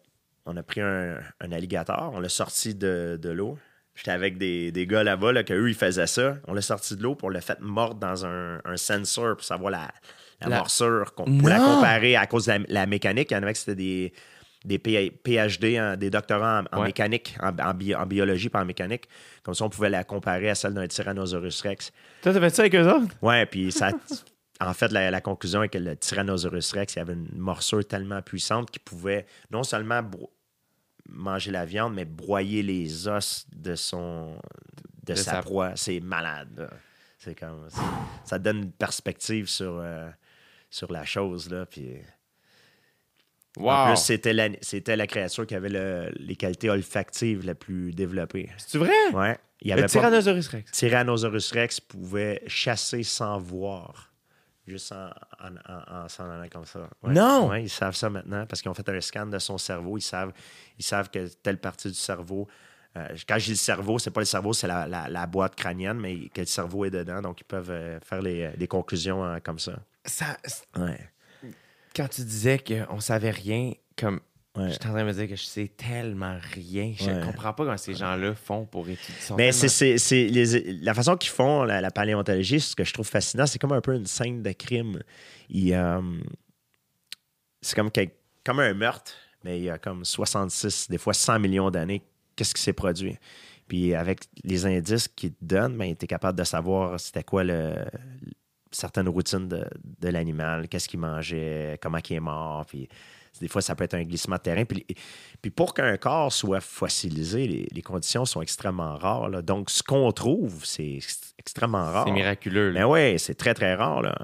on a pris un, un alligator, on l'a sorti de, de l'eau. J'étais avec des, des gars là-bas, là, qu'eux, ils faisaient ça. On l'a sorti de l'eau, on l'a fait mordre dans un, un sensor pour savoir la, la La- morsure, qu'on- pour la comparer à cause de la, la mécanique. Il y en avait que c'était des, des PhD, hein, des doctorants en, en Ouais. mécanique, en, en bi- en biologie, pas en mécanique. Comme ça, on pouvait la comparer à celle d'un Tyrannosaurus Rex. Toi, t'as fait ça avec eux autres? Ouais, puis ça. En fait, la, la conclusion est que le Tyrannosaurus Rex, il avait une morsure tellement puissante qu'il pouvait non seulement manger la viande, mais broyer les os de son de, De sa, sa- proie. C'est malade. C'est comme ça donne une perspective sur, euh, sur la chose là. Puis En plus, c'était la, c'était la créature qui avait le- les qualités olfactives les plus développées. C'est vrai? Ouais. Il y Le avait pas... Tyrannosaurus Rex. Tyrannosaurus Rex pouvait chasser sans voir. Juste en, en, en- en s'en allant comme ça. Ouais. Non! Ouais, ils savent ça maintenant parce qu'ils ont fait un scan de son cerveau. Ils savent, ils savent que telle partie du cerveau. euh, quand je dis le cerveau, c'est pas le cerveau, c'est la, la- la boîte crânienne, mais que le cerveau est dedans. Donc, ils peuvent euh, faire les, des conclusions euh, comme ça. Ça, Ouais. Quand tu disais qu'on savait rien, comme Ouais. j'étais en train de me dire que je sais tellement rien. Je Ouais. comprends pas comment ces gens-là font pour étudier. Mais tellement- c'est, la façon qu'ils font la, la paléontologie, ce que je trouve fascinant, c'est comme un peu une scène de crime. Euh, c'est comme, comme un meurtre, mais il y a comme 66, des fois 100 millions d'années, qu'est-ce qui s'est produit. Puis avec les indices qu'ils te donnent, ben, tu es capable de savoir c'était quoi le, certaines routines de, de l'animal, qu'est-ce qu'il mangeait, comment il est mort. Puis des fois, ça peut être un glissement de terrain. Puis, puis pour qu'un corps soit fossilisé, les, les conditions sont extrêmement rares. là. Donc, ce qu'on trouve, c'est ex- extrêmement rare. c'est miraculeux. là. Mais oui, c'est très, très rare. Là.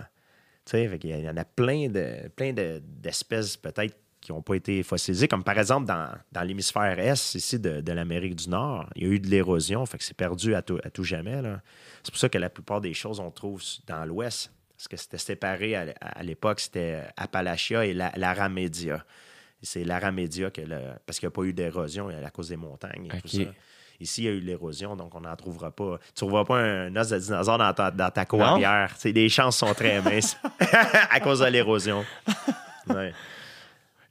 Il y en a plein de plein de- d'espèces peut-être qui n'ont pas été fossilisées, comme par exemple dans, dans l'hémisphère Est, ici de, de l'Amérique du Nord, il y a eu de l'érosion, fait que c'est perdu à tout, à tout jamais. là. C'est pour ça que la plupart des choses on trouve dans l'Ouest, parce que c'était séparé à, à l'époque, c'était Appalachia et la, l'Aramédia. C'est l'Aramédia que le, parce qu'il n'y a pas eu d'érosion à cause des montagnes et tout ça. Ici, il y a eu de l'érosion, donc on n'en trouvera pas. Tu ne trouveras pas un os de dinosaure dans ta, dans ta cour Non? arrière. Tu sais, les chances sont très minces à cause de l'érosion. Ouais.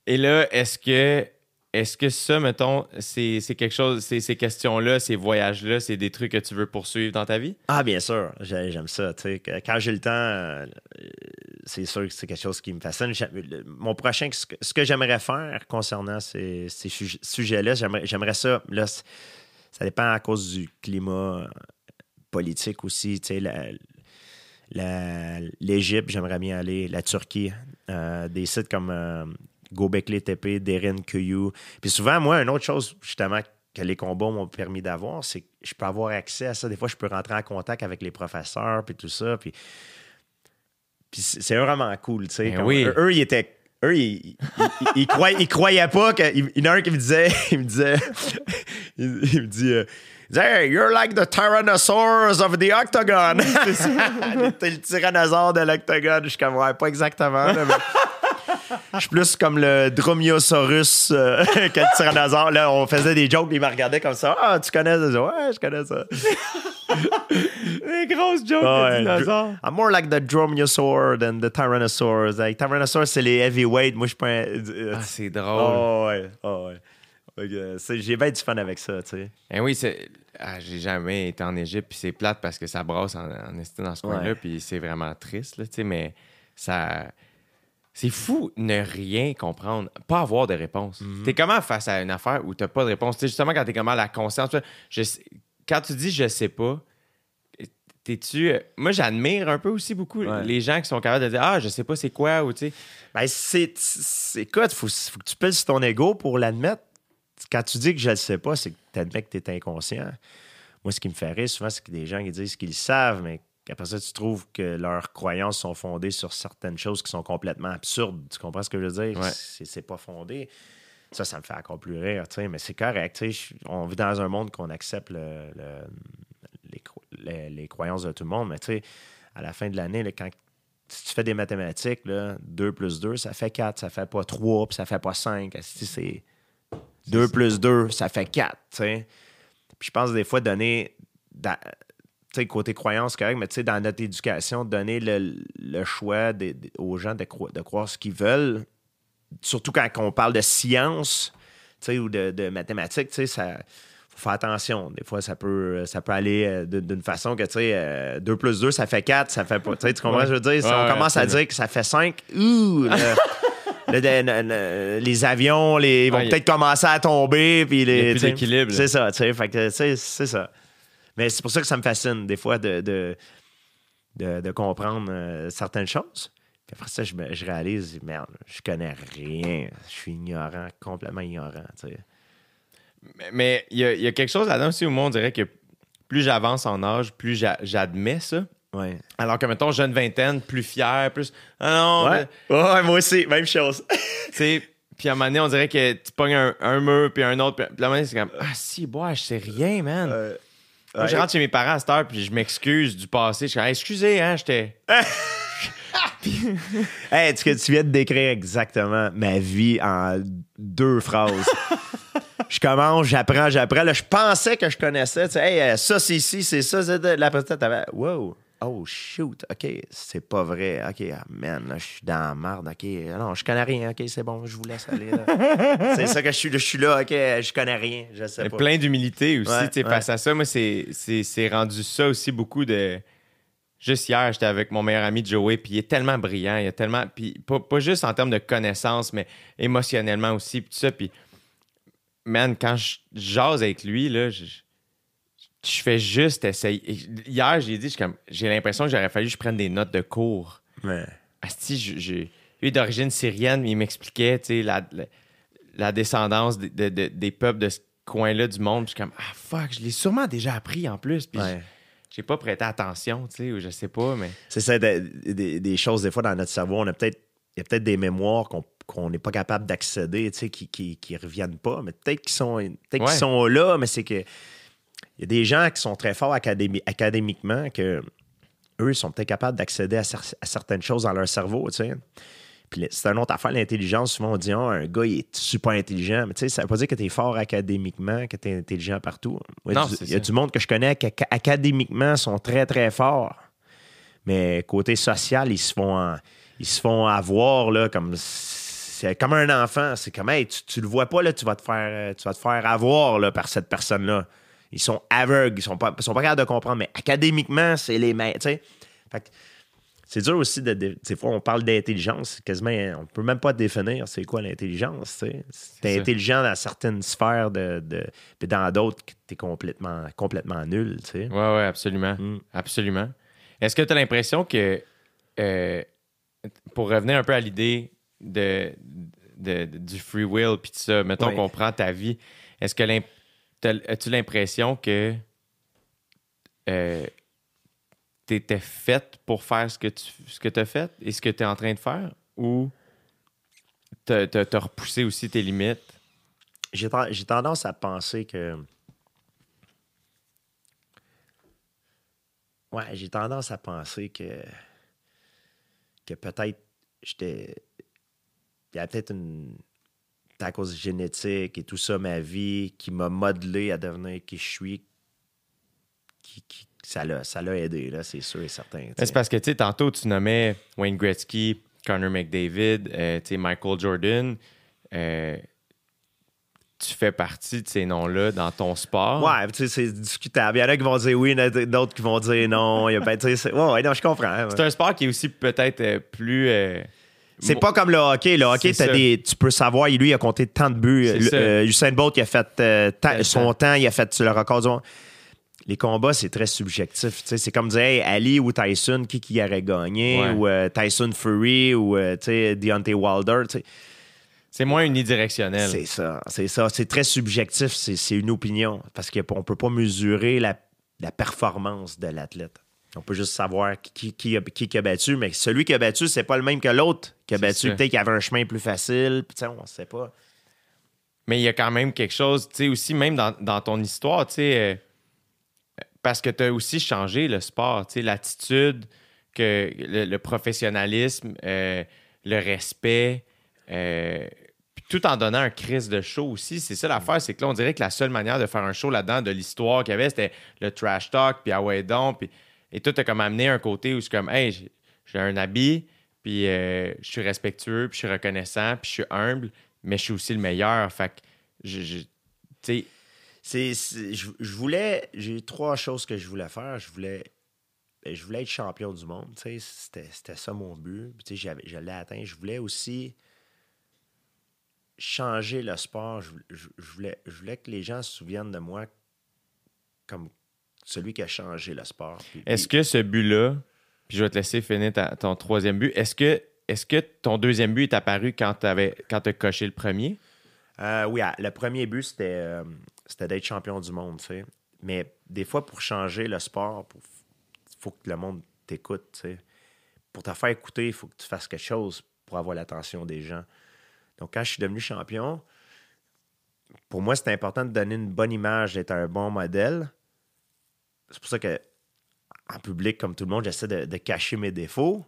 Et là, est-ce que est-ce que ça, mettons, c'est quelque chose, ces, questions-là, ces voyages-là, c'est des trucs que tu veux poursuivre dans ta vie? Ah, bien sûr, j'ai- j'aime ça. Quand j'ai le temps, euh, c'est sûr que c'est quelque chose qui me fascine. Mon prochain, ce que, j'aimerais faire concernant ces, ces suj- sujets-là, j'aimerais ça. Là, ça dépend à cause du climat euh, politique aussi. L'Égypte, j'aimerais bien aller. La Turquie, euh, des sites comme Gobekli Tepe, Derin Kuyu. Puis souvent, moi, une autre chose, justement, que les combats m'ont permis d'avoir, c'est que je peux avoir accès à ça. Des fois, je peux rentrer en contact avec les professeurs, puis tout ça. Puis, puis c'est vraiment cool, tu sais. Ben oui. eux, eux, ils étaient... Eux, ils, ils, croyaient, ils croyaient pas que... Il y en a un qui me disait... Il me disait... Il, il me dit... euh, Hey, you're like the Tyrannosaurus of the Octagon. T'es le tyrannosaure de l'Octogone. Je suis comme, ouais, pas exactement. là, mais- Je suis plus comme le Dromaeosaurus euh, que le tyrannosaure. Là, on faisait des jokes, puis il me regardait comme ça. Ah, tu connais ça? Ouais, je connais ça. Les grosses jokes de dinosaures. I'm more like the Dromaeosaur than the Tyrannosaurus. Like, Tyrannosaurus, c'est les heavyweight. Moi, je suis pas un... euh, Ah, c'est drôle. Oh, ouais. Oh, ouais. Euh, J'ai bien du fun avec ça, tu sais. Eh oui, c'est. ah, j'ai jamais été en Égypte, puis c'est plate parce que ça brasse en, en dans ce coin-là, Ouais. puis c'est vraiment triste, là, tu sais, mais ça. C'est fou ne rien comprendre, pas avoir de réponse. Mhm. T'es comment face à une affaire où t'as pas de réponse? Justement, quand t'es comment la conscience, je sais- quand tu dis je sais pas, t'es-tu. euh, Moi, j'admire un peu aussi beaucoup Ouais. les gens qui sont capables de dire Ah, je sais pas c'est quoi, ou tu sais. Ben, c'est. Écoute, faut, faut que tu pèses ton ego pour l'admettre. Quand tu dis que je le sais pas, c'est que tu admets que tu es inconscient. Moi, ce qui me fait rire souvent, c'est que des gens qui disent qu'ils le savent, mais qu'après ça, tu trouves que leurs croyances sont fondées sur certaines choses qui sont complètement absurdes. Tu comprends ce que je veux dire? Ouais. C'est pas fondé. Ça, ça me fait encore plus rire, mais c'est correct. On vit dans un monde qu'on accepte le- le- les, les- les croyances de tout le monde, mais tu sais, à la fin de l'année, quand si tu fais des mathématiques, là, 2 plus 2, ça fait 4, ça fait pas 3, puis ça fait pas 5. Si c'est 2 plus 2, ça fait 4, tu sais? Puis je pense des fois donner, côté croyance, correct, mais tu sais, dans notre éducation, donner le, le choix aux gens de, cro- de croire ce qu'ils veulent, surtout quand on parle de science, tu sais, ou de, de mathématiques, tu sais, ça faut faire attention. Des fois, ça peut, ça peut aller euh, d'une façon que, tu sais, 2 plus 2, ça fait 4, ça fait pas. Tu comprends ce que je veux dire? Si Ouais, on ouais, commence à dire que ça fait 5, ouh, le- le- le- le- les avions, les, ils vont Ouais, peut-être commencer à tomber. Puis les, y a plus d'équilibre. C'est ça, tu sais, c'est ça. Mais c'est pour ça que ça me fascine, des fois, de, de, de, de comprendre euh, certaines choses. Puis après ça, je, me- je réalise, merde, je connais rien. Je suis ignorant, complètement ignorant, tu sais. Mais- il y, a- il y a quelque chose là-dedans aussi où moi, on dirait que plus j'avance en âge, plus j'a- j'admets ça. Ouais. Alors que, mettons, jeune vingtaine, plus fier, plus. Ah non, Ouais. ouais, moi aussi, même chose. Tu sais, Puis à un moment donné, on dirait que tu pognes un, un mur, puis un autre. Puis à un moment donné, c'est comme Ah, si, bois, je sais rien, man. Euh, Moi, je rentre chez mes parents à cette heure, puis je m'excuse du passé. Je suis comme, Hey, excusez, hein, j'étais. Hey, tu, tu viens de décrire exactement ma vie en deux phrases? je commence, j'apprends, j'apprends. Là, je pensais que je connaissais. Tu sais, hey, ça, c'est ici, c'est ça. c'est de- ça, t'avais. Wow. Oh, shoot. OK, c'est pas vrai. OK, ah, man, là, je suis dans la merde. OK, non, je connais rien. OK, c'est bon, je vous laisse aller. là. c'est ça que je suis, je suis là. OK, je connais rien. Je sais Mais pas. plein d'humilité aussi, Ouais, tu sais, ouais. face à ça. Moi, c'est- c'est c'est rendu ça aussi beaucoup de. Juste hier, j'étais avec mon meilleur ami Joey, puis il est tellement brillant, il a tellement. Puis pas, pas juste en termes de connaissances, mais émotionnellement aussi, puis tout ça. Puis, man, quand je jase avec lui, là, je, je fais juste essayer. Hier, j'ai dit, j'ai l'impression que j'aurais fallu que je prenne des notes de cours. Ouais. Asti, j'ai lui d'origine syrienne, mais il m'expliquait, tu sais, la, la, la descendance de- de- de- des peuples de ce coin-là du monde. Puis Je suis comme, ah fuck, je l'ai sûrement déjà appris en plus. Puis Ouais. j'ai pas prêté attention, tu sais, ou je sais pas, mais. C'est ça, de- des, des choses, des fois, dans notre cerveau, on a peut-être. Il y a peut-être des mémoires qu'on qu'on n'est pas capable d'accéder, tu sais, qui, qui, qui reviennent pas, mais peut-être qu'ils sont, peut-être Ouais. qu'ils sont là, mais c'est que. Il y a des gens qui sont très forts académi- académiquement que eux, ils sont peut-être capables d'accéder à, cer- à certaines choses dans leur cerveau, tu sais. Puis c'est une autre affaire, l'intelligence. Souvent, on dit, Ah, un gars, il est super intelligent. Mais tu sais, ça veut pas dire que tu es fort académiquement, que tu es intelligent partout. Non, du- il y a du monde que je connais qui, ac- académiquement, sont très, très forts. Mais côté social, ils se font, ils se font avoir, là, comme. C'est comme un enfant. C'est comme, hey, tu, tu le vois pas, là, tu vas te faire, tu vas te faire avoir, là, par cette personne-là. Ils sont aveugles, ils sont pas, ils sont pas capables de comprendre, mais académiquement, c'est les que c'est dur aussi de. de- des fois, on parle d'intelligence, quasiment, on peut même pas définir c'est quoi l'intelligence. T'es intelligent dans certaines sphères, de, de, puis dans d'autres, t'es complètement, complètement nul, sais. Ouais, absolument. Mm. Absolument. Est-ce que tu as l'impression que, euh, pour revenir un peu à l'idée de, de- de- du free will, puis tout ça, mettons Ouais. qu'on prend ta vie, est-ce que l'im- t'as- as-tu l'impression que tu étais faite pour faire ce que tu ce que as fait et ce que tu es en train de faire? Ou tu as repoussé aussi tes limites? j'ai tendance à penser que. Ouais, j'ai tendance à penser que. que peut-être j'étais. Il y a peut-être une. À cause génétique et tout ça, ma vie, qui m'a modelé à devenir qui je suis. Qui, qui- ça l'a ça aidé, là, c'est sûr et certain. C'est parce que, tu sais, tantôt, tu nommais Wayne Gretzky, Connor McDavid, euh, tu sais, Michael Jordan. Euh, tu fais partie de ces noms-là dans ton sport? Ouais, tu sais, c'est discutable. Il y en a qui vont dire oui, d'autres qui vont dire non. Il y a, ben, ouais, ouais, non, je comprends. ouais. C'est un sport qui est aussi peut-être euh, plus. euh, C'est pas comme le hockey. Le hockey, des, tu peux savoir, lui, il a compté tant de buts. Euh, Usain Bolt, il a fait euh, son temps. temps, il a fait le record du monde. Les combats, c'est très subjectif. C'est comme dire hey, Ali ou Tyson, qui, qui aurait gagné, Ouais. ou euh, Tyson Fury, ou euh, Deontay Wilder. C'est moins unidirectionnel. C'est ça, c'est ça. C'est très subjectif, c'est c'est une opinion. Parce qu'on ne peut pas mesurer la, la performance de l'athlète. On peut juste savoir qui, qui, a, qui qui a battu, mais celui qui a battu, c'est pas le même que l'autre qui a battu. Peut-être qu'il avait un chemin plus facile, puis on sait pas. Mais il y a quand même quelque chose, tu sais, aussi, même dans, dans ton histoire, tu sais, euh, parce que tu as aussi changé le sport, tu sais, l'attitude, que le, le professionnalisme, euh, le respect, euh, tout en donnant un crise de show aussi. C'est ça l'affaire, c'est que là, on dirait que la seule manière de faire un show là-dedans, de l'histoire qu'il y avait, c'était le trash talk, puis ah ouais donc, puis et tout a comme amené un côté où c'est comme, hey, j'ai- un habit, puis euh, je suis respectueux, puis je suis reconnaissant, puis je suis humble, mais je suis aussi le meilleur. Fait que, je, tu sais, C'est, je, voulais, j'ai trois choses que je voulais faire. Je voulais, ben, je voulais être champion du monde. tu sais, C'était, c'était ça mon but. Tu sais, je l'ai atteint. Je voulais aussi changer le sport. Je- je voulais, je voulais que les gens se souviennent de moi comme celui qui a changé le sport. Est-ce que ce but-là, puis je vais te laisser finir ta- ton troisième but, est-ce que, est-ce que ton deuxième but est apparu quand tu as coché le premier? Euh, oui, ah, le premier but, c'était, euh, c'était d'être champion du monde, tu sais. Mais des fois, pour changer le sport, il faut que le monde t'écoute, tu sais. Pour te faire écouter, il faut que tu fasses quelque chose pour avoir l'attention des gens. Donc, quand je suis devenu champion, pour moi, c'était important de donner une bonne image, d'être un bon modèle. C'est pour ça que en public, comme tout le monde, j'essaie de, de cacher mes défauts.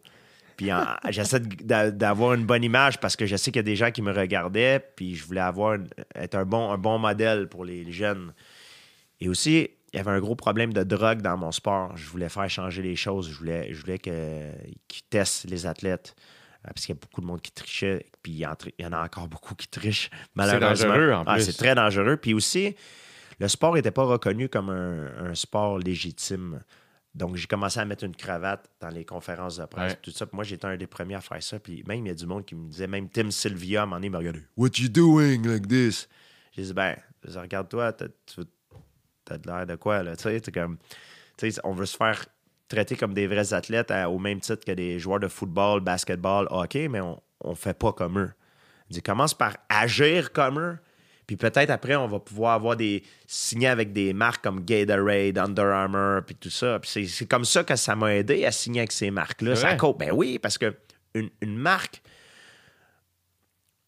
Puis j'essaie d'avoir une bonne image parce que je sais qu'il y a des gens qui me regardaient, puis je voulais avoir être un bon, un bon modèle pour les, les jeunes. Et aussi, il y avait un gros problème de drogue dans mon sport. Je voulais faire changer les choses. Je voulais, je voulais que- qu'ils testent les athlètes. Euh, Parce qu'il y a beaucoup de monde qui trichait, puis il y en, a encore beaucoup qui trichent, malheureusement. dangereux, en Ah, plus. c'est très dangereux. Puis aussi, le sport n'était pas reconnu comme un, un sport légitime. Donc, j'ai commencé à mettre une cravate dans les conférences de presse, Ouais. tout ça. Puis moi, j'étais un des premiers à faire ça. Puis même, il y a du monde qui me disait, même Tim Sylvia, à un moment donné, il me regardait, What you doing like this? J'ai dit, ben, regarde-toi, t'as- de l'air de quoi, là? Tu sais, c'est comme, tu sais, on veut se faire traiter comme des vrais athlètes à- au même titre que des joueurs de football, basketball, hockey, mais on, on fait pas comme eux. Il dit, commence par agir comme eux. Puis peut-être après, on va pouvoir avoir des signés avec des marques comme Gatorade, Under Armour, puis tout ça. Puis c'est- c'est comme ça que ça m'a aidé à signer avec ces marques-là. Ça compte. Ben oui, parce que une, une marque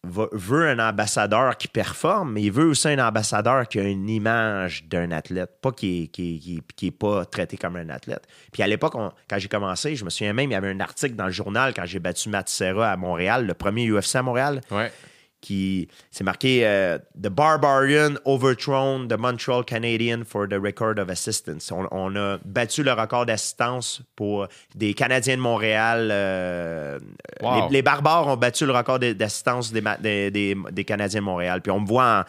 va- veut un ambassadeur qui performe, mais il veut aussi un ambassadeur qui a une image d'un athlète, pas qui est, qui, est- qui est- qui est pas traité comme un athlète. Puis à l'époque, quand j'ai commencé, je me souviens même, il y avait un article dans le journal quand j'ai battu Matt Serra à Montréal, le premier UFC à Montréal Ouais. Qui c'est marqué euh, The Barbarian overthrown the Montreal Canadian for the record of assistance. On, on a battu le record d'assistance pour des Canadiens de Montréal. euh, Wow. les, les barbares ont battu le record d'assistance des, ma- des, des- des Canadiens de Montréal. Puis on me voit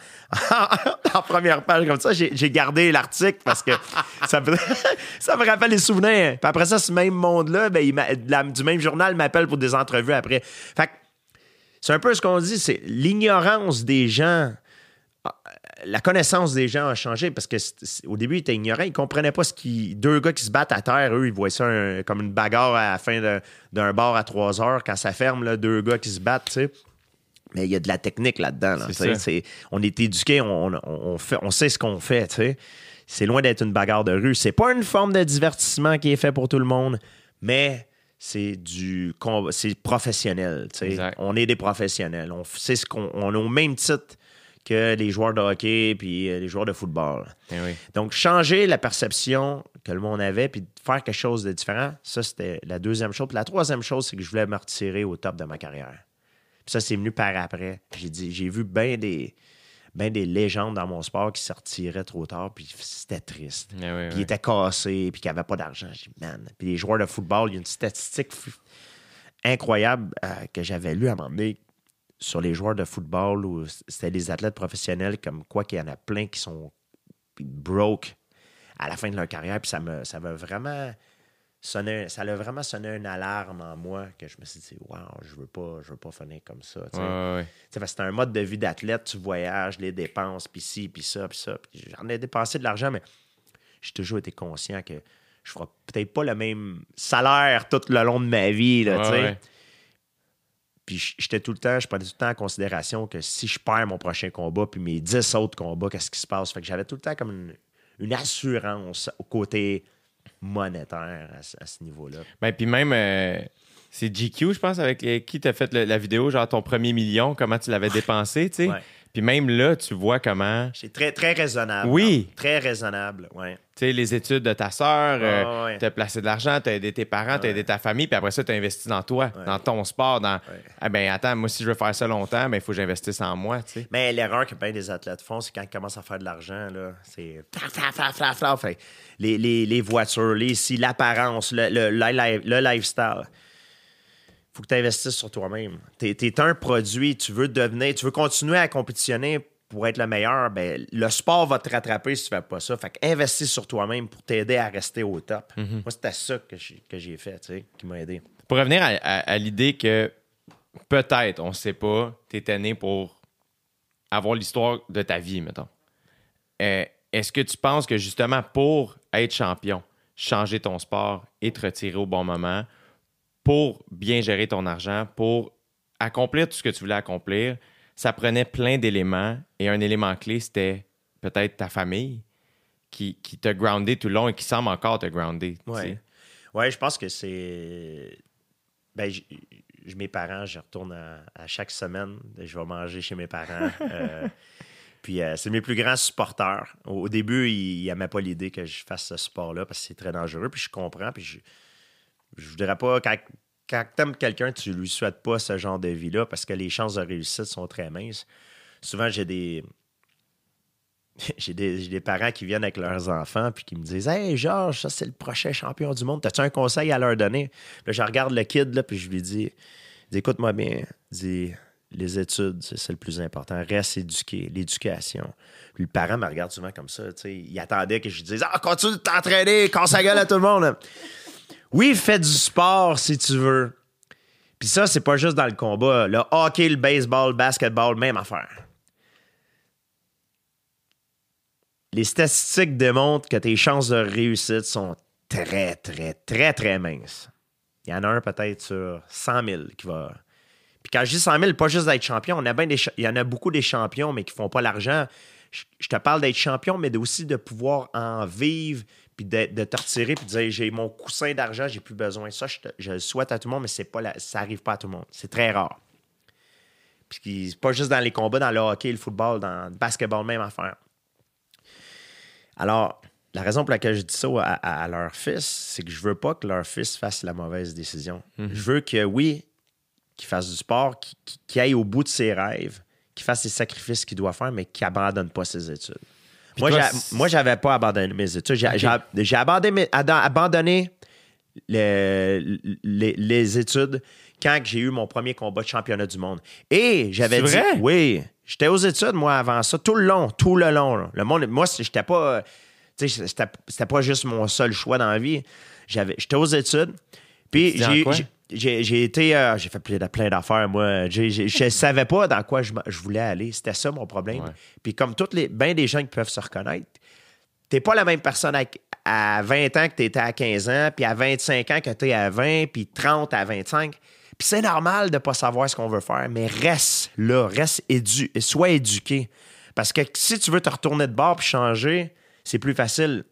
en, en première page comme ça. J'ai gardé l'article parce que ça me, ça me rappelle les souvenirs. Puis après ça, ce même monde-là, ben, du même journal m'appelle pour des entrevues après. Fait que c'est un peu ce qu'on dit, c'est l'ignorance des gens. ah, La connaissance des gens a changé parce que au début, ils étaient ignorants. Ils ne comprenaient pas ce qui. Deux gars qui se battent à terre, eux, ils voient ça un- comme une bagarre à la fin d'un bar à trois heures. Quand ça ferme, là, deux gars qui se battent, tu sais. Mais il y a de la technique là-dedans. là, on est éduqués, on, on- on fait, on sait ce qu'on fait. tu sais. C'est loin d'être une bagarre de rue. C'est pas une forme de divertissement qui est fait pour tout le monde, mais c'est du combat- c'est professionnel. tu sais. Exact. On est des professionnels. On ce qu'on on est au même titre que les joueurs de hockey puis euh, les joueurs de football. Eh oui. Donc, changer la perception que le monde avait puis faire quelque chose de différent, ça, c'était la deuxième chose. Puis la troisième chose, c'est que je voulais me retirer au top de ma carrière. Puis ça, c'est venu par après. J'ai dit, j'ai vu bien des, ben des légendes dans mon sport qui se retiraient trop tard, puis c'était triste. Eh oui, Puis ils étaient cassés, puis qu'ils n'avaient pas d'argent. J'ai dit, man. Puis les joueurs de football, il y a une statistique incroyable euh, que j'avais lue à un moment donné sur les joueurs de football où c'était des athlètes professionnels, comme quoi qu'il y en a plein qui sont broke à la fin de leur carrière. Puis ça me, ça m'a vraiment sonné, ça a vraiment sonné une alarme en moi que je me suis dit, wow, je veux pas, je veux pas finir comme ça. Ouais, ouais, c'est un mode de vie d'athlète, tu voyages, les dépenses, puis ci, puis ça, puis ça. J'en ai dépensé de l'argent, mais j'ai toujours été conscient que je ferai peut-être pas le même salaire tout le long de ma vie. Là, Ouais. Puis j'étais tout le temps, je prenais tout le temps en considération que si je perds mon prochain combat, puis mes 10 autres combats, qu'est-ce qui se passe? Fait que j'avais tout le temps comme une, une assurance au côté monétaire à, ce- à ce niveau-là. Ben, puis même, euh, c'est GQ, je pense, avec les- qui t'as fait le- la vidéo, genre ton premier million, comment tu l'avais dépensé, tu sais. Ouais. Puis même là, tu vois comment, tu C'est très, très raisonnable. Oui. Très raisonnable, ouais. sais, les études de ta sœur, Ouais, ouais. tu as placé de l'argent, tu as aidé tes parents, tu as aidé ta famille, puis après ça, tu as investi dans toi, Ouais. dans ton sport, dans, ah ben attends, moi, si je veux faire ça longtemps, ben il faut que j'investisse en moi, tu sais. Mais l'erreur que bien des athlètes font, c'est quand ils commencent à faire de l'argent, là, c'est les, les, les voitures, les si l'apparence, le, le, le, le lifestyle. Faut que tu investisses sur toi-même. Tu es, un produit, tu veux devenir, tu veux continuer à compétitionner pour être le meilleur, ben, le sport va te rattraper si tu fais pas ça. Fait que investis sur toi-même pour t'aider à rester au top. Moi, c'était ça que j'ai, fait, tu sais, qui m'a aidé. Pour revenir à, à- à l'idée que peut-être, on sait pas, tu étais né pour avoir l'histoire de ta vie, mettons. Euh, Est-ce que tu penses que justement pour être champion, changer ton sport et te retirer au bon moment, pour bien gérer ton argent, pour accomplir tout ce que tu voulais accomplir, ça prenait plein d'éléments et un élément clé, c'était peut-être ta famille qui, qui t'a groundé tout le long et qui semble encore te grounder. tu Ouais. sais. Ouais, je pense que c'est. Ben, j- mes parents, je retourne à, à chaque semaine. Je vais manger chez mes parents. Euh, puis euh, c'est mes plus grands supporters. Au, au début, ils n'aimaient pas l'idée que je fasse ce sport-là parce que c'est très dangereux. Puis je comprends. Puis je, je voudrais pas. Quand, quand tu aimes quelqu'un, tu lui souhaites pas ce genre de vie-là parce que les chances de réussite sont très minces. Souvent, j'ai des. J'ai des, des parents qui viennent avec leurs enfants puis qui me disent Hey Georges, ça c'est le prochain champion du monde. T'as-tu un conseil à leur donner? Là, je regarde le kid là, puis je lui dis, écoute-moi bien, dis les études, c'est le plus important. Reste éduqué, l'éducation. Puis le parent me regarde souvent comme ça. tu sais, Il attendait que je lui dise Ah, continue de t'entraîner, casse la gueule à tout le monde. Oui, fais du sport si tu veux. Puis ça, c'est pas juste dans le combat. Le hockey, le baseball, le basketball, même affaire. Les statistiques démontrent que tes chances de réussite sont très, très, très, très minces. Il y en a un peut-être sur 100 000 qui va. Puis quand je dis 100 000, pas juste d'être champion, il y en a beaucoup des champions, mais qui font pas l'argent. Je te parle d'être champion, mais aussi de pouvoir en vivre, puis de, de te retirer, puis de dire j'ai mon coussin d'argent, j'ai plus besoin. Ça, je, te- je le souhaite à tout le monde, mais c'est pas la- ça arrive pas à tout le monde. C'est très rare. Puis qui- c'est pas juste dans les combats, dans le hockey, le football, dans le basketball, même affaire. Alors, la raison pour laquelle je dis ça à, à- à leur fils, c'est que je veux pas que leur fils fasse la mauvaise décision. Je veux que, oui, qu'il fasse du sport, qu'il aille au bout de ses rêves, qu'il fasse les sacrifices qu'il doit faire, mais qu'il abandonne pas ses études. Moi, toi, moi, j'avais pas abandonné mes études. J'ai abandonné, ada- abandonné le- les, les études quand j'ai eu mon premier combat de championnat du monde. Et j'avais dit, vrai? oui, j'étais aux études, moi, avant ça, tout le long, tout le long. là. Le monde, moi, j'étais pas, euh, c'était pas juste mon seul choix dans la vie. J'avais, j'étais aux études, puis j'ai? J'ai- été, euh, j'ai fait plein, d'affaires, moi. J'ai- j'ai- je savais pas dans quoi je, voulais aller. C'était ça mon problème. Ouais. Puis comme toutes les, bien des gens qui peuvent se reconnaître, t'es pas la même personne à, à 20 ans que t'étais à 15 ans, puis à 25 ans que t'es à 20, puis 30 à 25. Puis c'est normal de pas savoir ce qu'on veut faire, mais reste là, reste édu, sois éduqué. Parce que si tu veux te retourner de bord puis changer, c'est plus facile.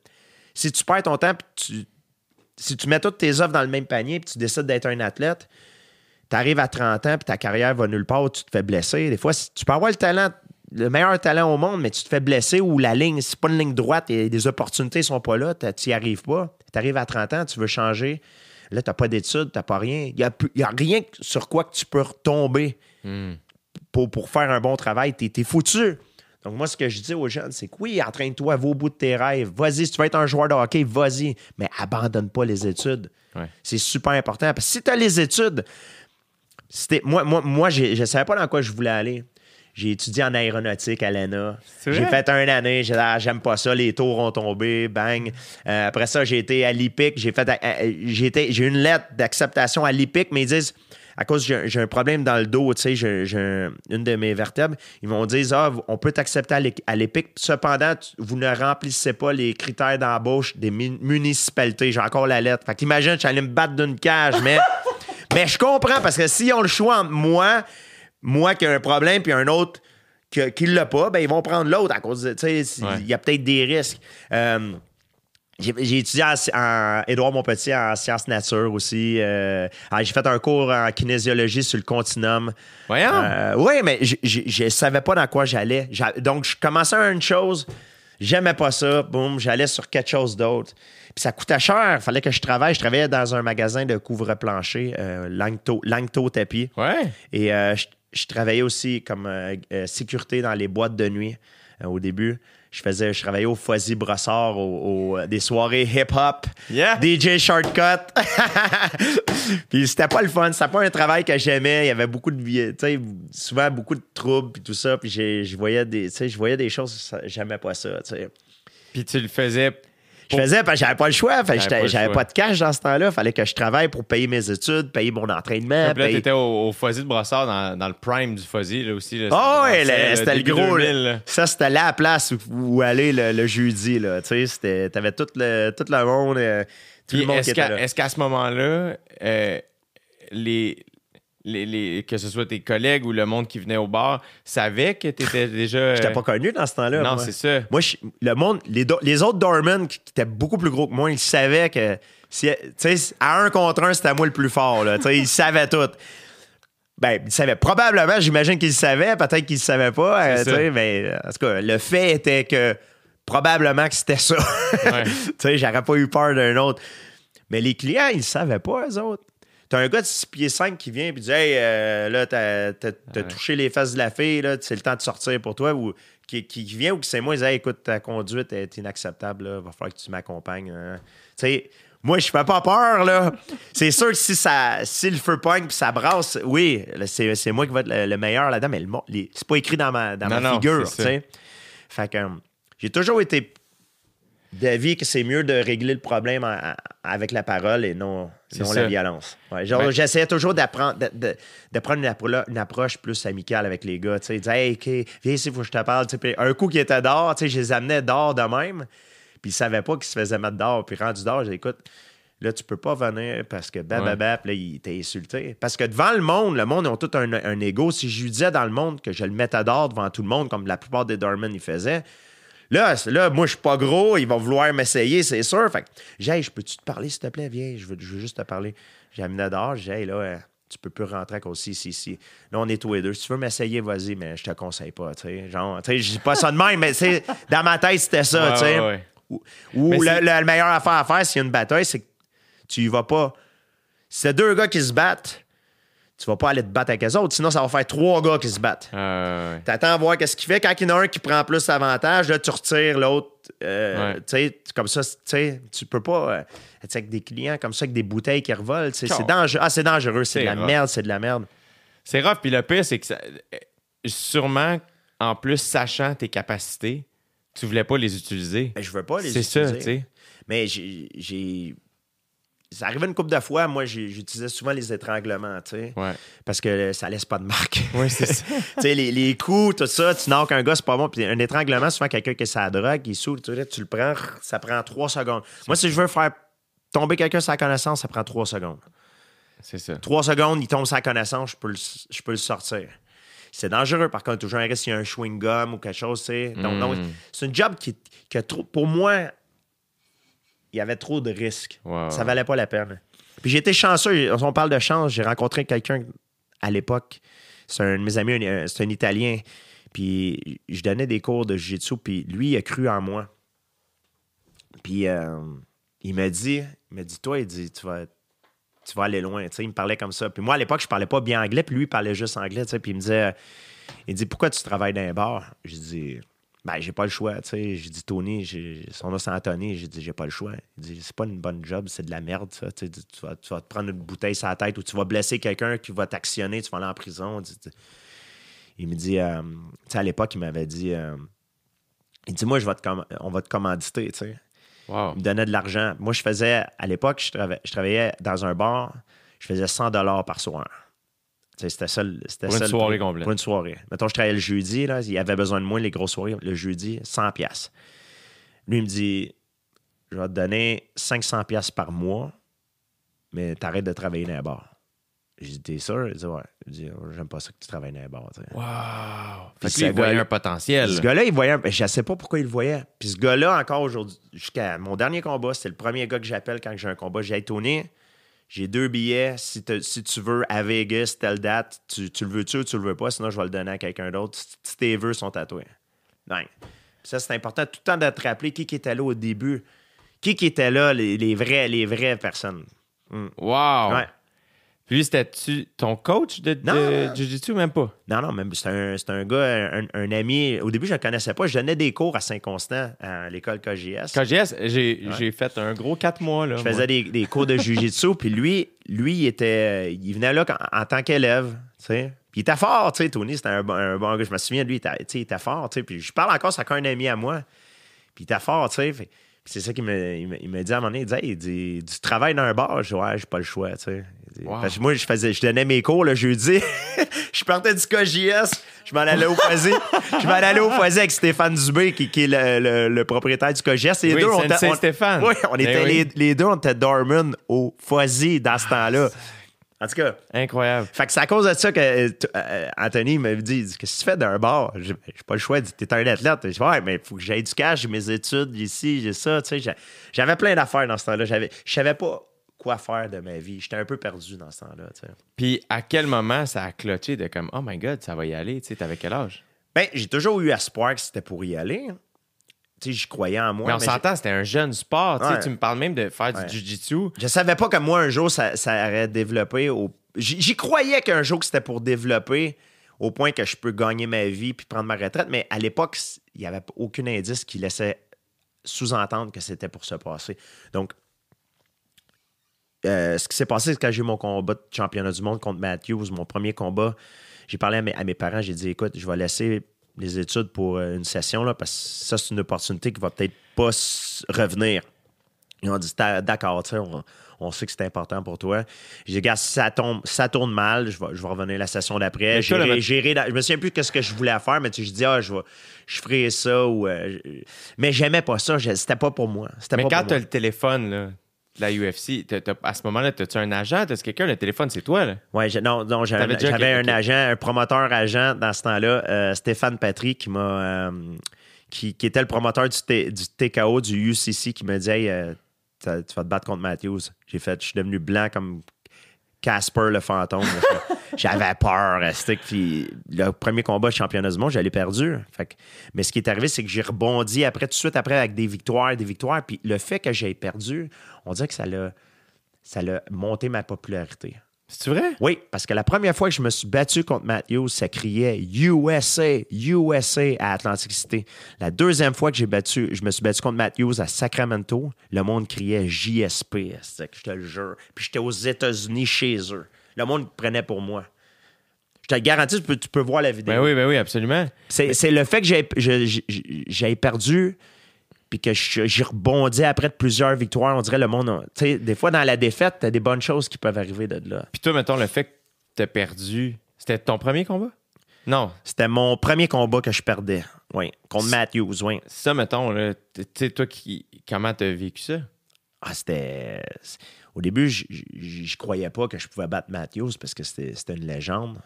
Si tu perds ton temps, puis tu, si tu mets toutes tes offres dans le même panier, puis tu décides d'être un athlète, tu arrives à 30 ans, puis ta carrière va nulle part, tu te fais blesser. Des fois, tu peux avoir le talent, le meilleur talent au monde, mais tu te fais blesser ou la ligne, c'est pas une ligne droite et les opportunités sont pas là, tu n'y arrives pas. Tu arrives à 30 ans, tu veux changer. Là, tu n'as pas d'études, tu n'as pas rien. Il n'y a, rien sur quoi que tu peux retomber pour, pour faire un bon travail. Tu es, foutu. Donc, moi, ce que je dis aux jeunes, c'est que oui, entraîne-toi, va au bout de tes rêves. Vas-y, si tu veux être un joueur de hockey, vas-y. Mais abandonne pas les études. Ouais. C'est super important. Parce que si tu as les études, c'était- moi, moi, moi je ne savais pas dans quoi je voulais aller. J'ai étudié en aéronautique à l'ENA. J'ai fait un année. J'ai dit, ah, j'aime pas ça. Les tours ont tombé. Bang. Euh, après ça, j'ai été à l'IPIC. J'ai fait, euh, j'ai été- j'ai eu une lettre d'acceptation à l'IPIC, mais ils disent, à cause j'ai un problème dans le dos, tu sais, j'ai j'ai un- une de mes vertèbres, ils m'ont dit, ah, on peut t'accepter à l'EPIC. Cependant, vous ne remplissez pas les critères d'embauche des mu- municipalités. J'ai encore la lettre. Fait qu'imagine, je suis allé me battre d'une cage, mais, mais je comprends parce que s'ils ont le choix entre moi, moi qui ai un problème, puis un autre qui ne l'a pas, ben, ils vont prendre l'autre à cause de. Tu sais, il Ouais. y a peut-être des risques. Euh, j'ai étudié en, Édouard Montpetit en sciences nature aussi. Euh, ah, j'ai fait un cours en kinésiologie sur le continuum. Voyons. Euh, oui, mais je- je savais pas dans quoi j'allais. J'a- Donc, je commençais à une chose, j'aimais pas ça, boum, j'allais sur quelque chose d'autre. Puis ça coûtait cher, il fallait que je travaille. Je travaillais dans un magasin de couvre-plancher, euh, Langto, Langto Tapis. Ouais. Et euh, je, je travaillais aussi comme sécurité dans les boîtes de nuit au début. Je faisais, je travaillais au Foisy Brossard, au, au- euh, des soirées hip-hop, Yeah. DJ Shortcut. puis c'était pas le fun, c'était pas un travail que j'aimais. Il y avait beaucoup de, tu sais, souvent beaucoup de troubles puis tout ça. Puis je voyais des, tu sais, je voyais des choses, j'aimais pas ça. tu sais. Puis tu le faisais. Je faisais parce que j'avais pas le choix. J'avais pas de cash dans ce temps-là. Fallait que je travaille pour payer mes études, payer mon entraînement. Puis là, payer- t'étais au, au Fuzzy de Brossard dans, dans le prime du Fuzzy, là aussi. Là, Ah ouais, C'était- le- gros. 2000, là. Ça, c'était la place où, où aller le, le jeudi. Là. Tu sais, c'était- T'avais tout le, tout le monde. euh, tout Puis le monde qui est-ce était qu'à, là. est-ce qu'à ce moment-là, euh, les, les, les- que ce soit tes collègues ou le monde qui venait au bar savaient que tu étais déjà. J'étais euh, pas connu dans ce temps-là. Non, c'est ça. Moi, je- le monde, les, do- les autres doormen qui, qui étaient beaucoup plus gros que moi, ils savaient que si, tu sais, à un contre un, c'était moi le plus fort. Là, Tu sais, ils savaient tout. Ben, il savait. Probablement, j'imagine qu'il le savait. Peut-être qu'il ne savait pas. euh, mais en tout cas, le fait était que probablement que c'était ça. Ouais. tu sais, j'aurais pas eu peur d'un autre. Mais les clients, ils ne savaient pas, eux autres. T'as un gars de 6 pieds 5 qui vient et dit Hey, euh, là, t'as, t'as- t'as Ouais. touché les fesses de la fille, là, c'est le temps de sortir pour toi. Ou qui, qui vient ou qui c'est moi, il dit Hey, écoute, ta conduite est inacceptable, là, va falloir que tu m'accompagnes. hein. Tu sais, moi, je fais pas peur, là. c'est sûr que si, ça, si le feu pogne puis ça brasse, oui, c'est, c'est moi qui vais être le, le meilleur là-dedans, mais le les- c'est pas écrit dans ma, dans Non, ma non, figure, tu sais. Fait que j'ai toujours été d'avis que c'est mieux de régler le problème avec la parole et non, la violence. Ouais, genre, Ben- J'essayais toujours d'apprendre, de, de- de prendre une, appro- une approche plus amicale avec les gars. Tu sais, hey, viens ici, faut que je te parle. Puis un coup qui était dehors, tu sais, je les amenais dehors de même, puis ils savaient pas qu'ils se faisaient mettre dehors. Puis rendu dehors, j'ai écoute, là, tu peux pas venir parce que bababa, puis là, il t'a insulté. Parce que devant le monde, le monde, ils ont tout un, un ego. Si je lui disais dans le monde que je le mettais dehors devant tout le monde, comme la plupart des Dorman ils faisaient, Là, là, moi, je suis pas gros, il va vouloir m'essayer, c'est sûr. Fait que, j'ai, Hey, je peux-tu te parler, s'il te plaît? Viens, je veux, je veux juste te parler. J'ai amené dehors, j'ai, Hey, là, euh, tu peux plus rentrer à cause si, si, si. Là, on est tous les deux. Si tu veux m'essayer, vas-y, mais je te conseille pas, tu sais. Genre, tu sais, je dis pas ça de même, mais dans ma tête, c'était ça, Ouais, tu sais. ouais, ouais. Ou, la meilleure affaire à faire s'il y a une bataille, c'est que tu y vas pas. Si c'est deux gars qui se battent, tu vas pas aller te battre avec les autres, sinon ça va faire trois gars qui se battent. Euh, ouais. T'attends à voir qu'est-ce qu'il fait. Quand il y en a un qui prend plus d'avantage, là, tu retires l'autre. euh, Ouais. comme ça, tu peux pas. euh, sais, avec des clients comme ça, avec des bouteilles qui revolent, c'est Ciao. dangereux. Ah, c'est dangereux, c'est de la rough. merde, c'est de la merde. C'est rough. Puis le pire, c'est que ça- euh, sûrement, en plus, sachant tes capacités, tu voulais pas les utiliser. Mais je veux pas les C'est ça, utiliser. tu sais. Mais j'ai. Ça arrivait une couple de fois, moi, j'utilisais souvent les étranglements, tu sais, Ouais. parce que ça laisse pas de marque. Oui, c'est ça. tu sais, les, les coups, tout ça, tu knockes un gars, c'est pas bon. Puis un étranglement, souvent, quelqu'un qui a sa drogue, il saoule, tu, sais, tu le prends, ça prend trois secondes. Moi, si je veux faire tomber quelqu'un la connaissance, ça prend trois secondes. C'est ça. Trois secondes, il tombe la connaissance, je peux le, je peux le sortir. C'est dangereux, par contre, toujours un risque s'il y a un chewing-gum ou quelque chose, tu sais. Donc, Mm. c'est une job qui, qui a trop. Pour moi, il y avait trop de risques. Ça valait pas la peine. Puis j'ai été chanceux. On parle de chance. J'ai rencontré quelqu'un à l'époque. C'est un de mes amis, un- c'est un Italien. Puis je donnais des cours de jiu-jitsu. Puis lui, il a cru en moi. Puis euh, il m'a dit, il m'a dit, toi, il dit, tu vas, tu vas aller loin. Tu sais, il me parlait comme ça. Puis moi, à l'époque, je parlais pas bien anglais. Puis lui, il parlait juste anglais. tu sais. Puis il me disait, il dit, pourquoi tu travailles dans un bar? J'ai dit, ben, j'ai pas le choix. Tu sais. J'ai dit, Tony, son c'est Anthony. J'ai dit, j'ai pas le choix. Il dit, c'est pas une bonne job, c'est de la merde, ça. Tu, vas, tu vas te prendre une bouteille sur la tête ou tu vas blesser quelqu'un qui va t'actionner, tu vas aller en prison. Il me dit, euh, tu sais, à l'époque, il m'avait dit, euh, il dit, moi, je vais te on va te commanditer, tu sais. Wow. Il me donnait de l'argent. Moi, je faisais, à l'époque, je, trava- je travaillais dans un bar, je faisais 100 par soir. C'était ça. c'était Pour une ça soirée prix. complète. Pour une soirée. Mettons, je travaillais le jeudi, là, il avait besoin de moi, les grosses soirées. Le jeudi, 100 pièces. Lui, il me dit, je vais te donner 500 pièces par mois, mais t'arrêtes de travailler dans un bar. J'ai dit, t'es sûr? Il dit, ouais. Il dit, j'aime pas ça que tu travailles dans un bar. tu sais. Wow. Puis Fait que lui, il voyait un potentiel. Ce gars-là, il voyait. Je sais pas pourquoi il le voyait. Puis ce gars-là, encore aujourd'hui, jusqu'à mon dernier combat, c'était le premier gars que j'appelle quand j'ai un combat. J'ai Tony, j'ai deux billets. Si, tu veux à Vegas, telle date, tu, tu le veux-tu ou tu le veux pas, sinon je vais le donner à quelqu'un d'autre. Si- tes vœux sont tatoués. Bang. Puis ça, c'est important tout le temps de te rappeler qui, qui était là au début. Qui, qui était là, les, les vrais, les vraies personnes. Wow. Ouais. Lui, c'était-tu ton coach de, de Non. Jiu-Jitsu ou même pas? Non, non, mais c'est un, un gars, un, un ami. Au début, je ne le connaissais pas. Je donnais des cours à Saint-Constant, à l'école KGS. KGS, j'ai j'ai fait un gros quatre mois. Là, Je moi. faisais des, des cours de jujitsu, puis lui, lui, il était, il venait là en tant qu'élève, tu sais. Puis il était fort, tu sais, Tony, c'était un, bon- un bon gars. Je me souviens de lui, il était, il fort, tu sais. Puis je parle encore, c'est un ami à moi. Puis il était fort, tu sais. C'est ça qu'il me, il me, il me dit à un moment donné, il dit, Hey, il dit, du travail dans un bar, je dis, ouais, j'ai pas le choix, tu sais. Il dit, Wow. Parce que moi, je faisais, je donnais mes cours le jeudi. je partais du KJS, je m'en allais au foisy. je m'en allais au foisy avec Stéphane Dubé, qui, qui est le, le- le propriétaire du KJS. Les Oui, deux, on était- on- Stéphane. Oui, on était oui. les, les deux, on était dormant au foisy dans ce temps-là. En tout cas, Incroyable. fait que c'est à cause de ça que euh, euh, Anthony me dit, Qu'est-ce que tu fais d'un bar? J'ai pas le choix. T'es un athlète. Je dis Ouais, mais il faut que j'aille du cash, j'ai mes études ici, j'ai ça. Tu sais, j'ai- J'avais plein d'affaires dans ce temps-là. Je savais pas quoi faire de ma vie. J'étais un peu perdu dans ce temps-là. Puis à quel moment ça a cloché de comme, oh my god, ça va y aller? Tu sais, t'avais quel âge? Ben, j'ai toujours eu espoir que c'était pour y aller. Tu sais, j'y croyais en moi. mais on s'entend, c'était un jeune sport. tu sais, Ouais. Tu me parles même de faire Ouais. du jujitsu. Je savais pas que moi, un jour, ça, ça aurait développé. Au... J'y croyais qu'un jour, que c'était pour développer au point que je peux gagner ma vie puis prendre ma retraite. Mais à l'époque, il n'y avait aucun indice qui laissait sous-entendre que c'était pour se passer. Donc, euh, ce qui s'est passé, c'est quand j'ai eu mon combat de championnat du monde contre Matthews, mon premier combat, j'ai parlé à mes, à mes parents, j'ai dit écoute, je vais laisser les études pour euh, une session là, parce que ça, c'est une opportunité qui va peut-être pas revenir. Ils ont dit d'accord, tu on, on sait que c'est important pour toi. J'ai dit gars, ça, tombe, ça tourne mal, je vais, je vais revenir la session d'après. Dans- Je me souviens plus qu'est-ce que je voulais faire, mais tu je dis ah, je, vais- je ferai ça. Ou, euh, je- mais j'aimais pas ça. C'était pas pour moi. C'était Mais pas quand t'as moi. le téléphone là, de la UFC, à ce moment-là, t'as-tu un agent? T'as-tu quelqu'un? Le téléphone, c'est toi. Là. J'ai- non, non, j'avais un agent, un promoteur agent dans ce temps-là, euh, Stéphane Patry, qui m'a. euh, qui, qui était le promoteur du, T- du TKO, du UCC, qui me dit Hey, euh, tu vas te battre contre Matthews. J'ai fait, je suis devenu blanc comme Casper le fantôme. J'avais peur. resté Puis le premier combat championnat du monde, j'allais perdu. Fait que- mais ce qui est arrivé, c'est que j'ai rebondi après, tout de suite après, avec des victoires, des victoires. Puis le fait que j'ai perdu, on dirait que ça l'a, ça l'a monté ma popularité. C'est vrai? Oui, parce que la première fois que je me suis battu contre Matthews, ça criait USA, USA à Atlantic City. La deuxième fois que j'ai battu, je me suis battu contre Matthews à Sacramento, le monde criait JSP, c'est que je te le jure. Puis j'étais aux États-Unis chez eux. Le monde prenait pour moi. Je te garantis, tu peux, tu peux voir la vidéo. Ben oui, ben oui, absolument. C'est c'est le fait que j'ai- j'ai perdu, puis que j'ai rebondi après de plusieurs victoires. On dirait le monde. Tu sais, des fois, dans la défaite, t'as des bonnes choses qui peuvent arriver de là. Puis toi, mettons, le fait que t'as perdu, c'était ton premier combat? Non. C'était mon premier combat que je perdais. Oui, contre Matthews, oui. Ça, mettons, tu sais, toi, qui, comment t'as vécu ça? Ah, c'était. Au début, je croyais pas que je pouvais battre Matthews parce que c'était une légende.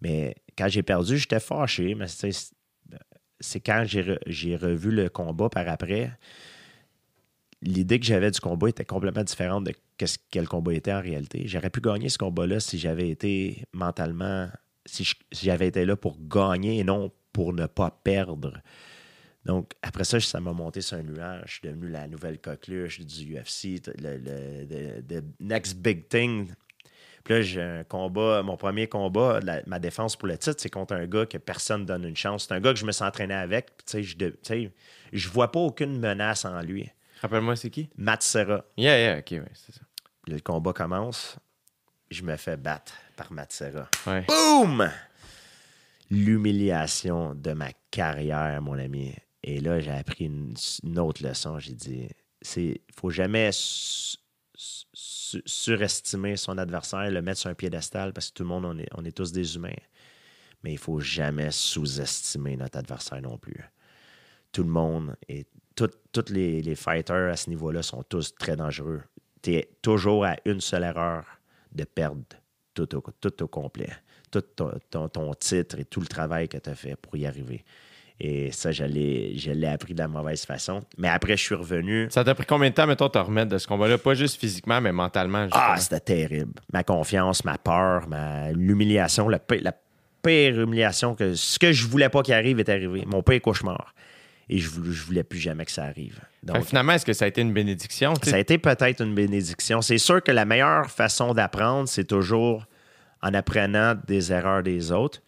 Mais quand j'ai perdu, j'étais fâché. Mais c'est quand j'ai re- j'ai revu le combat par après. L'idée que j'avais du combat était complètement différente de qu'est-ce que le combat était en réalité. J'aurais pu gagner ce combat-là si j'avais été mentalement, si j'avais été là pour gagner et non pour ne pas perdre. Donc, après ça, ça m'a monté sur un nuage. Je suis devenu la nouvelle coqueluche du UFC, le, le- next big thing. Puis là, j'ai un combat, mon premier combat, la- ma défense pour le titre, c'est contre un gars que personne donne une chance. C'est un gars que je me suis entraîné avec. Tu sais, je, vois pas aucune menace en lui. Rappelle-moi, c'est qui? Matt Serra. Yeah, yeah, ok, ouais, c'est ça. Le combat commence. Je me fais battre par Matt Serra. Ouais. Boum! L'humiliation de ma carrière, mon ami. Et là, j'ai appris une, autre leçon. J'ai dit, c'est faut jamais su- su- surestimer son adversaire, le mettre sur un piédestal parce que tout le monde, on est, on est tous des humains. Mais il faut jamais sous-estimer notre adversaire non plus. Tout le monde et tous les, les fighters à ce niveau-là sont tous très dangereux. Tu es toujours à une seule erreur de perdre tout au, tout au complet. Tout ton, ton- ton titre et tout le travail que tu as fait pour y arriver. Et ça, je l'ai appris de la mauvaise façon. Mais après, je suis revenu. Ça t'a pris combien de temps, mettons, te remettre de ce combat-là? Pas juste physiquement, mais mentalement. Ah, c'était terrible. Ma confiance, ma peur, ma, l'humiliation, la, la pire humiliation que ce que je voulais pas qu'il arrive est arrivé. Mon pire cauchemar. Et je, voulais- je voulais plus jamais que ça arrive. Donc, finalement, est-ce que ça a été une bénédiction? ça a été peut-être une bénédiction. C'est sûr que la meilleure façon d'apprendre, c'est toujours en apprenant des erreurs des autres,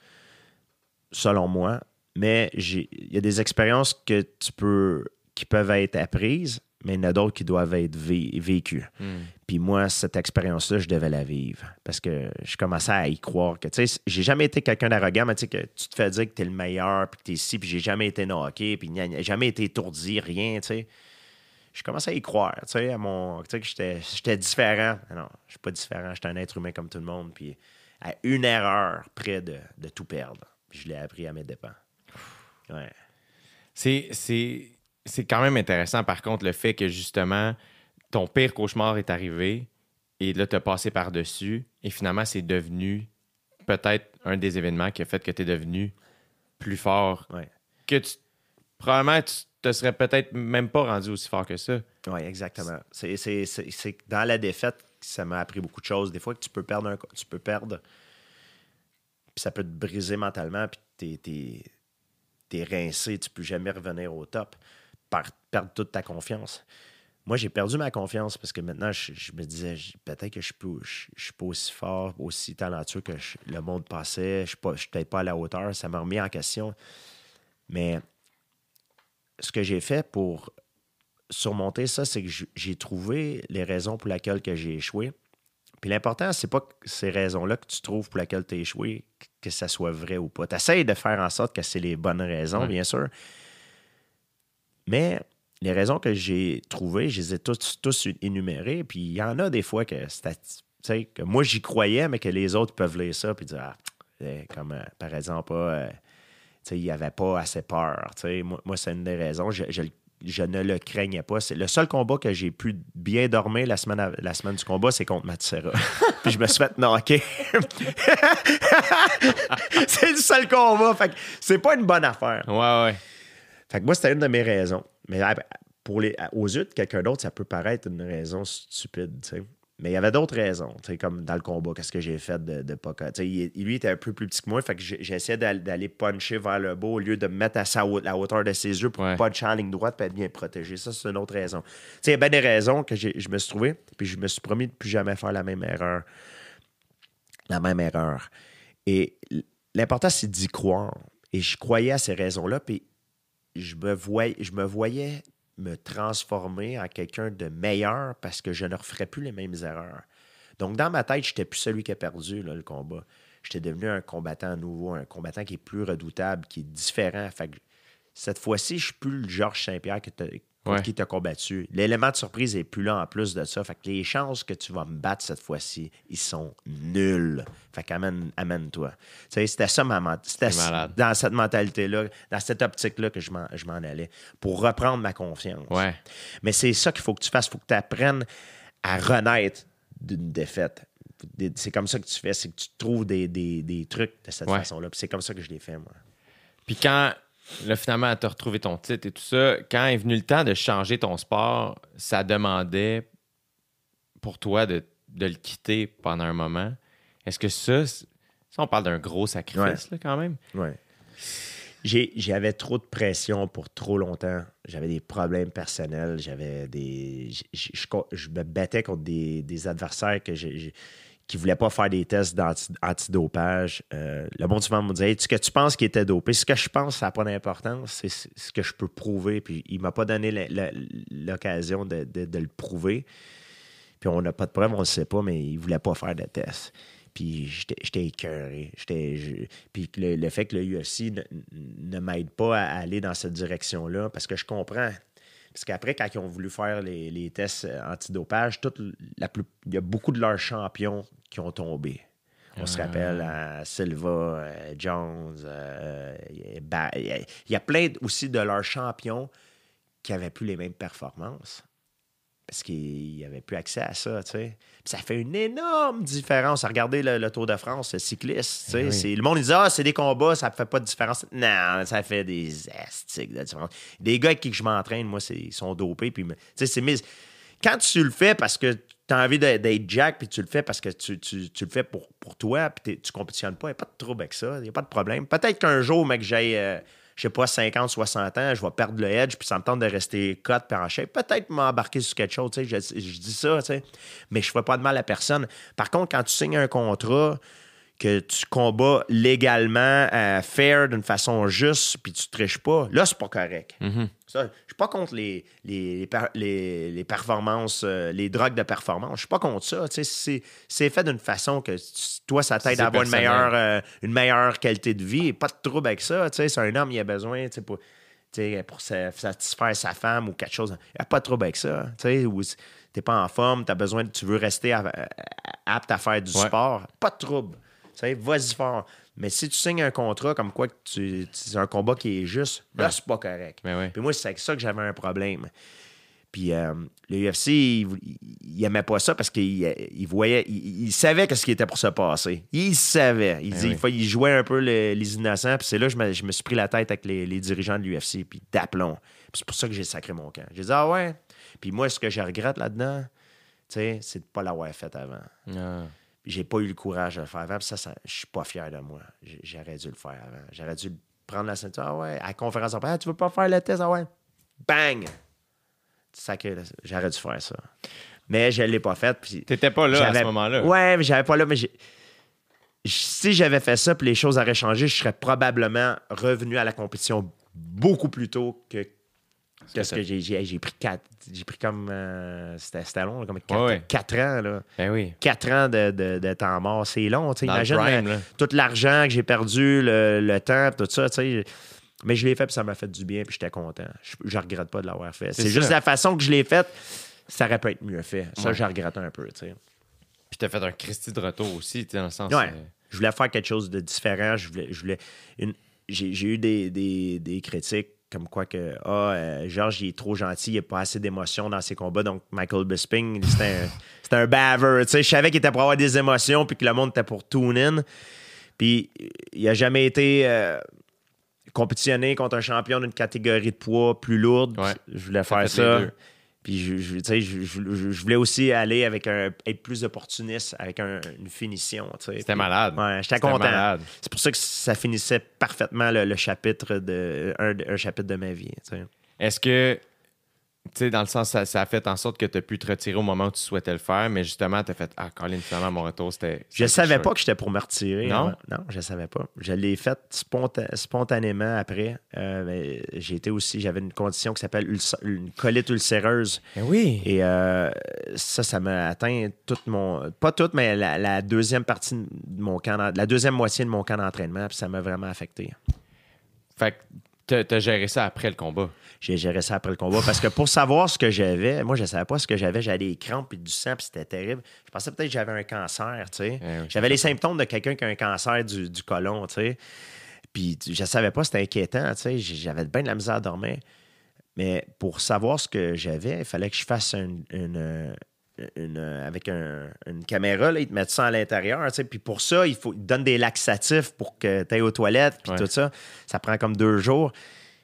selon moi. Mais j'ai- il y a des expériences que tu peux, qui peuvent être apprises, mais il y en a d'autres qui doivent être vé- vécues. Hmm. Puis moi, cette expérience-là, je devais la vivre parce que je commençais à y croire que, tu sais, j'ai jamais été quelqu'un d'arrogant, mais tu sais, que tu te fais dire que t'es le meilleur, puis que t'es ici, puis j'ai jamais été knocké, puis jamais été étourdi, rien, tu sais. Je commençais à y croire, tu sais, à mon, tu sais, que j'étais, j'étais différent. Non, je suis pas différent, j'étais un être humain comme tout le monde, puis à une erreur près de, de tout perdre. Puis je l'ai appris à mes dépens. Ouais. C'est, c'est, c'est quand même intéressant, par contre, le fait que justement, ton pire cauchemar est arrivé et là, tu as passé par-dessus et finalement, c'est devenu peut-être un des événements qui a fait que tu es devenu plus fort. Ouais. Que tu, probablement, tu te serais peut-être même pas rendu aussi fort que ça. Oui, exactement. C'est, c'est, c'est, c'est que dans la défaite, ça m'a appris beaucoup de choses. Des fois que tu peux perdre un, tu peux perdre, puis ça peut te briser mentalement, puis t'es, t'es, t'es rincé, tu peux jamais revenir au top, perdre toute ta confiance. Moi, j'ai perdu ma confiance parce que maintenant, je, me disais, peut-être que je ne suis pas aussi fort, aussi talentueux que le monde passait. Je ne suis peut-être pas à la hauteur. Ça m'a remis en question. Mais ce que j'ai fait pour surmonter ça, c'est que j'ai trouvé les raisons pour lesquelles que j'ai échoué. Puis l'important, c'est pas que ces raisons-là que tu trouves pour lesquelles tu as échoué, que ça soit vrai ou pas. Tu essaies de faire en sorte que c'est les bonnes raisons, Ouais. bien sûr. Mais les raisons que j'ai trouvées, je les ai tous, tous énumérées. Puis il y en a des fois que, que moi, j'y croyais, mais que les autres peuvent lire ça puis dire, ah, eh, comme euh, par exemple, euh, il n'y avait pas assez peur. Moi, moi c'est une des raisons. Je, je- je ne le craignais pas. C'est le seul combat que j'ai pu bien dormir la semaine, la semaine du combat, c'est contre Matsera. Puis je me suis fait knocker. c'est le seul combat. Fait que c'est pas une bonne affaire. Ouais, ouais. Fait que moi, c'était une de mes raisons. Mais ah, pour les, aux yeux de quelqu'un d'autre, ça peut paraître une raison stupide, tu sais. Mais il y avait d'autres raisons, tu sais, comme dans le combat, qu'est-ce que j'ai fait de, de pas... Il- lui, était un peu plus petit que moi, fait que j'essayais d'aller puncher vers le bas au lieu de me mettre à sa, la hauteur de ses yeux pour Ouais. puncher en ligne droite et être bien protégé. Ça, c'est une autre raison. Tu sais, il y a bien des raisons que je me suis trouvé, puis je me suis promis de plus jamais faire la même erreur. La même erreur. Et l'important, c'est d'y croire. Et je croyais à ces raisons-là, puis je me, voyais, je me voyais me transformer en quelqu'un de meilleur parce que je ne referais plus les mêmes erreurs. Donc, dans ma tête, je n'étais plus celui qui a perdu le combat. J'étais devenu un combattant nouveau, un combattant qui est plus redoutable, qui est différent. Cette fois-ci, je ne suis plus le Georges Saint-Pierre que contre Ouais. qui t'a combattu. L'élément de surprise n'est plus là en plus de ça. Fait que les chances que tu vas me battre cette fois-ci, ils sont nuls. Fait qu'amène, amène-toi. Tu sais, c'était ça ma ment- C'était C'est malade. dans cette mentalité-là, dans cette optique-là que je m'en, allais pour reprendre ma confiance. Ouais. Mais c'est ça qu'il faut que tu fasses. Il faut que tu apprennes à renaître d'une défaite. C'est comme ça que tu fais. C'est que tu trouves des, des- des trucs de cette Ouais. façon-là. Puis c'est comme ça que je l'ai fait, moi. Puis quand, là, finalement, tu as retrouvé ton titre et tout ça, quand est venu le temps de changer ton sport, ça demandait pour toi de, de le quitter pendant un moment. Est-ce que ça, ça, on parle d'un gros sacrifice, là, quand même? J'ai- J'avais trop de pression pour trop longtemps. J'avais des problèmes personnels. J'avais des. Je, je me battais contre des, des adversaires que j'ai- qui ne voulaient pas faire des tests antidopage. Euh, le monde souvent me disait Hey, ce que tu penses qu'il était dopé, ce que je pense, ça n'a pas d'importance. C'est ce que je peux prouver. Puis il ne m'a pas donné l'occasion de, le prouver. Puis on n'a pas de preuve, on ne le sait pas, mais il ne voulait pas faire de tests. Puis j'étais écœuré. Puis le, le fait que le UFC ne m'aide pas à aller dans cette direction-là, parce que je comprends. Parce qu'après, quand ils ont voulu faire les, les tests euh, antidopage, toute la plus- il y a beaucoup de leurs champions qui ont tombé. On se rappelle à Silva, euh, Jones, euh, il y a plein aussi de leurs champions qui n'avaient plus les mêmes performances parce qu'il n'y avait plus accès à ça, tu sais. Puis ça fait une énorme différence. Regardez le, le Tour de France, le cycliste, tu sais. Eh oui. Le monde, il dit « Ah, c'est des combats, ça ne fait pas de différence. » Non, ça fait des astiques de différence. Des gars avec qui je m'entraîne, moi, ils sont dopés, puis... Tu sais, c'est mis... Quand tu le fais parce que tu as envie d'être Jack, puis tu le fais parce que tu, tu- tu le fais pour, pour toi, puis tu compétitionnes pas, il n'y a pas de trouble avec ça, il n'y a pas de problème. Peut-être qu'un jour, mec, j'ai, euh, je sais pas, 50, 60 ans, je vais perdre le edge, puis ça me tente de rester cut puis en shape. Peut-être m'embarquer sur quelque chose, tu sais, je, dis ça, mais je ne fais pas de mal à personne. Par contre, quand tu signes un contrat, que tu combats légalement, euh, fair, d'une façon juste, puis tu ne triches pas, là, c'est pas correct. Ça, je suis pas contre les, les, les, per- les- les performances, euh, les drogues de performance. Je suis pas contre ça. C'est fait d'une façon que tu- toi, ça t'aide à avoir une meilleure, euh, une meilleure qualité de vie. Pas de trouble avec ça. C'est un homme, il a besoin pour, pour sa- satisfaire sa femme ou quelque chose. Il n'y a pas de trouble avec ça. Tu sais, ou t'es pas en forme, as besoin, tu veux rester à- à- apte à faire du Ouais. sport. Pas de trouble. Tu sais, Vas-y fort. Mais si tu signes un contrat comme quoi que tu, c'est un combat qui est juste, là, c'est pas correct. Ben. Puis moi, c'est avec ça que j'avais un problème. Puis euh, le UFC, il, il, aimait pas ça parce qu'il il voyait, il, savait ce qui était pour se passer. Il savait. Il, Eh dit, oui. il jouait un peu le- les innocents. Puis c'est là que je me, je me suis pris la tête avec les, les dirigeants de l'UFC. Puis d'aplomb. Puis c'est pour ça que j'ai sacré mon camp. J'ai dit, ah ouais. Puis moi, ce que je regrette là-dedans, tu sais, c'est de pas l'avoir fait avant. Ah. J'ai pas eu le courage de le faire avant. Puis ça, ça je suis pas fier de moi. J'aurais dû le faire avant. J'aurais dû prendre la ceinture. Ah ouais, à la conférence Ah, tu veux pas faire le test? Ah ouais. Bang! J'aurais dû faire ça. Mais je l'ai pas fait. Puis T'étais pas là à ce moment-là. Ouais, mais j'avais pas là. Mais j'ai- si j'avais fait ça, puis les choses auraient changé, je serais probablement revenu à la compétition beaucoup plus tôt que. Que ce que j'ai, pris quatre. J'ai pris comme. euh, c'était, c'était long, comme quatre, Ouais, ouais. quatre ans, là. Ben oui. Quatre ans de, de- de temps mort, c'est long. Imagine prime, euh, là. tout l'argent que j'ai perdu, le, le temps, tout ça. tu sais. Mais je l'ai fait, puis ça m'a fait du bien, puis j'étais content. Je, je regrette pas de l'avoir fait. C'est juste la façon que je l'ai faite, ça aurait pu être mieux fait. Ça, Ouais. je regrette un peu. tu sais. Puis t'as fait un Christy de retour aussi, tu sais, dans le sens. Ouais. euh, Je voulais faire quelque chose de différent. Je voulais, je voulais une- j'ai, j'ai eu des, des- des critiques comme quoi que ah, euh, Georges, il est trop gentil, il n'y a pas assez d'émotions dans ses combats. Donc, Michael Bisping, c'était un, c'était un baver. Tu sais, je savais qu'il était pour avoir des émotions puis que le monde était pour tune in. Puis, il n'a jamais été euh, compétitionné contre un champion d'une catégorie de poids plus lourde. Ouais. Je voulais faire ça. Puis je, je- tu sais, je, je- je- je voulais aussi aller avec un, être plus opportuniste avec un- une finition. C'était Puis- malade. Ouais, j'étais C'était content. malade. C'est pour ça que ça finissait parfaitement le, le chapitre de un, un chapitre de ma vie. Est-ce que, tu sais, dans le sens, ça, ça a fait en sorte que tu as pu te retirer au moment où tu souhaitais le faire, mais justement, tu as fait Ah, Colin, finalement, mon retour, c'était. Je savais pas que j'étais pour me retirer. Non? avant. Non, je savais pas. Je l'ai fait sponta- spontanément après. Euh, j'ai été aussi, j'avais une condition qui s'appelle une colite ulcéreuse. Ben oui. Et euh, ça, ça m'a atteint toute mon. Pas toute, mais la, la deuxième partie de mon camp, la deuxième moitié de mon camp d'entraînement, puis ça m'a vraiment affecté. Fait que t'as- géré ça après le combat? J'ai géré ça après le combat parce que pour savoir ce que j'avais, moi, je ne savais pas ce que j'avais. J'avais des crampes et du sang, puis c'était terrible. Je pensais peut-être que j'avais un cancer, tu sais. Eh j'avais les symptômes de quelqu'un qui a un cancer du, du côlon, tu sais. Puis je savais pas, c'était inquiétant, tu sais. J'avais bien de la misère à dormir. Mais pour savoir ce que j'avais, il fallait que je fasse une. une, une, euh, avec un- une caméra, là, ils te mettent ça à l'intérieur. Puis pour ça, il faut, ils te donnent des laxatifs pour que tu ailles aux toilettes, puis Ouais. tout ça. Ça prend comme deux jours.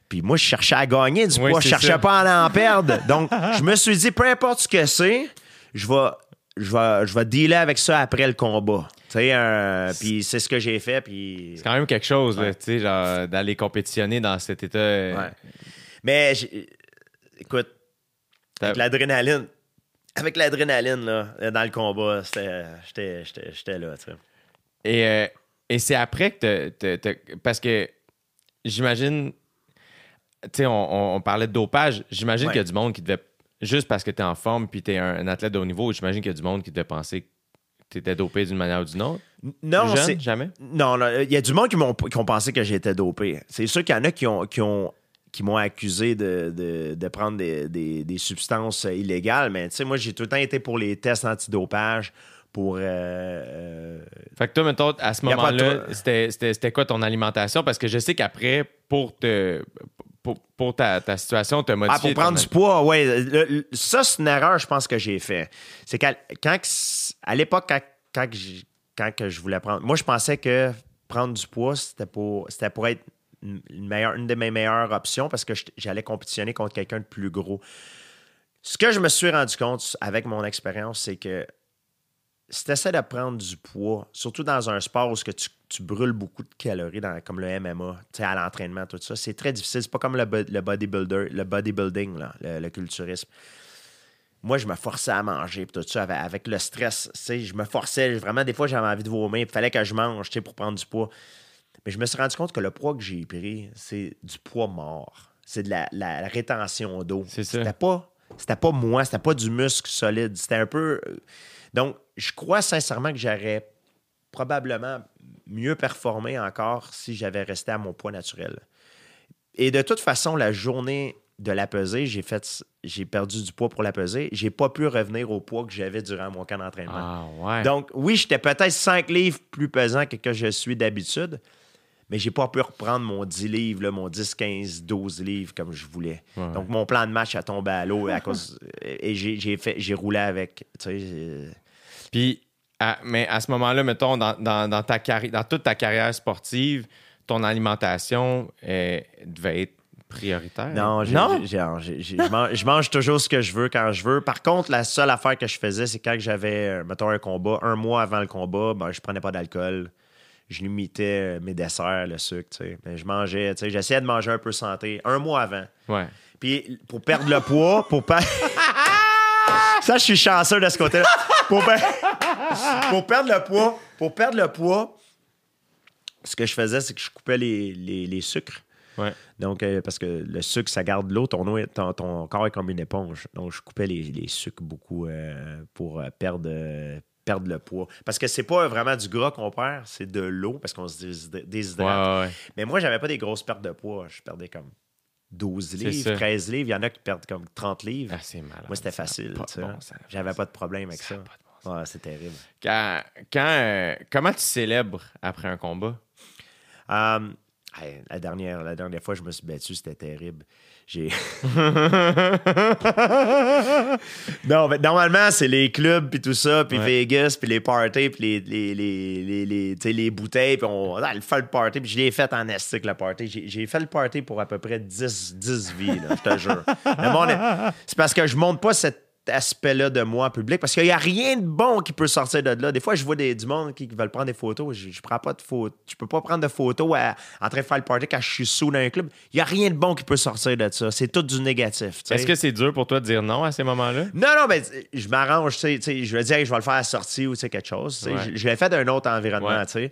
Puis moi, je cherchais à gagner du Oui, poids, je cherchais ça. pas à en perdre. Donc, je me suis dit, peu importe ce que c'est, je vais, je vais, je vais dealer avec ça après le combat. Tu sais, euh, puis c'est ce que j'ai fait. Puis... C'est quand même quelque chose, Ouais. tu sais, d'aller compétitionner dans cet état. euh, Ouais. Mais, écoute, avec l'adrénaline, avec l'adrénaline, là, dans le combat, c'était, j'étais, là, tu sais. Et, euh, et c'est après que t'as- Parce que j'imagine. Tu sais, on, on- on parlait de dopage. J'imagine Ouais. qu'il y a du monde qui devait. Juste parce que tu es en forme puis tu es un, un athlète de haut niveau, j'imagine qu'il y a du monde qui devait penser que tu étais dopé d'une manière ou d'une autre? Non, jeune, jamais? Non, non, il y a du monde qui, m'ont, qui ont pensé que j'étais dopé. C'est sûr qu'il y en a qui ont, qui ont qui m'ont accusé de, de- de prendre des, des- des substances illégales, mais tu sais, moi, j'ai tout le temps été pour les tests antidopage, pour... euh, euh, Fait que toi, mettons, à ce moment-là, c'était, quoi ton alimentation? Parce que je sais qu'après, pour te. Pour, pour ta, ta situation, tu as Ah, pour prendre ton- du poids, oui. Ça, c'est une erreur, je pense, que j'ai fait. C'est qu'à à l'époque, quand, quand, que je voulais prendre... Moi, je pensais que prendre du poids, c'était pour, c'était pour être une, de mes meilleures options parce que j'allais compétitionner contre quelqu'un de plus gros. Ce que je me suis rendu compte avec mon expérience, c'est que si tu essaies de prendre du poids, surtout dans un sport où que tu, brûles beaucoup de calories, comme le MMA, à l'entraînement, tout ça, c'est très difficile. C'est pas comme le, bo- le bodybuilder, le bodybuilding, le, culturisme. Moi, je me forçais à manger, tout ça, avec, avec le stress, je me forçais. Vraiment, des fois, j'avais envie de vomir, il fallait que je mange, pour prendre du poids. Mais je me suis rendu compte que le poids que j'ai pris, c'est du poids mort. C'est de la, la- la rétention d'eau. C'est ça. C'était pas, c'était pas moi, c'était pas du muscle solide. C'était un peu. euh, Donc, je crois sincèrement que j'aurais probablement mieux performé encore si j'avais resté à mon poids naturel. Et de toute façon, la journée de la pesée, j'ai fait j'ai perdu du poids pour la pesée. J'ai pas pu revenir au poids que j'avais durant mon camp d'entraînement. Ah, ouais. Donc, oui, j'étais peut-être 5 livres plus pesant que que je suis d'habitude, mais j'ai pas pu reprendre mon 10 livres, là, mon 10, 15, 12 livres comme je voulais. Ouais. Donc, mon plan de match a tombé à l'eau à cause. Et j'ai, j'ai fait, j'ai roulé avec. Tu sais, euh, Puis, à- mais à ce moment-là, mettons, dans, dans, dans ta carrière, dans toute ta carrière sportive, ton alimentation euh, devait être prioritaire. Non, non? je, mange, je mange toujours ce que je veux quand je veux. Par contre, la seule affaire que je faisais, c'est quand j'avais, mettons, un combat, un mois avant le combat, ben, je prenais pas d'alcool. Je limitais euh, mes desserts, le sucre, tu sais. Mais je mangeais, tu sais, j'essayais de manger un peu santé un mois avant. Ouais. Puis pour perdre le poids, pour pas. Ça, je suis chanceux de ce côté-là. Pour, per- pour perdre le poids, pour perdre le poids, ce que je faisais, c'est que je coupais les, les, les sucres. Ouais. Donc, euh, parce que le sucre, ça garde l'eau, ton, eau est- ton, ton corps est comme une éponge. Donc, je coupais les, les sucres beaucoup euh, pour euh, perdre, perdre le poids. Parce que c'est pas vraiment du gras qu'on perd, c'est de l'eau parce qu'on se déshydrate. ouais, ouais. Mais moi, j'avais pas des grosses pertes de poids. Je perdais comme 12 C'est livres, ça. 13 livres. Il y en a qui perdent comme 30 livres. Ah, c'est malade. moi, c'était facile. bon. J'avais pas de problème avec Ça bon. Ouais, c'est terrible. Quand, quand, euh, comment tu célèbres après un combat? Euh, hey, la, dernière, la dernière fois, je me suis battu, c'était terrible. J'ai. non, mais normalement, c'est les clubs, puis tout ça, puis Ouais. Vegas, puis les parties, puis les, les, les, les, les, bouteilles, puis on ah, le fait le party, puis je l'ai fait en estique, le party. J'ai, fait le party pour à peu près 10, 10 vies, là, je te jure. C'est parce que je montre pas cet aspect-là de moi en public, parce qu'il n'y a rien de bon qui peut sortir de là. Des fois, je vois des, du monde qui, qui veulent prendre des photos. Je, je prends pas de photos. Je peux pas prendre de photos à- en train de faire le party quand je suis sous dans un club. Il n'y a rien de bon qui peut sortir de ça. C'est tout du négatif. tu. Est-ce que c'est dur pour toi de dire non à ces moments-là? Non, non, mais je m'arrange, tu tu je vais dire, hey, je vais le faire à la sortie ou tu quelque chose. tu. Ouais. Je, je l'ai fait d'un autre environnement, Ouais. tu sais.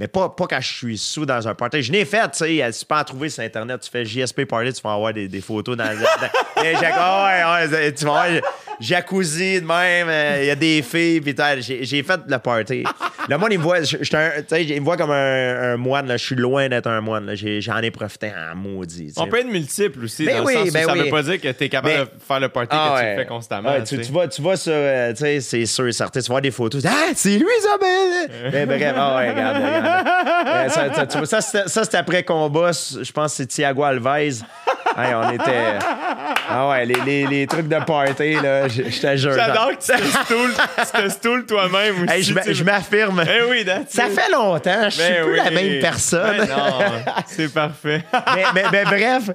Mais pas, pas quand je suis sous dans un party. Je l'ai fait, tu sais. Tu peux en trouver sur Internet. Tu fais JSP Party, tu vas avoir des, des photos dans. dans- des jac- ah ouais, ouais, tu vas avoir jacuzzi de même. euh, Il y a des filles. Puis j'ai fait le party. Le monde, il me voit, un- tu il me voit comme un, un moine. là. Je suis loin d'être un moine. J'en ai profité en maudit. tu. On peut être multiple aussi, Ben dans oui, le sens où ben ça oui. veut pas dire que tu es capable Mais- de faire le party Ah que tu ouais. le fais constamment. Ouais, tu tu, sais. tu vois, tu vois sur, euh, tu sais, c'est sûr et certain, tu vois des photos. Ah, c'est lui, Isabelle! Mais bref, ah ouais, regarde, regarde. Ça, ça, tu ça, c'était après combat. Je pense que c'est Thiago Alves. Hey, on était. Ah ouais, les, les, les trucs de party, là, je, je te jure. J'adore que tu te stoules, tu te stoules toi-même aussi. Hey, je m'a- tu sais. je m'affirme. Eh oui, that's Ça it. fait longtemps, je suis Ben plus la oui. même personne. Ben non, c'est parfait. mais, mais- mais bref,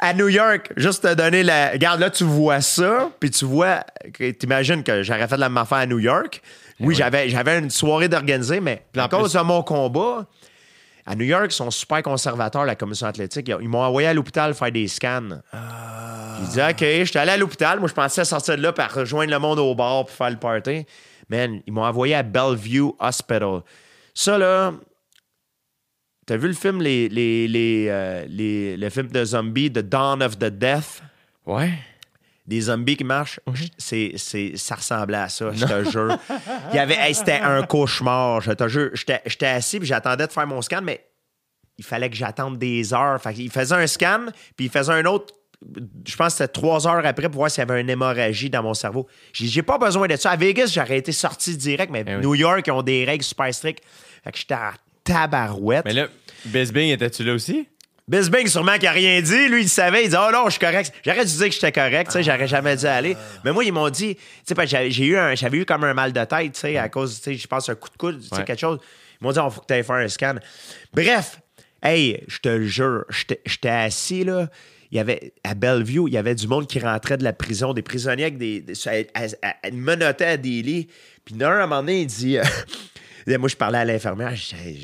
à New York, juste te donner la. Regarde, là, tu vois ça, puis tu vois. que- T'imagines que j'aurais fait la même affaire à New York. Oui, j'avais, j'avais une soirée d'organiser, mais à cause de mon combat, à New York, ils sont super conservateurs, la commission athlétique. Ils ils m'ont envoyé à l'hôpital faire des scans. J'ai dit, OK, j'étais allé à l'hôpital. Moi, je pensais sortir de là pour rejoindre le monde au bar pour faire le party. Man, ils m'ont envoyé à Bellevue Hospital. Ça, là, T'as vu le film, les, les, les, euh, les- le film de zombies, The Dawn of the Death? Ouais. Des zombies qui marchent? C'est, c'est, ça ressemblait à ça, je te jure. Il y avait, hey, c'était un cauchemar, je te jure. J'étais, j'étais assis puis j'attendais de faire mon scan, mais il fallait que j'attende des heures. Fait qu'il faisait un scan, puis il faisait un autre. Je pense que c'était trois heures après pour voir s'il y avait une hémorragie dans mon cerveau. J'ai, j'ai pas besoin de ça. À Vegas, j'aurais été sorti direct, mais Eh oui. New York, ils ont des règles super strictes. Fait que j'étais en tabarouette. Mais là, Bisbing, étais-tu là aussi? Bisbing, sûrement, qui a rien dit. Lui, il savait. Il dit Oh non, je suis correct. J'aurais dû dire que j'étais correct. J'aurais jamais dû aller. Mais moi, ils m'ont dit tu sais, j'ai eu un- J'avais eu comme un mal de tête, tu sais, à cause, tu sais, je pense, un coup de coude, tu sais, Ouais. quelque chose. Ils m'ont dit Il faut que tu ailles faire un scan. Bref, hey, je te le jure, j'étais j'étais assis, là. Il y avait, à Bellevue, il y avait du monde qui rentrait de la prison, des prisonniers avec des. des à- à- à- menottés à des lits. Puis d'un, à un moment donné, il dit. Moi, je parlais à l'infirmière. J'ai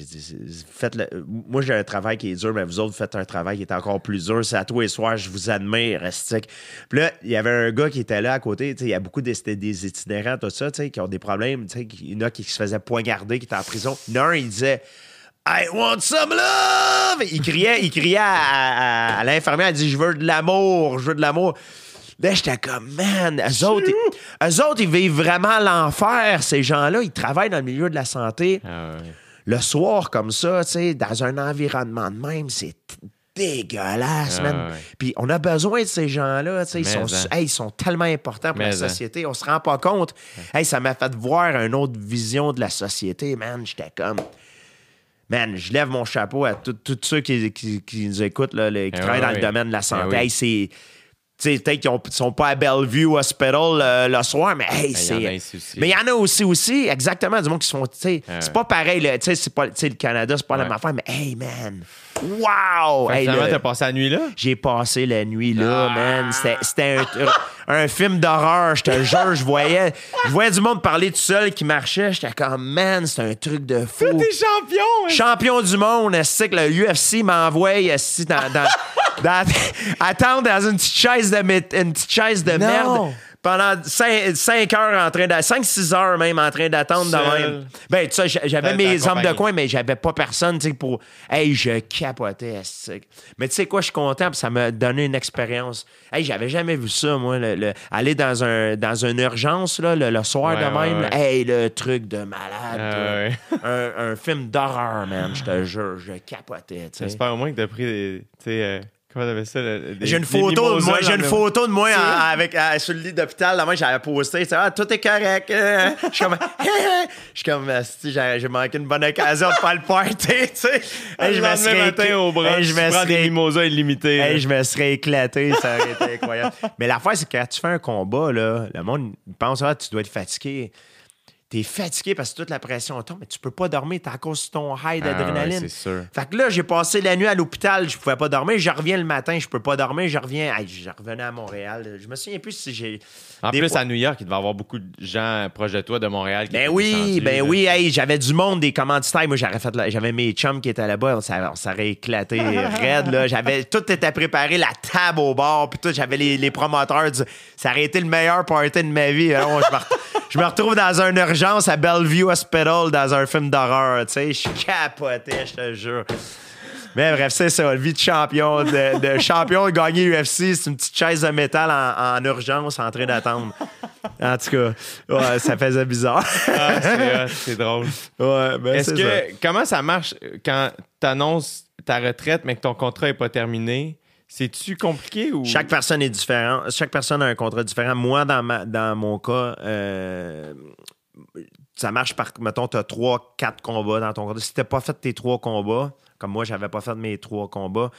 le- Moi, j'ai un travail qui est dur, mais vous autres, faites un travail qui est encore plus dur. C'est à tous les soirs, je vous admire, Restic. Puis là, il y avait un gars qui était là à côté. Il y a beaucoup c'était des itinérants, tout ça, qui ont des problèmes. Il y en a qui se faisaient poignarder, qui étaient en prison. Un, il disait. I want some love! Il criait, il criait à, à- à l'infirmière, il dit Je veux de l'amour, je veux de l'amour. Là, j'étais comme, man, eux autres, ils, eux autres, ils vivent vraiment l'enfer, ces gens-là. Ils travaillent dans le milieu de la santé. Ah ouais. Le soir, comme ça, tu sais, dans un environnement de même, c'est dégueulasse, Ah man. ouais. Puis on a besoin de ces gens-là, tu sais. Ils sont, en. hey, ils sont tellement importants pour Mais la en. société. On se rend pas compte. Hey, ça m'a fait voir une autre vision de la société, man. J'étais comme... man, je lève mon chapeau à tous ceux qui, qui- qui nous écoutent, là, les- qui Eh travaillent dans le domaine de la santé. Eh. Hey, c'est. Peut-être qu'ils ont- sont pas à Bellevue Hospital euh, le soir, mais hey, Ben, c'est. Mais il y en a aussi, aussi, exactement, du monde qui sont. Tu sais, Ouais. c'est pas pareil, sais, c'est pas. Le Canada, c'est pas la même affaire, mais hey, man. Wow! Fait Hey, finalement, là, t'as passé la nuit là? j'ai passé la nuit là, Ah! man. C'était- C'était un, un film d'horreur, je te jure. Je voyais, je voyais du monde parler tout seul qui marchait. J'étais comme, man, c'est un truc de fou. T'es champion! hein? Champion du monde, c'est que le UFC m'envoie dans, dans- attendre dans une petite chaise de, mé- une petite chaise de Non. merde pendant 5, heures en train de 5-6 heures même en train d'attendre de même. Ben, tu sais, j'a- j'avais mes hommes de coin, mais j'avais pas personne, tu sais, pour. Hey, je capotais. Mais tu sais quoi, je suis content, puis ça m'a donné une expérience. Hey, j'avais jamais vu ça, moi. le- le- aller dans, un, dans une urgence, là, le, le soir Ouais, de ouais, même. ouais. Hey, le truc de malade. Ah, un, un film d'horreur, man. Je te jure, je capotais, tu sais. J'espère au moins que t'as pris des. Euh, comment t'appelles ça? J'ai une photo de moi, j'ai une le- photo de moi en- avec euh, sur le lit d'hôpital. Là, moi, j'avais posté, ah, tout est correct. euh. Je suis comme, je suis comme, asti, j'ai j'ai manqué une bonne occasion de faire le party, tu sais. Hey, je me serais matin au bras, hey, je me prends des serais mimosas illimités. Hey, je me serais éclaté, ça aurait été incroyable. Mais l'affaire, c'est que quand tu fais un combat, là, le monde pense ah, tu dois être fatigué. T'es fatigué parce que toute la pression tombe, mais tu peux pas dormir, t'es à cause de ton high Ah ouais, d'adrénaline. c'est sûr. Fait que là, j'ai passé la nuit à l'hôpital, je pouvais pas dormir. Je reviens le matin, je peux pas dormir. Je reviens, hey, je revenais à Montréal. Je me souviens plus si j'ai. En des plus, fois- à New York, il devait y avoir beaucoup de gens proches de toi, de Montréal. Qui Ben oui, descendus, ben là. oui, hey, j'avais du monde, des commanditaires. Moi, j'aurais fait j'avais mes chums qui étaient là-bas, on s'aurait éclaté raide, là. J'avais, tout était préparé, la table au bar, puis tout, j'avais les, les promoteurs du, ça aurait été le meilleur party de ma vie. Alors, je, me, je me retrouve dans une à Bellevue Hospital, dans un film d'horreur, tu sais, je capotais, je te jure. Mais bref, c'est ça, vie de champion, de, de champion de gagner UFC, c'est une petite chaise de métal en, en urgence en train d'attendre. En tout cas, ouais, ça faisait bizarre. Ah, c'est drôle. Ouais, ben Est-ce ça. que comment ça marche quand tu annonces ta retraite mais que ton contrat n'est pas terminé? C'est-tu compliqué ou? Chaque personne est différente. Chaque personne a un contrat différent. Moi, dans, ma- dans mon cas, euh, ça marche par, mettons, tu as trois, quatre combats dans ton contrat. Si tu pas fait tes trois combats, comme moi, j'avais pas fait mes trois combats,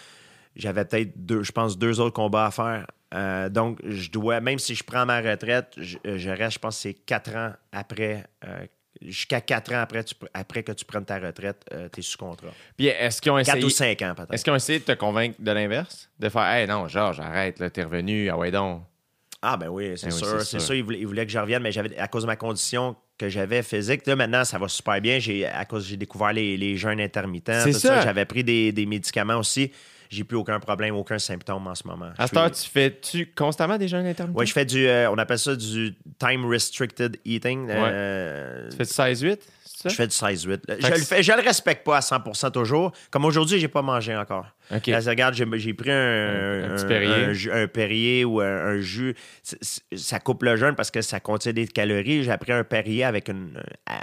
j'avais peut-être deux, je pense, deux autres combats à faire. Euh, donc, je dois, même si je prends ma retraite, je, je reste, je pense, c'est quatre ans après, euh, jusqu'à quatre ans après, tu- après que tu prennes ta retraite, tu es sous contrat. Puis est-ce qu'ils ont Quatre essayé ou cinq ans, peut-être. Est-ce qu'ils ont essayé de te convaincre de l'inverse? De faire Hey non, Georges, arrête, là, t'es revenu, ah ouais donc. Ah ben oui, c'est Ben sûr. c'est c'est sûr. sûr. Il voulait, il voulait que je revienne, mais j'avais à cause de ma condition que j'avais physique. Là, maintenant, ça va super bien. J'ai, à cause j'ai découvert les, les jeûnes intermittents. C'est tout ça. J'avais pris des, des médicaments aussi. J'ai plus aucun problème, aucun symptôme en ce moment. À cette heure, tu fais-tu constamment des jeûnes intermittents? Oui, je fais du. euh, on appelle ça du time restricted eating. Euh, Tu fais du 16-8? Ça? je fais du 16-8. Je, le fais- je le respecte pas à 100% toujours. Comme aujourd'hui, j'ai pas mangé encore. OK. Là, regarde, j'ai, j'ai pris un, Un- un petit un- Perrier. un jus- un Perrier ou un, un jus. C'est- c'est- Ça coupe le jeûne parce que ça contient des calories. J'ai pris un Perrier avec une euh,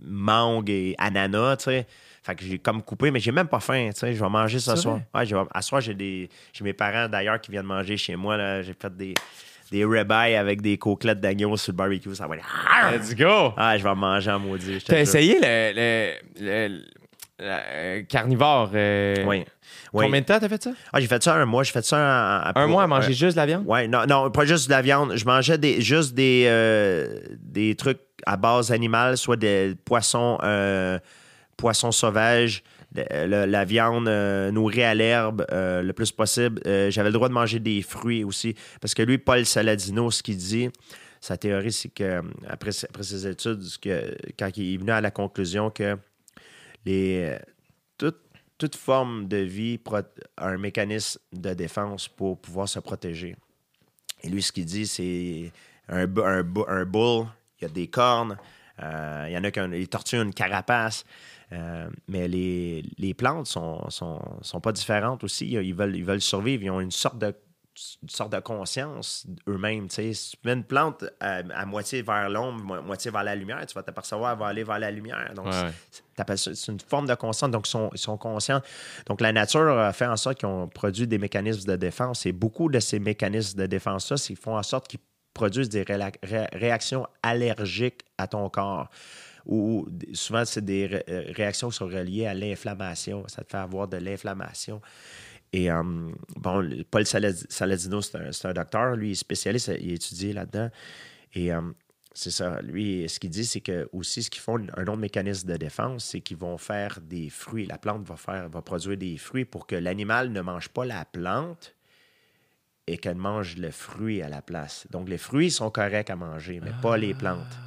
mangue et ananas, tu sais. Fait que j'ai comme coupé, mais j'ai même pas faim, tu sais. Je vais manger ce C'est soir. vrai? Ouais, je vais- à soir, j'ai des j'ai mes parents d'ailleurs qui viennent manger chez moi. là. J'ai fait des, des ribeyes avec des côtelettes d'agneau sur le barbecue. Ça va être... Let's go! Ah, je vais manger en maudit. T'as essayé le, le- le- le- euh, carnivore? euh, Oui. oui. Combien de temps t'as fait ça? Ah, j'ai fait ça un mois. J'ai fait ça en- en- Un mois à manger juste de la viande? Ouais, non, non, pas juste de la viande. Je mangeais des, juste des, euh, des trucs à base animale, soit des poissons, euh, poissons sauvages, la viande euh, nourrie à l'herbe euh, le plus possible. Euh, J'avais le droit de manger des fruits aussi. Parce que lui, Paul Saladino, ce qu'il dit, sa théorie, c'est que après, ses études, que, quand il est venu à la conclusion que les, toute, forme de vie a un mécanisme de défense pour pouvoir se protéger. Et lui, ce qu'il dit, c'est un, un, bu- un bull, il y a des cornes, il y en a qui ont les tortues ont une carapace, euh, mais les, les plantes sont, sont, sont pas différentes aussi. Ils veulent, ils veulent survivre, ils ont une sorte de une sorte de conscience eux-mêmes. Si tu mets une plante à, à moitié vers l'ombre, mo- moitié vers la lumière, tu vas t'apercevoir qu'elle va aller vers la lumière. Donc, Ouais, c'est- une forme de conscience. Donc, ils sont, ils sont conscients. Donc, la nature a fait en sorte qu'ils ont produit des mécanismes de défense. Et beaucoup de ces mécanismes de défense-là, qu'ils font en sorte qu'ils produisent des ré- réactions allergiques à ton corps. Ou souvent, c'est des ré- euh, réactions qui sont reliées à l'inflammation. Ça te fait avoir de l'inflammation. Et euh, bon, Paul Salad- Saladino, c'est un, docteur, lui, il est spécialiste, il a étudié là-dedans. Et euh, c'est ça, lui, ce qu'il dit, c'est que aussi, ce qu'ils font, un autre mécanisme de défense, c'est qu'ils vont faire des fruits. La plante va, faire, va produire des fruits pour que l'animal ne mange pas la plante et qu'elle mange le fruit à la place. Donc, les fruits sont corrects à manger, mais pas les plantes.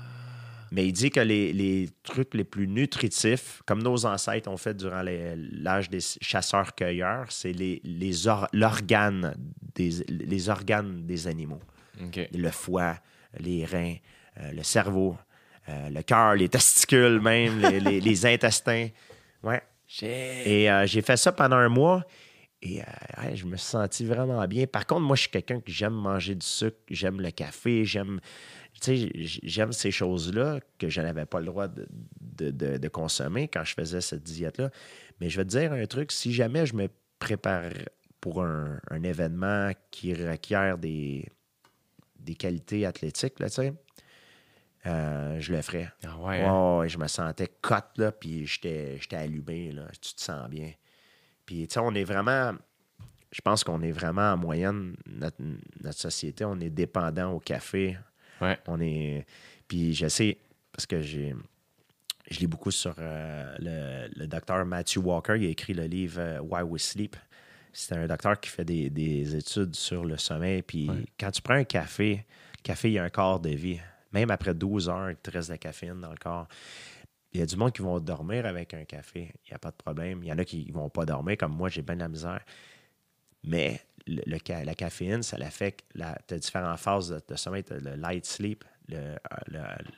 Mais il dit que les, les trucs les plus nutritifs, comme nos ancêtres ont fait durant l'âge des chasseurs-cueilleurs, c'est les, les or- des, les organes des animaux. Le foie, les reins, euh, le cerveau, euh, le cœur, les testicules même, les, les- les intestins. Ouais. Et euh, j'ai fait ça pendant un mois et ouais, je me suis senti vraiment bien. Par contre, moi, je suis quelqu'un que j'aime manger du sucre, j'aime le café, j'aime. J'aime ces choses-là que je n'avais pas le droit de, de- de- de consommer quand je faisais cette diète-là. Mais je vais te dire un truc, si jamais je me prépare pour un, un événement qui requiert des, des qualités athlétiques, là, euh, je le ferais. Ah ouais. Hein? je me sentais cote, là, puis j'étais j'étais allumé, là. Tu te sens bien. Puis, tu sais, on est vraiment... Je pense qu'on est vraiment, en moyenne, notre, notre société, on est dépendant au café. Ouais. On est... Puis, je sais, parce que j'ai... Je lis beaucoup sur euh, le, le docteur Matthew Walker. Il a écrit le livre euh, Why We Sleep. C'est un docteur qui fait des, des études sur le sommeil. Puis Ouais. quand tu prends un café, le café, il y a un corps de vie. Même après 12 heures, il te reste de la caféine dans le corps. Il y a du monde qui vont dormir avec un café. Il n'y a pas de problème. Il y en a qui ne vont pas dormir, comme moi, j'ai bien de la misère. Mais le, la caféine, ça l'affecte. Tu as différentes phases de, sommeil. Tu le light sleep, le,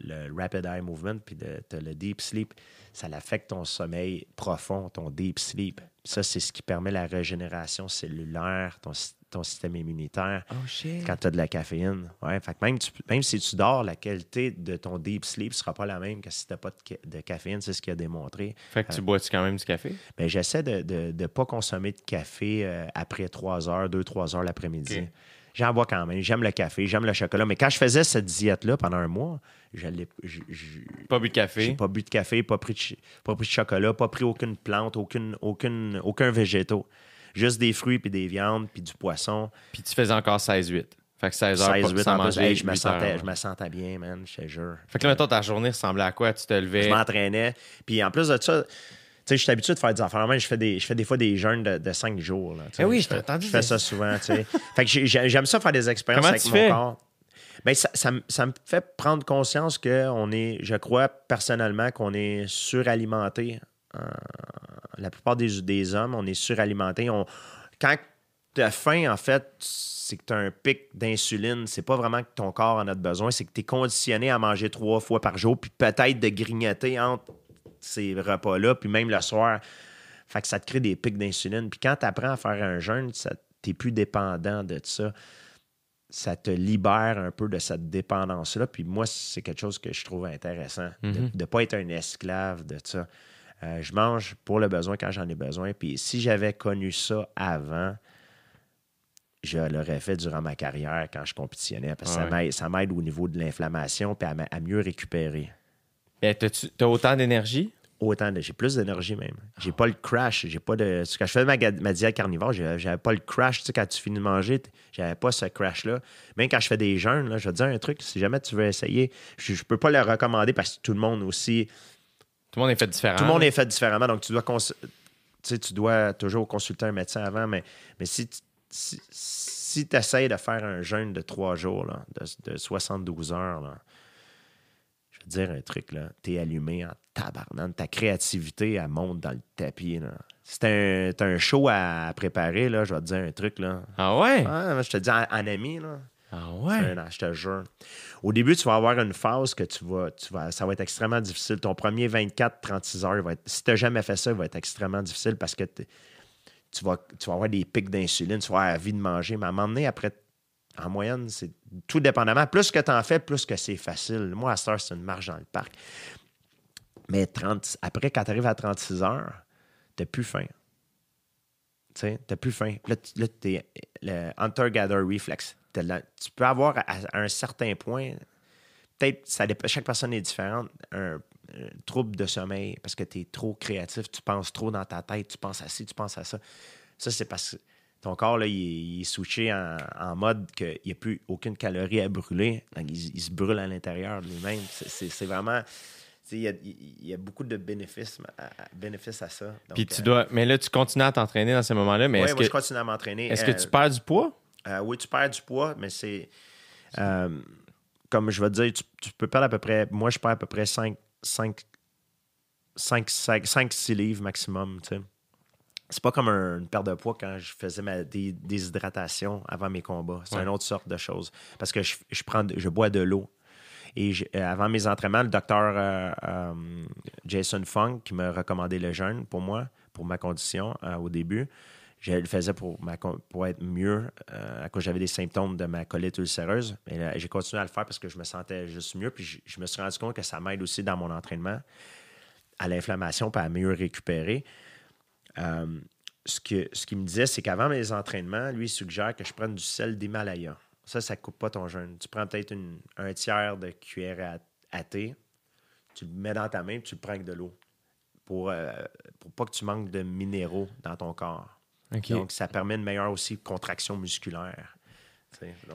le- rapid eye movement, puis tu as le deep sleep. Ça l'affecte ton sommeil profond, ton deep sleep. Ça, c'est ce qui permet la régénération cellulaire, ton, ton système immunitaire Oh shit. quand tu as de la caféine. Ouais, fait que même, tu- même si tu dors, la qualité de ton deep sleep ne sera pas la même que si tu n'as pas de, ca- de caféine. C'est ce qu'il a démontré. Fait que tu bois-tu quand même du café? Mais j'essaie de ne pas consommer de café euh, après 3 heures, 2-3 heures l'après-midi. J'en bois quand même. J'aime le café, j'aime le chocolat. Mais quand je faisais cette diète-là pendant un mois, je Pas bu de café? pas bu de café, pas pris de, pas pris de chocolat, pas pris aucune plante, aucune, aucune, aucun végétaux. Juste des fruits, puis des viandes, puis du poisson. Puis tu faisais encore 16-8. Fait que 16 heures 16, pas- 8 sans en plus. manger. Hey, je, me 8 sentais, heures, je me sentais bien, man, je te jure. Fait que là, mettons, ta journée ressemblait à quoi? Tu te levais? Je m'entraînais. Puis en plus de ça, tu sais, je suis habitué de faire des affaires. Même, je fais des, je fais des fois des jeûnes de, de 5 jours. Là. Eh oui, je t'ai fais, entendu je fais ça souvent, tu sais. fait que j'ai- j'ai- j'aime ça faire des expériences Comment avec tu mon fais? corps. Ben, ça, ça me- ça me fait prendre conscience qu'on est, je crois personnellement qu'on est suralimenté. Euh, la plupart des, des hommes, on est suralimenté. On, quand tu as faim, en fait, c'est que tu as un pic d'insuline. C'est pas vraiment que ton corps en a besoin, c'est que tu es conditionné à manger trois fois par jour, puis peut-être de grignoter entre ces repas-là, puis même le soir. Fait que ça te crée des pics d'insuline. Puis quand tu apprends à faire un jeûne, tu n'es plus dépendant de ça. Ça te libère un peu de cette dépendance-là. Puis moi, c'est quelque chose que je trouve intéressant, de ne pas être un esclave de ça. Euh, je mange pour le besoin quand j'en ai besoin. Puis si j'avais connu ça avant, je l'aurais fait durant ma carrière quand je compétitionnais. Parce que ça Ouais. m'aide- ça m'aide au niveau de l'inflammation puis à, mieux récupérer. T'as autant d'énergie? Autant de, j'ai plus d'énergie même. J'ai pas le crash. J'ai pas de. Quand je faisais ma, ma diète carnivore, j'avais, pas le crash. Tu sais, quand tu finis de manger, j'avais pas ce crash-là. Même quand je fais des jeûnes, là, je vais te dire un truc, si jamais tu veux essayer, je, je peux pas le recommander parce que tout le monde aussi. Tout le monde est fait différent. Tout le monde est fait différemment. Donc, tu dois, cons- tu dois toujours consulter un médecin avant. Mais, mais si tu si, tu essaies de faire un jeûne de trois jours, là, de, de 72 heures, là, je vais te dire un truc, là. T'es allumé en tabarnane. Ta créativité, elle monte dans le tapis, là. Si t'as un, un show à préparer, là, je vais te dire un truc, là. Ah ouais? Ah, je te dis en, en ami, là. Ah ouais? je te jure. Au début, tu vas avoir une phase que tu vas, tu vas, ça va être extrêmement difficile. Ton premier 24-36 heures, il va être, si tu n'as jamais fait ça, il va être extrêmement difficile parce que tu vas, tu vas avoir des pics d'insuline, tu vas avoir envie de manger. Mais à un moment donné, après, en moyenne, c'est tout dépendamment. Plus que tu en fais, plus que c'est facile. Moi, à cette heure, c'est une marche dans le parc. Mais 30, après, quand tu arrives à 36 heures, tu n'as plus faim. Tu sais, tu plus faim. Là, tu- t'es le hunter-gatherer reflex. La- tu peux avoir à, à un certain point, peut-être, ça chaque personne est différente, un, un trouble de sommeil parce que tu es trop créatif, tu penses trop dans ta tête, tu penses à ci, tu penses à ça. Ça, c'est parce que ton corps, là, il, est- il est switché en, en mode qu'il n'y a plus aucune calorie à brûler. Donc, il, il se brûle à l'intérieur de lui-même. C'est- vraiment. Il y, a, il y a beaucoup de bénéfices à, à- bénéfices à ça. Donc, Puis tu euh, dois. Mais là, tu continues à t'entraîner dans ces moments-là, est-ce moi, que, je continue à m'entraîner. est-ce que Euh, tu perds du poids? Euh, oui, tu perds du poids, mais c'est. euh, comme je vais te dire, tu, tu peux perdre à peu près. Moi, je perds à peu près 5, 5, 5, 5, 5 6 livres maximum. tu sais. C'est pas comme un- une perte de poids quand je faisais ma dé- déshydratation avant mes combats. C'est Ouais. une autre sorte de chose. Parce que je, je prends, je bois de l'eau. Et je- euh, avant mes entraînements, le docteur euh, euh, Jason Funk, qui m'a recommandé le jeûne pour moi, pour ma condition euh, au début, je le faisais pour, pour être mieux euh, à cause j'avais des symptômes de ma colite ulcéreuse. Mais j'ai continué à le faire parce que je me sentais juste mieux. Puis je, me suis rendu compte que ça m'aide aussi dans mon entraînement à l'inflammation puis à mieux récupérer. Euh, ce, ce qu'il me disait, c'est qu'avant mes entraînements, lui, il suggère que je prenne du sel d'Himalaya. Ça, ça ne coupe pas ton jeûne. Tu prends peut-être un tiers de cuillère à, thé, tu le mets dans ta main puis tu le prends avec de l'eau pour, euh, pour pas que tu manques de minéraux dans ton corps. Donc, ça permet une meilleure aussi contraction musculaire.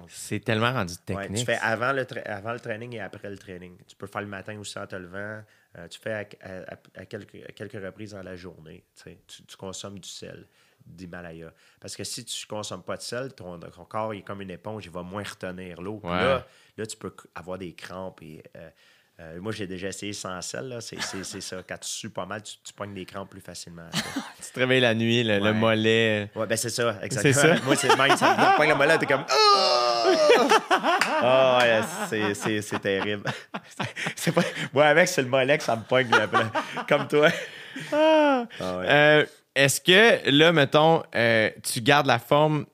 C'est tellement rendu Ouais, technique. tu fais avant le, avant le training et après le training. Tu peux faire le matin aussi en te levant. Euh, tu fais à, à- à- à quelques, à quelques reprises dans la journée. tu consommes du sel d'Himalaya. Parce que si tu ne consommes pas de sel, ton, ton corps il est comme une éponge, il va moins retenir l'eau. Ouais. Là, là, tu peux avoir des crampes. Et, euh, euh, moi, j'ai déjà essayé sans sel. là. C'est c'est- c'est ça. Quand tu sues pas mal, tu, tu pognes des crampes plus facilement. Tu te réveilles la nuit, le, mollet. Ouais, ben c'est ça, exactement. C'est ça? Moi, c'est le même. Ça me pogne le mollet, t'es comme. Ah ouais, c'est- c'est c'est terrible. C'est pas... Moi, avec, c'est le mollet que ça me pogne, comme toi. Ah! Ah ouais. Euh, Est-ce que là, mettons, euh, tu gardes la forme,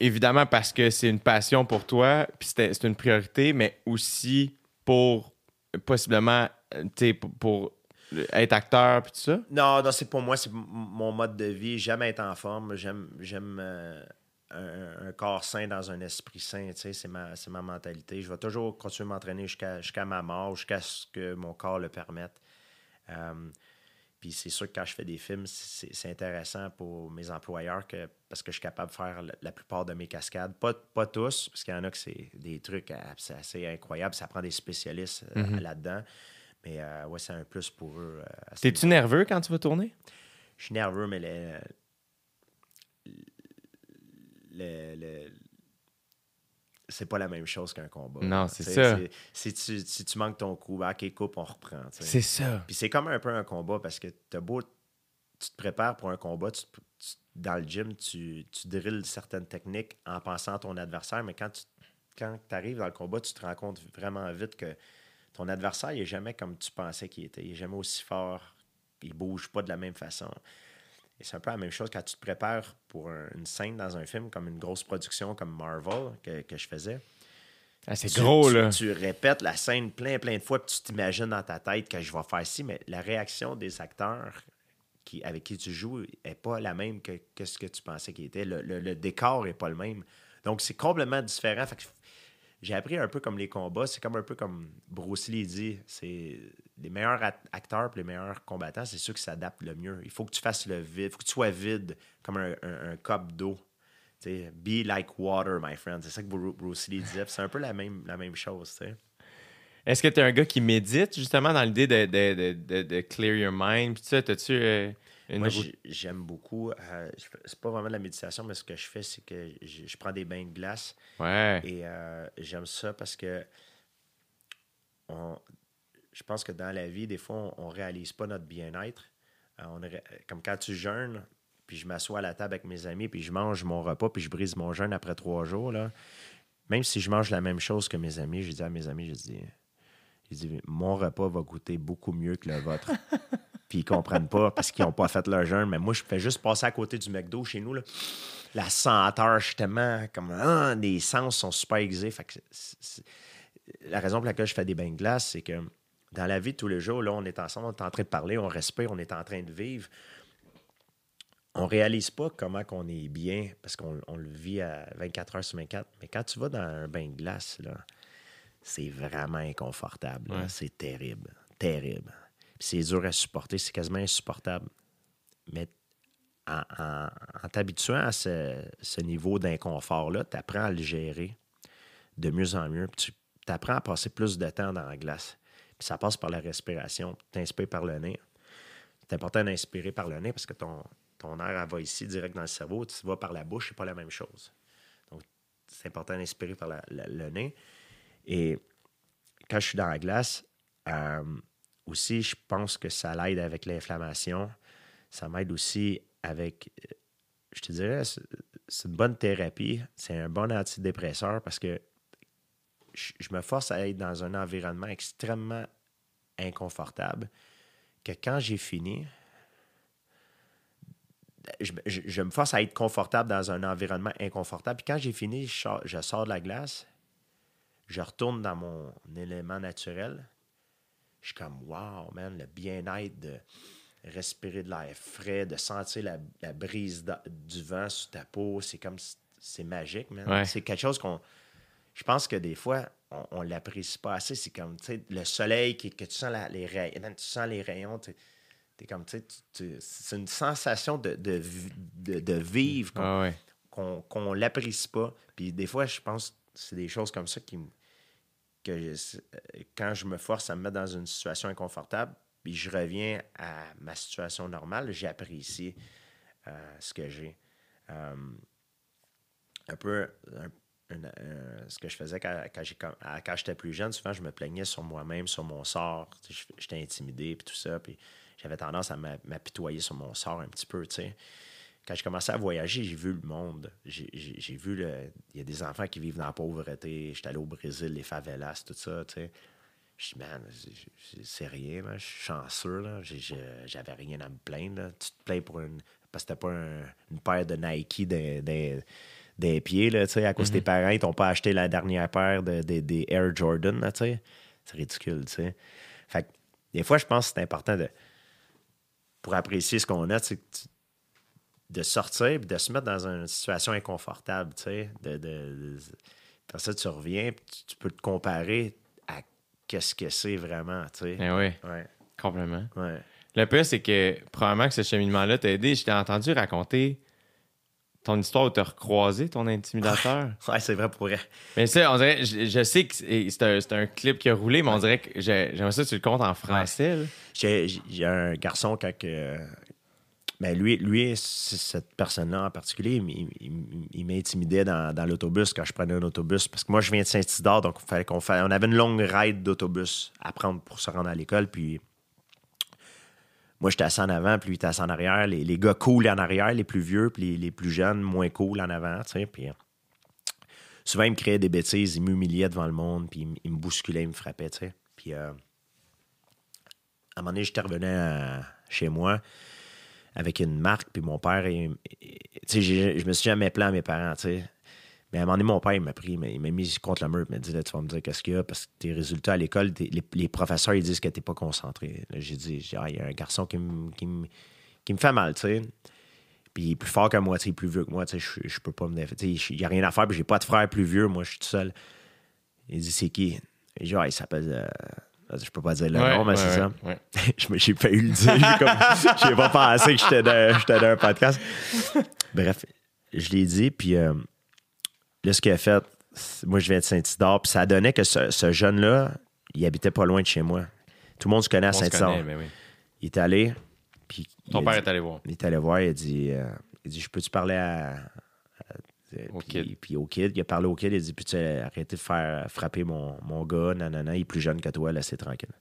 évidemment parce que c'est une passion pour toi, puis c'est une priorité, mais aussi pour possiblement, euh, pour, pour être acteur, puis tout ça? Non, non, c'est pour moi, c'est mon mode de vie. J'aime être en forme. J'aime j'aime euh, un, corps sain dans un esprit sain. C'est ma, ma mentalité. Je vais toujours continuer à m'entraîner jusqu'à jusqu'à ma mort, jusqu'à ce que mon corps le permette. Euh, puis c'est sûr que quand je fais des films, c'est intéressant pour mes employeurs que, parce que je suis capable de faire la, plupart de mes cascades. Pas, pas tous, parce qu'il y en a que c'est des trucs c'est assez incroyables. Ça prend des spécialistes euh, là-dedans. Mais euh, ouais, c'est un plus pour eux. euh, T'es-tu nerveux quand tu vas tourner? je suis nerveux, mais le, le- le- c'est pas la même chose qu'un combat. Non, c'est ça. Si tu, si tu manques ton coup, ben, OK, coupe, on reprend. C'est ça. Puis c'est comme un peu un combat parce que t'as beau, tu te prépares pour un combat, tu, dans le gym, tu, tu drilles certaines techniques en pensant à ton adversaire, mais quand tu quand arrives dans le combat, tu te rends compte vraiment vite que ton adversaire, n'est jamais comme tu pensais qu'il était. Il n'est jamais aussi fort. Il bouge pas de la même façon. Et c'est un peu la même chose quand tu te prépares pour un- une scène dans un film, comme une grosse production comme Marvel que, que je faisais. Ah, c'est gros, tu, là. Tu répètes la scène plein, plein de fois, puis tu t'imagines dans ta tête que je vais faire ci, mais la réaction des acteurs qui, avec qui tu joues n'est pas la même que, que ce que tu pensais qu'il était. Le, le- le décor n'est pas le même. Donc, c'est complètement différent. Fait que j'ai appris un peu comme les combats. C'est comme un peu comme Bruce Lee dit. C'est les meilleurs act- acteurs et les meilleurs combattants, c'est ceux qui s'adaptent le mieux. Il faut que tu fasses le vide. Il faut que tu sois vide comme un, un, un cup d'eau. Be like water, my friend. C'est ça que Bru- Bruce Lee disait. C'est un peu la même, la même chose. Est-ce que tu es un gars qui médite, justement, dans l'idée de, de, de, de, clear your mind? Puis tu t'as-tu euh, une Moi, j'aime beaucoup. euh, c'est pas vraiment de la méditation, mais ce que je fais, c'est que je, je prends des bains de glace. Ouais. Et euh, j'aime ça parce que on- je pense que dans la vie, des fois, on, on réalise pas notre bien-être. Euh, comme quand tu jeûnes, puis je m'assois à la table avec mes amis, puis je mange mon repas, puis je brise mon jeûne après trois jours. Là. Même si je mange la même chose que mes amis, je dis à mes amis, je dis, je dis mon repas va goûter beaucoup mieux que le vôtre. puis ils comprennent pas parce qu'ils n'ont pas fait leur jeûne. Mais moi, je fais juste passer à côté du McDo chez nous. Là. La senteur, tellement comme. Ah, les sens sont super aiguisés. Fait que la raison pour laquelle je fais des bains de glace, c'est que dans la vie de tous les jours, là, on est ensemble, on est en train de parler, on respire, on est en train de vivre. on réalise pas comment qu'on est bien parce qu'on on le vit à 24 heures sur 24. Mais quand tu vas dans un bain de glace, là, c'est vraiment inconfortable. Ouais. C'est terrible. Terrible. C'est dur à supporter. C'est quasiment insupportable. Mais en, en- en t'habituant à ce, ce niveau d'inconfort-là, tu apprends à le gérer de mieux en mieux. Tu apprends à passer plus de temps dans la glace. Ça passe par la respiration. Tu inspires par le nez. C'est important d'inspirer par le nez parce que ton, ton air va ici, direct dans le cerveau. Tu vas par la bouche, c'est pas la même chose. Donc, c'est important d'inspirer par le nez. Et quand je suis dans la glace, euh, aussi, je pense que ça l'aide avec l'inflammation. Ça m'aide aussi avec, euh, je te dirais, c'est une bonne thérapie. C'est un bon antidépresseur parce que je, je me force à être dans un environnement extrêmement inconfortable que quand j'ai fini, je, je- je me force à être confortable dans un environnement inconfortable. Puis quand j'ai fini, je sors, je sors de la glace, je retourne dans mon élément naturel. Je suis comme, wow, man, le bien-être de respirer de l'air frais, de sentir la, la brise du vent sur ta peau, c'est comme, c'est magique, man. Ouais. C'est quelque chose qu'on, je pense que des fois, on, on l'apprécie pas assez. C'est comme, tu sais, le soleil, qui, que tu sens la- les rayons, tu sens les rayons, tu es comme, tu sais, c'est une sensation de, de, de, de vivre qu'on Ah ouais. qu'on l'apprécie pas. Puis des fois, je pense que c'est des choses comme ça qui que je- euh, quand je me force à me mettre dans une situation inconfortable, puis je reviens à ma situation normale, j'apprécie euh, ce que j'ai. Euh, un peu un- un- ce que je faisais quand, j'étais plus jeune, souvent je me plaignais sur moi-même, sur mon sort. J'étais intimidé puis tout ça. Puis j'avais tendance à m'a- m'apitoyer sur mon sort un petit peu, tu sais quand j'ai commencé à voyager, j'ai vu le monde. J'ai- vu le. Il y a des enfants qui vivent dans la pauvreté. J'étais allé au Brésil, les favelas, tout ça, tu sais. Je dis, man, c'est- rien. Je suis chanceux, là. J'avais rien à me plaindre, là. Tu te plains pour une. Parce que t'as pas un- une paire de Nike des, des pieds, là, tu sais, à cause que tes parents, ils t'ont pas acheté la dernière paire de, des- des Air Jordan, là, tu sais. C'est ridicule, tu sais. Fait que, des fois, je pense que c'est important de. Pour apprécier ce qu'on a, tu de sortir et de se mettre dans une situation inconfortable, tu sais. De, de, tu reviens, tu, tu peux te comparer à qu'est-ce que c'est vraiment, tu sais. Eh oui, Ouais, complètement. ouais. Le pire, c'est que probablement que ce cheminement-là t'a aidé. Je t'ai entendu raconter ton histoire où t'as recroisé ton intimidateur? Ouais, c'est vrai pour vrai. Mais ça, on dirait, je, je sais que c'est un, clip qui a roulé, mais on dirait que j'ai- j'aimerais ça que tu le comptes en français. J'ai un garçon quand que. Ben lui, lui cette personne-là en particulier, il, il- il- m'intimidait dans, dans l'autobus quand je prenais un autobus. Parce que moi, je viens de Saint-Isidore, donc fallait qu'on on avait une longue ride d'autobus à prendre pour se rendre à l'école. Puis moi, j'étais assis en avant, puis lui était assis en arrière. Les, les gars cool en arrière, les plus vieux, puis les, les plus jeunes, moins cool en avant, tu sais. Puis euh, souvent, il me créait des bêtises, il m'humiliait devant le monde, puis il, me bousculait, il me frappait, tu sais. Puis euh, à un moment donné, j'étais revenu à- chez moi avec une marque, puis mon père, tu sais, je me suis jamais plaint à mes parents, tu sais. Mais à un moment donné, mon père, il m'a pris, mais il m'a mis contre le mur, il m'a dit, là, tu vas me dire qu'est-ce qu'il y a, parce que tes résultats à l'école, les, les professeurs, ils disent que t'es pas concentré. J'ai dit, Ah, il y a un garçon qui me, qui qui fait mal, tu sais. Puis il est plus fort que moi, tu sais, il est plus vieux que moi, tu sais, je, je peux pas me défendre. Tu sais, Il n'y a rien à faire, puis j'ai pas de frère plus vieux, moi, je suis tout seul. Il dit, c'est qui? Il dit, ah, il s'appelle. euh, Je peux pas dire le nom, mais Ouais, c'est ouais, ça. J'ai failli le dire. J'ai pas pensé que j'étais dans, dans un podcast. Bref, je l'ai dit, puis euh, là, ce qu'il a fait, moi, je viens de Saint-Isidore, puis ça donnait que ce, ce jeune-là, il habitait pas loin de chez moi. Tout le monde se connaît à Saint-Isidore. oui. Il est allé, puis. Ton père est allé voir. il est allé voir, il a dit, euh, il dit Je peux-tu parler à. Au puis, kid. puis au kid, il a parlé au kid, il a dit Peux-tu arrêter de faire frapper mon, mon gars Nanana, il est plus jeune que toi, laissez tranquille.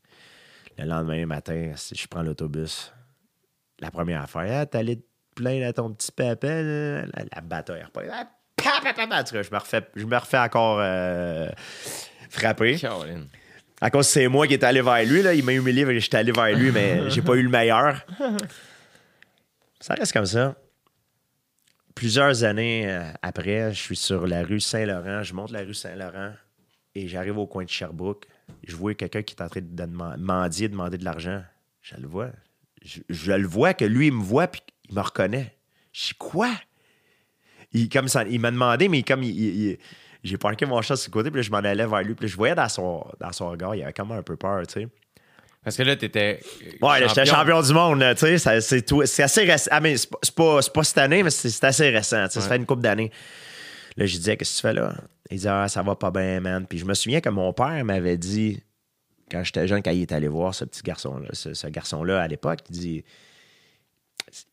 Le lendemain matin, si je prends l'autobus, la première affaire, ah, t'allais te plaindre à ton petit papa, là. la, la bataille. Ah, pa, pa, pa, pa. En tout cas, je me refais, je me refais encore euh, frapper. Caroline. À cause c'est moi qui est allé vers lui, là, il m'a humilié, j'étais allé vers lui, mais j'ai pas eu le meilleur. Ça reste comme ça. Plusieurs années euh, après, je suis sur la rue Saint-Laurent, je monte la rue Saint-Laurent et j'arrive au coin de Sherbrooke. Je vois quelqu'un qui est en train de mendier, demander de l'argent. Je le vois. Je, je le vois que lui, il me voit puis il me reconnaît. Je dis, quoi? Il, comme ça, il m'a demandé, mais comme il, il- j'ai parqué mon chat sur le côté, puis là, je m'en allais vers lui, puis là, je voyais dans son, dans son regard, il avait quand même un peu peur, tu sais. Parce que là, t'étais. euh, Ouais, là, j'étais champion du monde, tu sais. C'est assez récent. Ah, mais c'est pas, c'est pas, cette année, mais c'est assez récent. tu sais, Ça fait une couple d'années. Là, je disais, qu'est-ce que tu fais là? Il disait, ah, ça va pas bien, man. Puis je me souviens que mon père m'avait dit, quand j'étais jeune, quand il est allé voir ce petit garçon-là, ce, ce garçon-là à l'époque, il dit,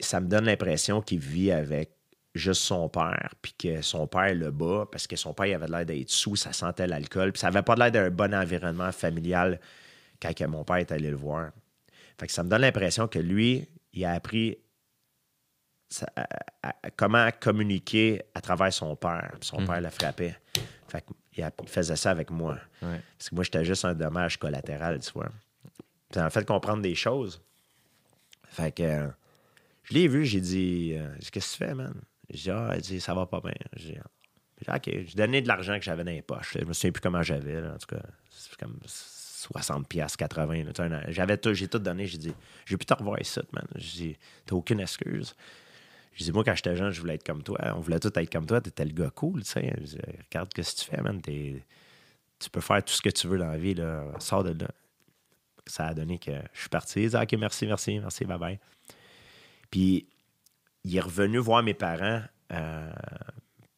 ça me donne l'impression qu'il vit avec juste son père, puis que son père le bat, parce que son père il avait l'air d'être sous, ça sentait l'alcool, puis ça avait pas l'air d'un bon environnement familial quand que mon père est allé le voir. Fait que ça me donne l'impression que lui, il a appris ça- à- à- à- comment communiquer à travers son père. Puis son père le frappait. Fait qu'il faisait ça avec moi. Ouais. Parce que moi, j'étais juste un dommage collatéral, tu vois. Puis ça m'a fait comprendre des choses. Fait que euh, je l'ai vu, j'ai dit, euh, J'ai dit, qu'est-ce que tu fais, man? J'ai dit, ah, il dit, ça va pas bien. J'ai J'ai dit, OK, j'ai donné de l'argent que j'avais dans les poches. Je me souviens plus comment j'avais, en tout cas, c'est comme 60 pièces 80. là, tu sais, un- J'avais tout, j'ai tout donné. J'ai dit, j'ai pu te revoir ici, man. J'ai dit, t'as aucune excuse. J'ai dit, moi, quand j'étais jeune, je voulais être comme toi. On voulait tous être comme toi. T'étais le gars cool, tu sais. Je dis, Regarde ce que tu fais, man. Tu peux faire tout ce que tu veux dans la vie, là. Sors de là. Ça a donné que je suis parti. Il dit, OK, merci, merci, merci, bye bye. Puis, il est revenu voir mes parents euh,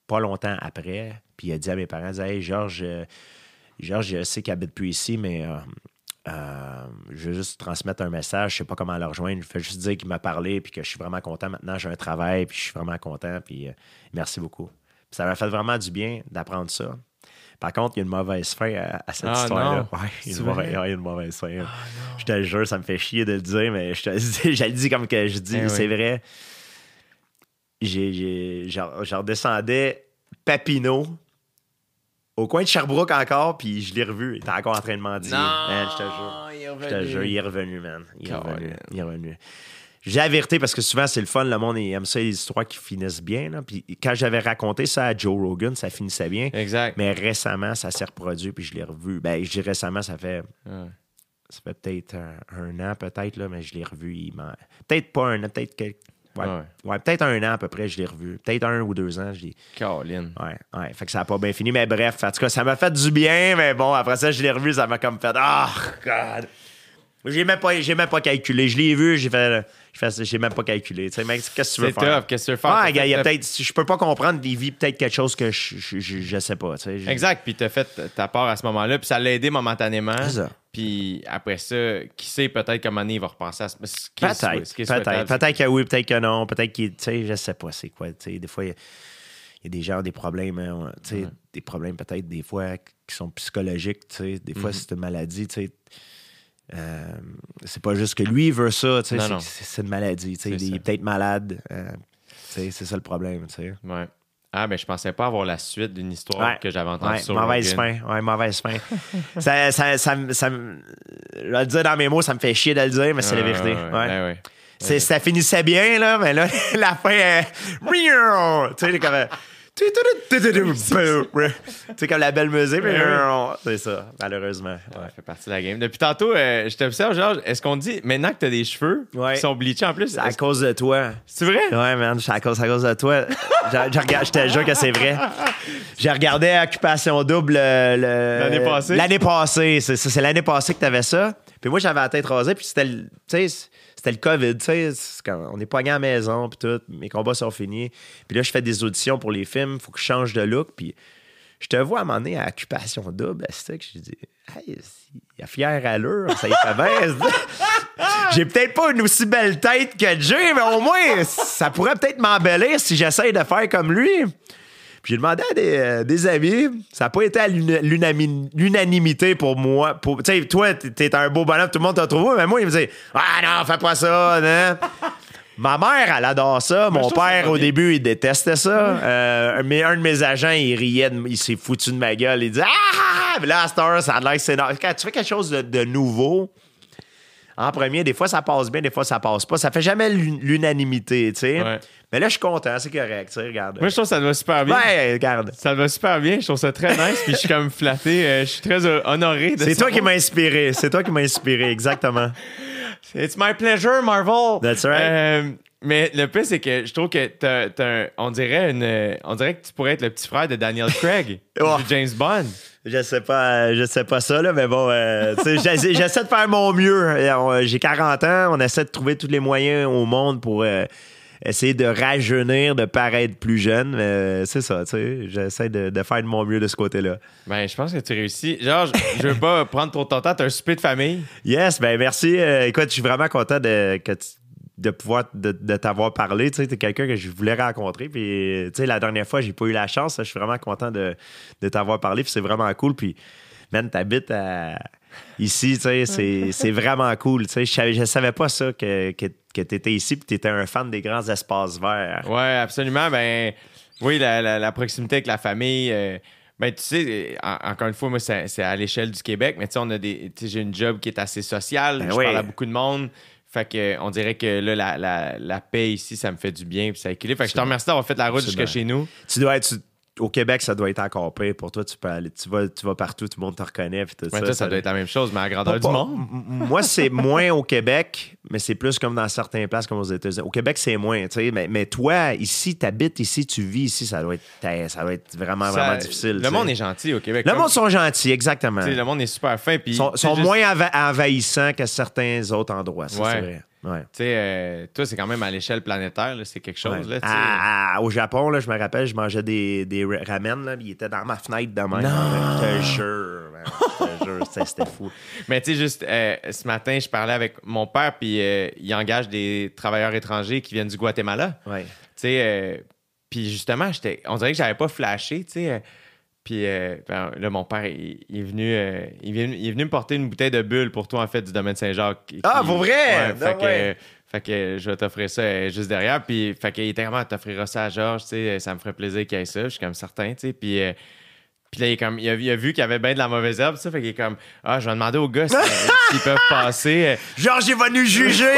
pas longtemps après. Puis, il a dit à mes parents, il Hey, Georges, euh, Georges, je sais qu'il habite plus ici, mais euh, je veux juste transmettre un message. Je sais pas comment le rejoindre. Je fais juste dire qu'il m'a parlé, puis que je suis vraiment content. Maintenant, j'ai un travail, puis je suis vraiment content. Puis, euh, merci beaucoup. Puis ça m'a fait vraiment du bien d'apprendre ça. Par contre, il y a une mauvaise fin à, à cette Ah, histoire-là. Ouais, il y a une mauvaise- vrai? ouais, il y a une mauvaise fin. je te le jure, ça me fait chier de le dire, mais je te le dis, je le dis comme que je dis, Eh c'est oui. vrai. J'ai, je redescendais Papineau au coin de Sherbrooke encore, puis je l'ai revu. Il était encore en train de mendier. Man, je te jure. il est Je te jure, il est revenu, man. Il est revenu. Il est revenu. J'ai la vérité parce que souvent, c'est le fun. Le monde il aime ça, les histoires qui finissent bien. là. Puis quand j'avais raconté ça à Joe Rogan, ça finissait bien. Exact. Mais récemment, ça s'est reproduit, puis je l'ai revu. Ben, je dis récemment, ça fait, Ouais. ça fait peut-être un, un an, peut-être, là, mais je l'ai revu. Peut-être pas un an, peut-être quelques- ouais, Ouais. ouais, peut-être un an à peu près, je l'ai revu. Peut-être un ou deux ans, je l'ai. Caroline. Ouais, ouais. Fait que ça n'a pas bien fini. Mais bref, en tout cas, ça m'a fait du bien, mais bon, après ça, je l'ai revu, ça m'a comme fait. Ah, God! J'ai même, pas- j'ai même pas calculé. Je l'ai vu, j'ai fait. j'ai même pas calculé. Tu sais, mec, qu'est-ce que tu veux C'est faire? tough. Qu'est-ce que tu veux faire? Ouais, T'as gars, il y a peut-être. Je peux pas comprendre. Il vit peut-être quelque chose que je, je, je, je sais pas. tu sais. Exact. Puis t'as fait ta part à ce moment-là. Puis ça l'a aidé momentanément. C'est ça. Puis après ça, qui sait peut-être comment il va repenser à ce, ce qui est souhait- Peut-être. Peut-être. souhaitable. Peut-être que oui, peut-être que non. Peut-être qu'il. Tu sais, je sais pas c'est quoi. Tu sais, des fois, il y a- il y, a des gens, des problèmes. hein, tu sais, des problèmes peut-être des fois qui sont psychologiques. Tu sais, des fois, Mhm. c'est une maladie. Tu sais. Euh, c'est pas juste que lui veut ça. Tu sais, c'est- une maladie. Tu sais, il est peut-être malade. euh, tu sais, c'est ça le problème. Tu sais. Ouais. Ah, ben je pensais pas avoir la suite d'une histoire Ouais. que j'avais entendue Ouais, sur mauvaise Rogan. fin. Ouais, mauvaise fin. ça, ça, ça, ça je vais le dire dans mes mots, ça me fait chier de le dire, mais c'est la vérité. ouais. C'est- Ça finissait bien, là, mais là, la fin est. Tu sais, comme. Tu sais, comme la belle musique. C'est ça, malheureusement. Ouais, ça fait partie de la game. Depuis tantôt, euh, je t'observe, Georges. Est-ce qu'on dit maintenant que t'as des cheveux Ouais. qui sont bleachés en plus? C'est à cause de toi. C'est vrai? Ouais, man, c'est à cause, à cause de toi. Je, je regarde, je te jure que c'est vrai. J'ai regardé Occupation Double euh, L'année passée? L'année passée. C'est, c'est- c'est l'année passée que tu avais ça. Puis moi, j'avais la tête rasée, puis c'était le, tu sais, c'était le COVID. tu sais, on est pogné à la maison, puis tout. Mes combats sont finis. Puis là, je fais des auditions pour les films. faut que je change de look. Puis je te vois à un moment donné à Occupation Double. C'est que je dis, hey, il a fière allure, ça y fait bien. J'ai peut-être pas une aussi belle tête que Jay, mais au moins, ça pourrait peut-être m'embellir si j'essaye de faire comme lui. Puis j'ai demandé à des, euh, des amis, ça n'a pas été à l'unanimité pour moi. Pour- Tu sais, toi, t'es un beau bonhomme, tout le monde t'a trouvé, mais moi, il me disait Ah non, fais pas ça, non. Ma mère, elle adore ça. Mon trouve ça père, au début, il détestait ça. Euh, mais un de mes agents, il riait, de- il s'est foutu de ma gueule. Il disait Ah! Puis là, à cette heure, ça a l'air que c'est. Quand tu fais quelque chose de, de nouveau, en premier, des fois, ça passe bien, des fois, ça passe pas. Ça fait jamais l'un- l'unanimité, tu sais. Ouais. Mais là, je suis content, c'est correct, tu sais, regarde. Moi, je trouve que ça va super bien. Ouais, regarde. Ça va super bien. Je trouve ça très nice. Puis je suis comme flatté. euh, je suis très euh, honoré de C'est toi qui m'as inspiré. C'est toi qui m'as inspiré, exactement. It's my pleasure, Marvel. That's right. Euh, Mais le pire, c'est que je trouve que t'as, on dirait une, on dirait que tu pourrais être le petit frère de Daniel Craig, Oh. du James Bond. Je sais pas, je sais pas ça, là, mais bon, euh, j'essaie, j'essaie de faire mon mieux. Euh, J'ai 40 ans, on essaie de trouver tous les moyens au monde pour euh, essayer de rajeunir, de paraître plus jeune. Mais euh, c'est ça, tu sais, j'essaie de, de faire de mon mieux de ce côté-là. Ben, je pense que tu réussis. Genre, je, veux pas prendre trop ton temps. T'as un souper de famille. Yes, ben merci. Euh, écoute, je suis vraiment content de, que tu- de pouvoir de, de t'avoir parlé. Tu sais, t'es quelqu'un que je voulais rencontrer. Puis, tu sais, la dernière fois, j'ai pas eu la chance. Je suis vraiment content de, de t'avoir parlé. Puis c'est vraiment cool. Puis, man, t'habites à- ici, tu sais, c'est, c'est vraiment cool. Tu sais, je savais, je savais pas ça que, que, que t'étais ici. Puis t'étais un fan des grands espaces verts. Ouais, absolument. Ben, oui, la, la- la proximité avec la famille. euh, ben, tu sais, en- encore une fois, moi, c'est c'est à l'échelle du Québec, mais tu sais, on a des. j'ai une job qui est assez sociale. Ben je oui. parle à beaucoup de monde. Fait que, on dirait que là, la, la, la paix ici, ça me fait du bien, puis ça équilibre. Fait que je te remercie d'avoir fait la route jusque chez nous. Tu dois être. tu- au Québec, ça doit être encore pire. Pour toi, tu peux aller. Tu vas, tu vas partout, tout le monde te reconnaît. Tout Ouais, ça, toi, ça doit être la même chose, mais à la grandeur Pas- du pas- monde. M- Moi, c'est moins au Québec, mais c'est plus comme dans certaines places comme aux États-Unis. Au Québec, c'est moins, tu sais. Mais, mais toi, ici, tu habites ici, tu vis ici, ça doit être, ça doit être vraiment, Ça- vraiment difficile. Le monde est gentil au Québec. Le Comme- monde sont gentils, exactement. le monde est super fin. Ils sont, juste- moins envahissants que certains autres endroits. Ça, Ouais. c'est vrai. Ouais. Tu sais, euh, toi, c'est quand même à l'échelle planétaire, là, c'est quelque chose. Ouais. Là. À- à- au Japon, là, je me rappelle, je mangeais des, des ra- ramen. Là, étaient dans ma fenêtre de même. Je te jure. Je te jure, c'était- fou. Mais tu sais, juste euh, ce matin, je parlais avec mon père, puis euh, il engage des travailleurs étrangers qui viennent du Guatemala. Ouais. Tu sais, puis justement, j'étais, on dirait que j'avais pas flashé, tu sais. Puis euh, ben, là, mon père, il, il est venu, euh, il, est venu, il est venu me porter une bouteille de bulle pour toi, en fait, du domaine Saint-Jacques. Ah, pour vrai? Ouais, Non, fait, que, fait que je vais t'offrir ça euh, juste derrière. Puis, fait qu'il était vraiment, t'offriras ça à Georges, tu sais, ça me ferait plaisir qu'il y ait ça. Je suis comme certain, tu sais. Puis, euh, puis là, il, est comme, il, a, il a vu qu'il y avait bien de la mauvaise herbe, ça. Fait qu'il est comme, ah, je vais demander aux gars si- s'ils peuvent passer. Georges est venu juger.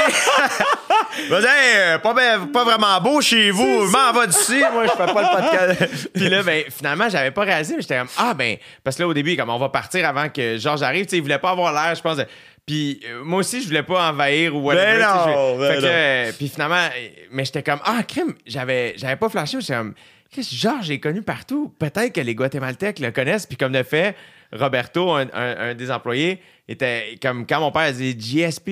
Dire, Hey, pas, ben- pas vraiment beau chez vous. M'en va d'ici. Moi, je fais pas le podcast. Puis là, ben, finalement, j'avais pas réalisé, mais j'étais comme, ah, ben, parce que là, au début, comme on va partir avant que Georges arrive, tu sais, il voulait pas avoir l'air, je pense. de- Puis euh, moi aussi, je voulais pas envahir ou whatever. Ben non, ben fait que, non. euh, puis finalement, mais j'étais comme, ah, crime, j'avais, j'avais pas flashé, j'étais comme, Georges est connu partout. Peut-être que les Guatémaltèques le connaissent. Puis comme de fait, Roberto, un, un- un des employés, était comme quand mon père a dit GSP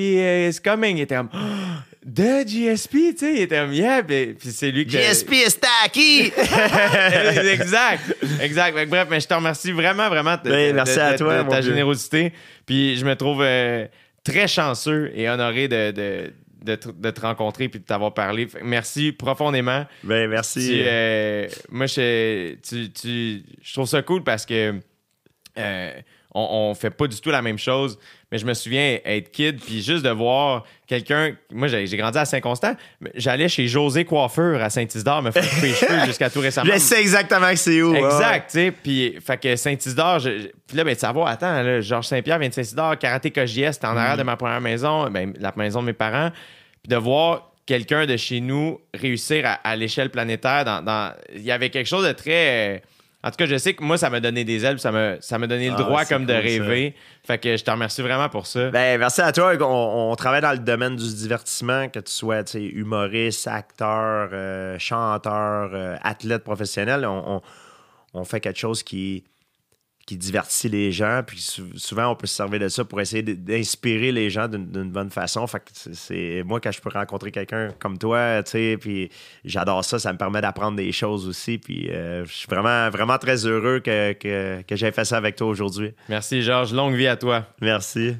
is coming, il était comme Ah, de GSP, tu sais, il était comme yeah, puis, puis c'est lui qui GSP est tacky. exact, exact. Que bref, mais je te remercie vraiment, vraiment de, Ben, merci de- à de- toi, de ta générosité. Puis je me trouve euh, très chanceux et honoré de, de, de te, de te rencontrer puis de t'avoir parlé. Merci profondément. Ben, merci. Tu, euh, moi, je, tu, tu- je trouve ça cool parce que euh, on, on fait pas du tout la même chose. Mais je me souviens être kid, puis juste de voir quelqu'un. Moi, j'ai grandi à Saint-Constant. J'allais chez José Coiffeur à Saint-Isidore me faire couper les cheveux jusqu'à tout récemment. Je sais exactement que c'est où. ouais. Exact, tu sais. Puis, fait que Saint-Isidore, je- puis là, ben, de savoir, attends, là, Georges Saint-Pierre vient de Saint-Isidore, Karaté KJS, c'était en arrière de ma première maison, ben, la maison de mes parents. Puis de voir quelqu'un de chez nous réussir à, à l'échelle planétaire, dans, dans- il y avait quelque chose de très. En tout cas, je sais que moi, ça m'a donné des ailes, ça m'a, ça m'a donné le Ah, droit comme de ça. rêver. Fait que je te remercie vraiment pour ça. Ben, merci à toi. On, on travaille dans le domaine du divertissement, que tu sois humoriste, acteur, euh, chanteur, euh, athlète professionnel. On, on- on fait quelque chose qui, qui divertit les gens. Puis sou- souvent, on peut se servir de ça pour essayer d'inspirer les gens d'une bonne façon. Fait que c'est- moi, quand je peux rencontrer quelqu'un comme toi, tu sais, puis j'adore ça. Ça me permet d'apprendre des choses aussi. Puis euh, je suis vraiment, vraiment très heureux que, que, que j'aie fait ça avec toi aujourd'hui. Merci, Georges. Longue vie à toi. Merci.